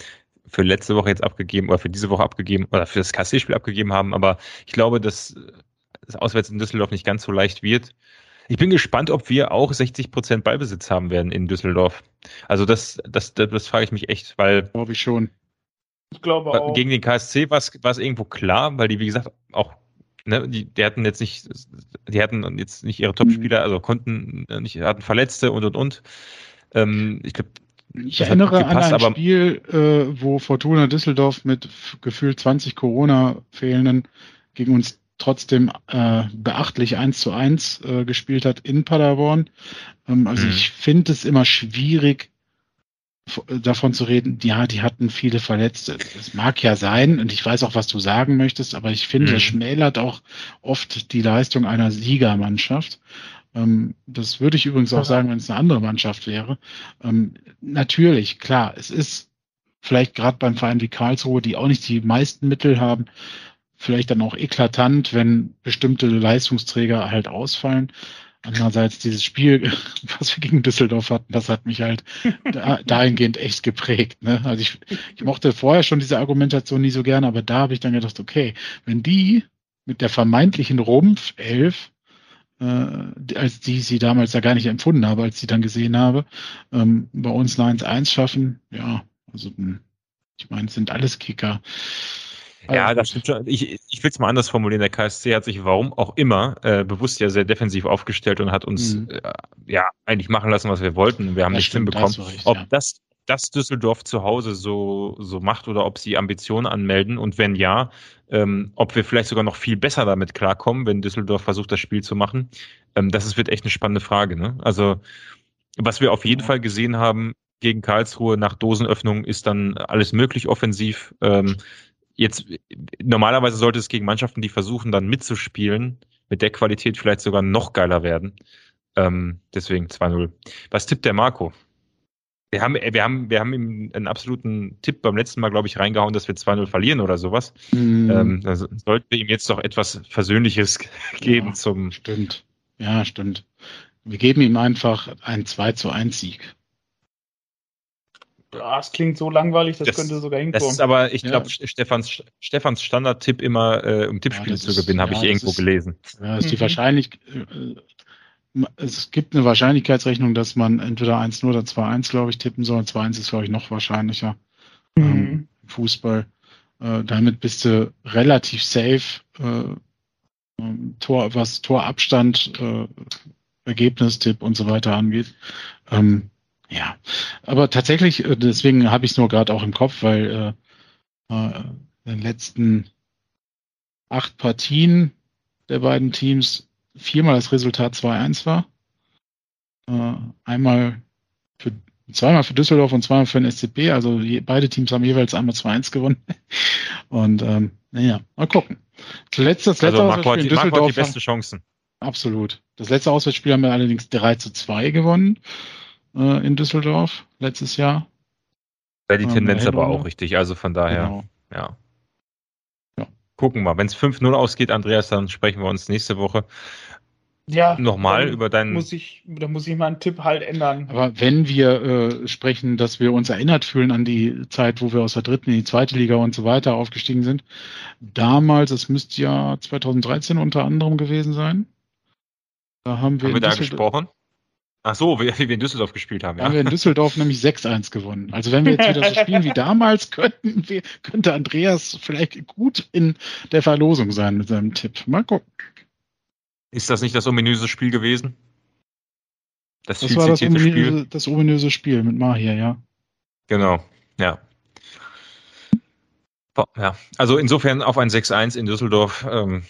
für letzte Woche jetzt abgegeben oder für diese Woche abgegeben oder für das KC-Spiel abgegeben haben. Aber ich glaube, dass es auswärts in Düsseldorf nicht ganz so leicht wird. Ich bin gespannt, ob wir auch 60 Prozent Ballbesitz haben werden in Düsseldorf. Also das, das, das, das frage ich mich echt, weil
Glaube ich schon.
Ich glaube auch.
Gegen den KSC war es irgendwo klar, weil die, wie gesagt, auch, ne, die, die hatten jetzt nicht, die hatten jetzt nicht ihre Topspieler,
Mhm.
also konnten nicht, hatten Verletzte und und und. Ähm, ich glaube,
Ich erinnere
gepasst,
an ein
aber-
Spiel, äh, wo Fortuna Düsseldorf mit gefühlt 20 Corona-Fehlenden gegen uns trotzdem äh, beachtlich 1 zu 1 äh, gespielt hat in Paderborn. Ähm, also
Mhm.
ich finde es immer schwierig, f- davon zu reden, ja, die hatten viele Verletzte. Es mag ja sein, und ich weiß auch, was du sagen möchtest, aber ich finde,
Mhm.
es schmälert auch oft die Leistung einer Siegermannschaft. Ähm, das würde ich übrigens auch sagen, wenn es eine andere Mannschaft wäre. Ähm, natürlich, klar, es ist vielleicht gerade beim Verein wie Karlsruhe, die auch nicht die meisten Mittel haben, vielleicht dann auch eklatant, wenn bestimmte Leistungsträger halt ausfallen. Andererseits dieses Spiel, [LAUGHS] was wir gegen Düsseldorf hatten, das hat mich halt da, dahingehend echt geprägt. Ne? Also ich, ich mochte vorher schon diese Argumentation nie so gerne, aber da habe ich dann gedacht, okay, wenn die mit der vermeintlichen Rumpfelf, äh, als die sie damals ja gar nicht empfunden habe, als sie dann gesehen habe, ähm, bei uns eine 1-1 schaffen, ja, also hm, ich meine, es sind alles Kicker.
Ja,
Also,
das stimmt schon. Ich, ich will es mal anders formulieren. Der KSC hat sich, warum auch immer, äh, bewusst ja sehr defensiv aufgestellt und hat uns
Mhm.
äh, ja eigentlich machen lassen, was wir wollten. Wir haben
Das
nichts
stimmt,
hinbekommen.
recht,
ob
ja.
das, das Düsseldorf zu Hause so, so macht oder ob sie Ambitionen anmelden und wenn ja, ähm, ob wir vielleicht sogar noch viel besser damit klarkommen, wenn Düsseldorf versucht, das Spiel zu machen. Ähm, das ist, wird echt eine spannende Frage. Ne? Also, was wir auf jeden
Ja.
Fall gesehen haben gegen Karlsruhe nach Dosenöffnung ist dann alles möglich offensiv. Ähm, jetzt normalerweise sollte es gegen Mannschaften, die versuchen dann mitzuspielen, mit der Qualität vielleicht sogar noch geiler werden. Ähm, deswegen 2-0. Was tippt der Marco? Wir haben, wir haben, wir haben ihm einen absoluten Tipp beim letzten Mal, glaube ich, reingehauen, dass wir 2-0 verlieren oder sowas.
Mhm.
Ähm, da sollten wir ihm jetzt doch etwas Versöhnliches [LAUGHS] geben
Ja.
zum.
Stimmt. Ja, stimmt. Wir geben ihm einfach einen 2 zu 1 Sieg.
Ja, es klingt so langweilig, das,
Das-
könnte sogar
Das
hinkommen.
ist aber, ich
Ja.
glaube, Stefans, Stefans Standardtipp immer, äh, um Tippspiele
das
zu gewinnen, habe
ja,
ich
das
irgendwo
ist-
gelesen.
Ja, ist die
Mhm.
Wahrscheinlich, äh, es gibt eine Wahrscheinlichkeitsrechnung, dass man entweder 1-0 oder 2-1, glaube ich, tippen soll. 2-1 ist, glaube ich, noch wahrscheinlicher
Mhm.
ähm, im Fußball. Äh, damit bist du relativ safe, äh, ähm, Tor, was Torabstand, äh, Ergebnistipp und so weiter angeht. Ähm, ja, aber tatsächlich, äh, deswegen habe ich es nur gerade auch im Kopf, weil äh, äh, in den letzten acht Partien der beiden Teams viermal das Resultat 2-1 war. Äh, einmal für zweimal für Düsseldorf und zweimal für den SCP. Also je, beide Teams haben jeweils einmal 2-1 gewonnen. [LAUGHS] Und ähm, naja, mal gucken. Zuletzt das letzte
Also Marco hat,
Auswärtsspiel
die, Marco hat die besten Chancen.
Absolut. Das letzte Auswärtsspiel haben wir allerdings 3 zu 2 gewonnen äh, in Düsseldorf letztes Jahr.
Wäre die
Ähm,
Tendenz aber auch richtig. Also von daher,
Genau.
ja.
Ja.
Gucken wir. Wenn es 5-0 ausgeht, Andreas, dann sprechen wir uns nächste Woche
ja,
nochmal
dann
über deinen.
Muss ich, da muss ich meinen Tipp halt ändern.
Aber wenn wir äh, sprechen, dass wir uns erinnert fühlen an die Zeit, wo wir aus der dritten in die zweite Liga und so weiter aufgestiegen sind, damals, es müsste ja 2013 unter anderem gewesen sein. Da haben wir,
haben wir da gesprochen? Ach so, wie, wie wir in Düsseldorf gespielt haben,
Da haben wir
ja.
in Düsseldorf nämlich 6-1 gewonnen. Also wenn wir jetzt wieder so spielen wie [LAUGHS] damals, könnten wir, könnte Andreas vielleicht gut in der Verlosung sein mit seinem Tipp. Mal gucken.
Ist das nicht das ominöse Spiel gewesen? Das,
Das war das
zitierte Spiel.
ominöse, das ominöse Spiel mit Mahir, ja.
Genau, ja. Ja, also insofern auf ein 6-1 in Düsseldorf ähm,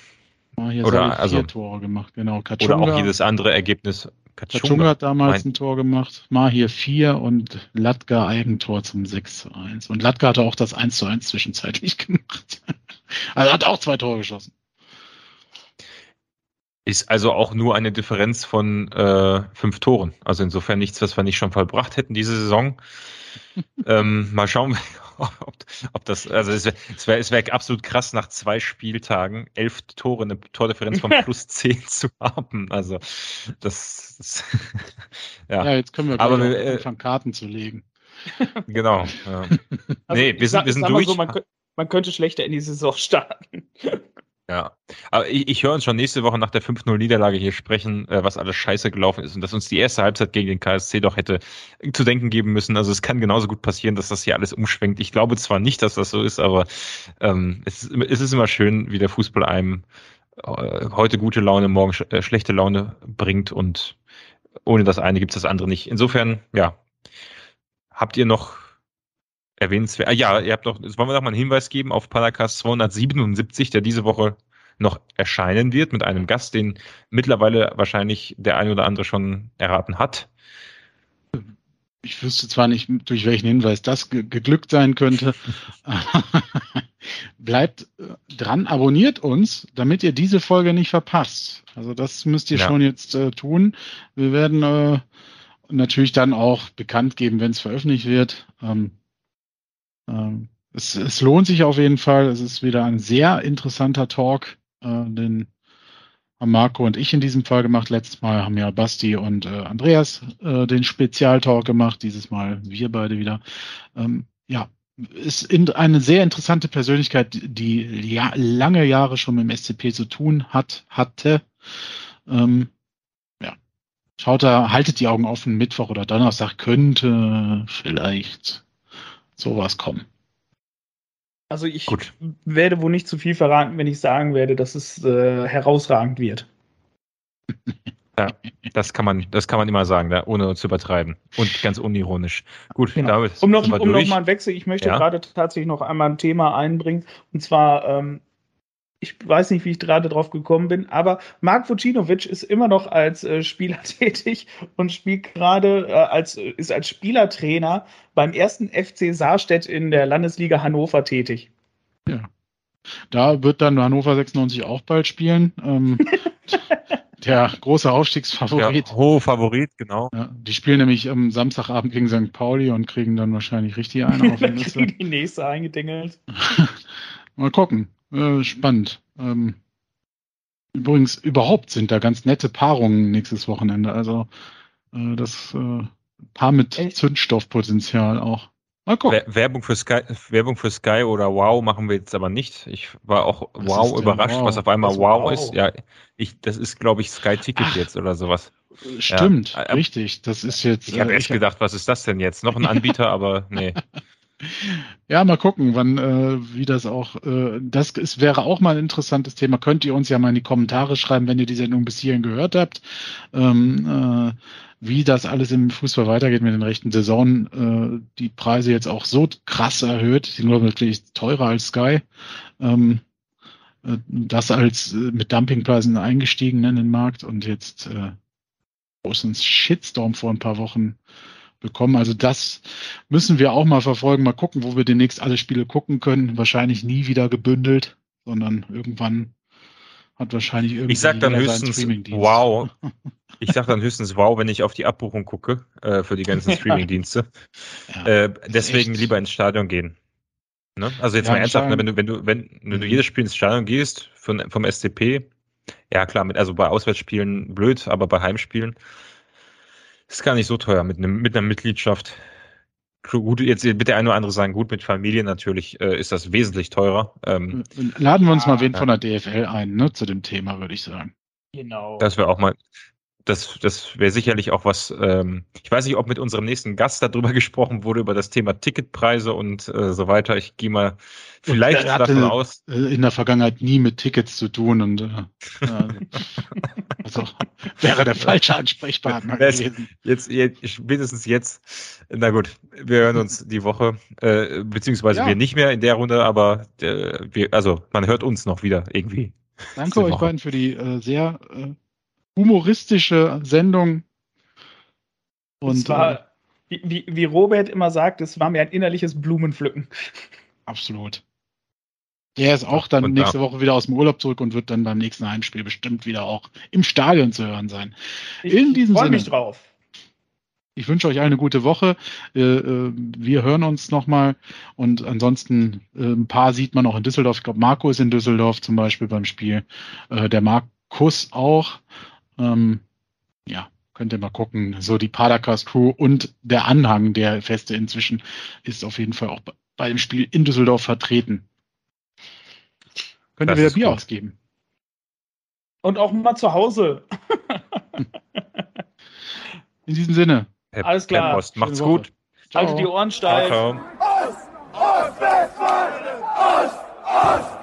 Oder, also-
Tore gemacht, genau.
oder
Kachunga,
auch jedes andere Ergebnis.
Kachunga hat damals
Mein-
ein Tor gemacht, Mahir vier und Latka Eigentor zum 6 zu 1. Und Latka hatte auch das 1 zu 1 zwischenzeitlich [LAUGHS] gemacht. Also er hat auch zwei Tore geschossen.
Ist also auch nur eine Differenz von äh, fünf Toren. Also insofern nichts, was wir nicht schon vollbracht hätten diese Saison. [LAUGHS] ähm, mal schauen, ob, ob das, also es wäre es wär, es wär absolut krass, nach zwei Spieltagen elf Tore, eine Tordifferenz von plus zehn zu haben. Also das, das [LAUGHS]
Ja,
ja,
jetzt können wir
Aber wir, äh,
anfangen, Karten zu legen. [LAUGHS]
genau. Ja.
Also,
Nee, wir sind-
sag-
wir sind durch.
So, man, man könnte schlechter in die Saison [LAUGHS] starten.
Ja, aber ich, ich höre uns schon nächste Woche nach der 5-0-Niederlage hier sprechen, äh, was alles scheiße gelaufen ist und dass uns die erste Halbzeit gegen den KSC doch hätte zu denken geben müssen. Also es kann genauso gut passieren, dass das hier alles umschwenkt. Ich glaube zwar nicht, dass das so ist, aber ähm, es, es ist immer schön, wie der Fußball einem äh, heute gute Laune, morgen sch äh, schlechte Laune bringt und ohne das eine gibt es das andere nicht. Insofern, ja, habt ihr noch erwähnenswert. Ah, ja, ihr habt noch, wollen wir noch mal einen Hinweis geben auf Paracast 277, der diese Woche noch erscheinen wird mit einem Gast, den mittlerweile wahrscheinlich der eine oder andere schon erraten hat.
Ich wüsste zwar nicht, durch welchen Hinweis das ge geglückt sein könnte. [LAUGHS] Bleibt äh, dran, abonniert uns, damit ihr diese Folge nicht verpasst. Also das müsst ihr ja. schon jetzt äh, tun. Wir werden äh, natürlich dann auch bekannt geben, wenn es veröffentlicht wird. Ähm, ähm, es, es, lohnt sich auf jeden Fall. Es ist wieder ein sehr interessanter Talk, äh, den Marco und ich in diesem Fall gemacht. Letztes Mal haben ja Basti und äh, Andreas äh, den Spezialtalk gemacht. Dieses Mal wir beide wieder. Ähm, ja, ist in, eine sehr interessante Persönlichkeit, die ja, lange Jahre schon mit dem SCP zu tun hat, hatte. Ähm, ja, schaut da, haltet die Augen offen. Mittwoch oder Donnerstag könnte vielleicht sowas kommen.
Also ich Gut. werde wohl nicht zu viel verraten, wenn ich sagen werde, dass es äh, herausragend wird. [LAUGHS]
Ja, das kann man, das kann man immer sagen, da, ohne zu übertreiben. Und ganz unironisch. Gut, genau. damit
um noch, um noch mal einen Wechsel, ich möchte ja. gerade tatsächlich noch einmal ein Thema einbringen. Und zwar ähm, ich weiß nicht, wie ich gerade drauf gekommen bin, aber Mark Vucinovic ist immer noch als äh, Spieler [LAUGHS] tätig und spielt gerade äh, als ist als Spielertrainer beim ersten FC Saarstedt in der Landesliga Hannover tätig.
Ja. Da wird dann Hannover 96 auch bald spielen. Ähm, [LAUGHS] der große Aufstiegsfavorit.
Ja, hohe Favorit, genau.
Ja, die spielen nämlich am Samstagabend gegen St. Pauli und kriegen dann wahrscheinlich richtig eine [LAUGHS] auf die
Liste. die nächste eingedingelt.
Mal gucken. Äh, spannend. Ähm, übrigens, überhaupt sind da ganz nette Paarungen nächstes Wochenende. Also äh, das äh, Paar mit Echt? Zündstoffpotenzial auch.
Mal gucken. Werbung für Sky, Werbung für Sky oder Wow machen wir jetzt aber nicht. Ich war auch was Wow überrascht, wow? was auf einmal wow, wow, ist. Ja, ich, das ist, glaube ich, Sky Ticket Ach, jetzt oder sowas.
Stimmt, ja. richtig. Das ist jetzt.
Ich habe äh, echt gedacht, was ist das denn jetzt? Noch ein Anbieter, aber nee. [LAUGHS]
Ja, mal gucken, wann, äh, wie das auch, äh, das ist, wäre auch mal ein interessantes Thema. Könnt ihr uns ja mal in die Kommentare schreiben, wenn ihr die Sendung bis hierhin gehört habt, ähm, äh, wie das alles im Fußball weitergeht mit den rechten Saison. Äh, die Preise jetzt auch so krass erhöht, die sind natürlich teurer als Sky. Ähm, äh, das als äh, mit Dumpingpreisen eingestiegen in den Markt und jetzt äh, großen Shitstorm vor ein paar Wochen bekommen. Also das müssen wir auch mal verfolgen, mal gucken, wo wir demnächst alle Spiele gucken können. Wahrscheinlich nie wieder gebündelt, sondern irgendwann hat wahrscheinlich irgendwie.
Ich sag dann höchstens wow. [LAUGHS] Ich sag dann höchstens wow, wenn ich auf die Abbuchung gucke äh, für die ganzen Streamingdienste. Ja, äh, deswegen echt. lieber ins Stadion gehen. Ne? Also jetzt ja, mal ernsthaft, ne, wenn du wenn du wenn, wenn du jedes Spiel ins Stadion gehst von, vom SCP, ja klar, mit also bei Auswärtsspielen blöd, aber bei Heimspielen ist gar nicht so teuer mit, einem, mit einer Mitgliedschaft. Gut, jetzt wird der eine oder andere sagen, gut, mit Familie natürlich äh, ist das wesentlich teurer. Ähm,
Laden wir uns mal wen ja. von der DFL ein, ne, zu dem Thema, würde ich sagen.
Genau. Das wäre auch mal, das, das wäre sicherlich auch was, ähm, ich weiß nicht, ob mit unserem nächsten Gast darüber [LAUGHS] gesprochen wurde, über das Thema Ticketpreise und äh, so weiter. Ich gehe mal vielleicht davon aus.
Äh, in der Vergangenheit nie mit Tickets zu tun und äh, [LAUGHS] also wäre der falsche Ansprechpartner
gewesen. Jetzt, jetzt, spätestens jetzt, na gut, wir hören uns die Woche, äh, beziehungsweise ja. wir nicht mehr in der Runde, aber äh, wir, also man hört uns noch wieder irgendwie.
Danke euch beiden für die äh, sehr äh, humoristische Sendung.
Und war, äh, wie, wie Robert immer sagt, es war mir ein innerliches Blumenpflücken.
Absolut. Der ist auch dann nächste da. Woche wieder aus dem Urlaub zurück und wird dann beim nächsten Heimspiel bestimmt wieder auch im Stadion zu hören sein.
Ich In diesem Sinne. mich drauf.
Ich wünsche euch eine gute Woche. Äh, äh, wir hören uns nochmal. Und ansonsten, ein paar sieht man auch in Düsseldorf. Ich glaube, Marco ist in Düsseldorf zum Beispiel beim Spiel. Der Markus auch. Ähm, ja, könnt ihr mal gucken. So die Paracast Crew und der Anhang der Feste inzwischen ist auf jeden Fall auch bei dem Spiel in Düsseldorf vertreten. Könnt das ihr wieder Bier gut. ausgeben.
Und auch mal zu Hause. [LAUGHS]
in diesem Sinne.
Herr, Alles klar.
Herr
Post, macht's
gut. Ciao.
Haltet die Ohren steif.
Ciao, ciao.
Ost, Ost, Westfalen! Ost, Ost!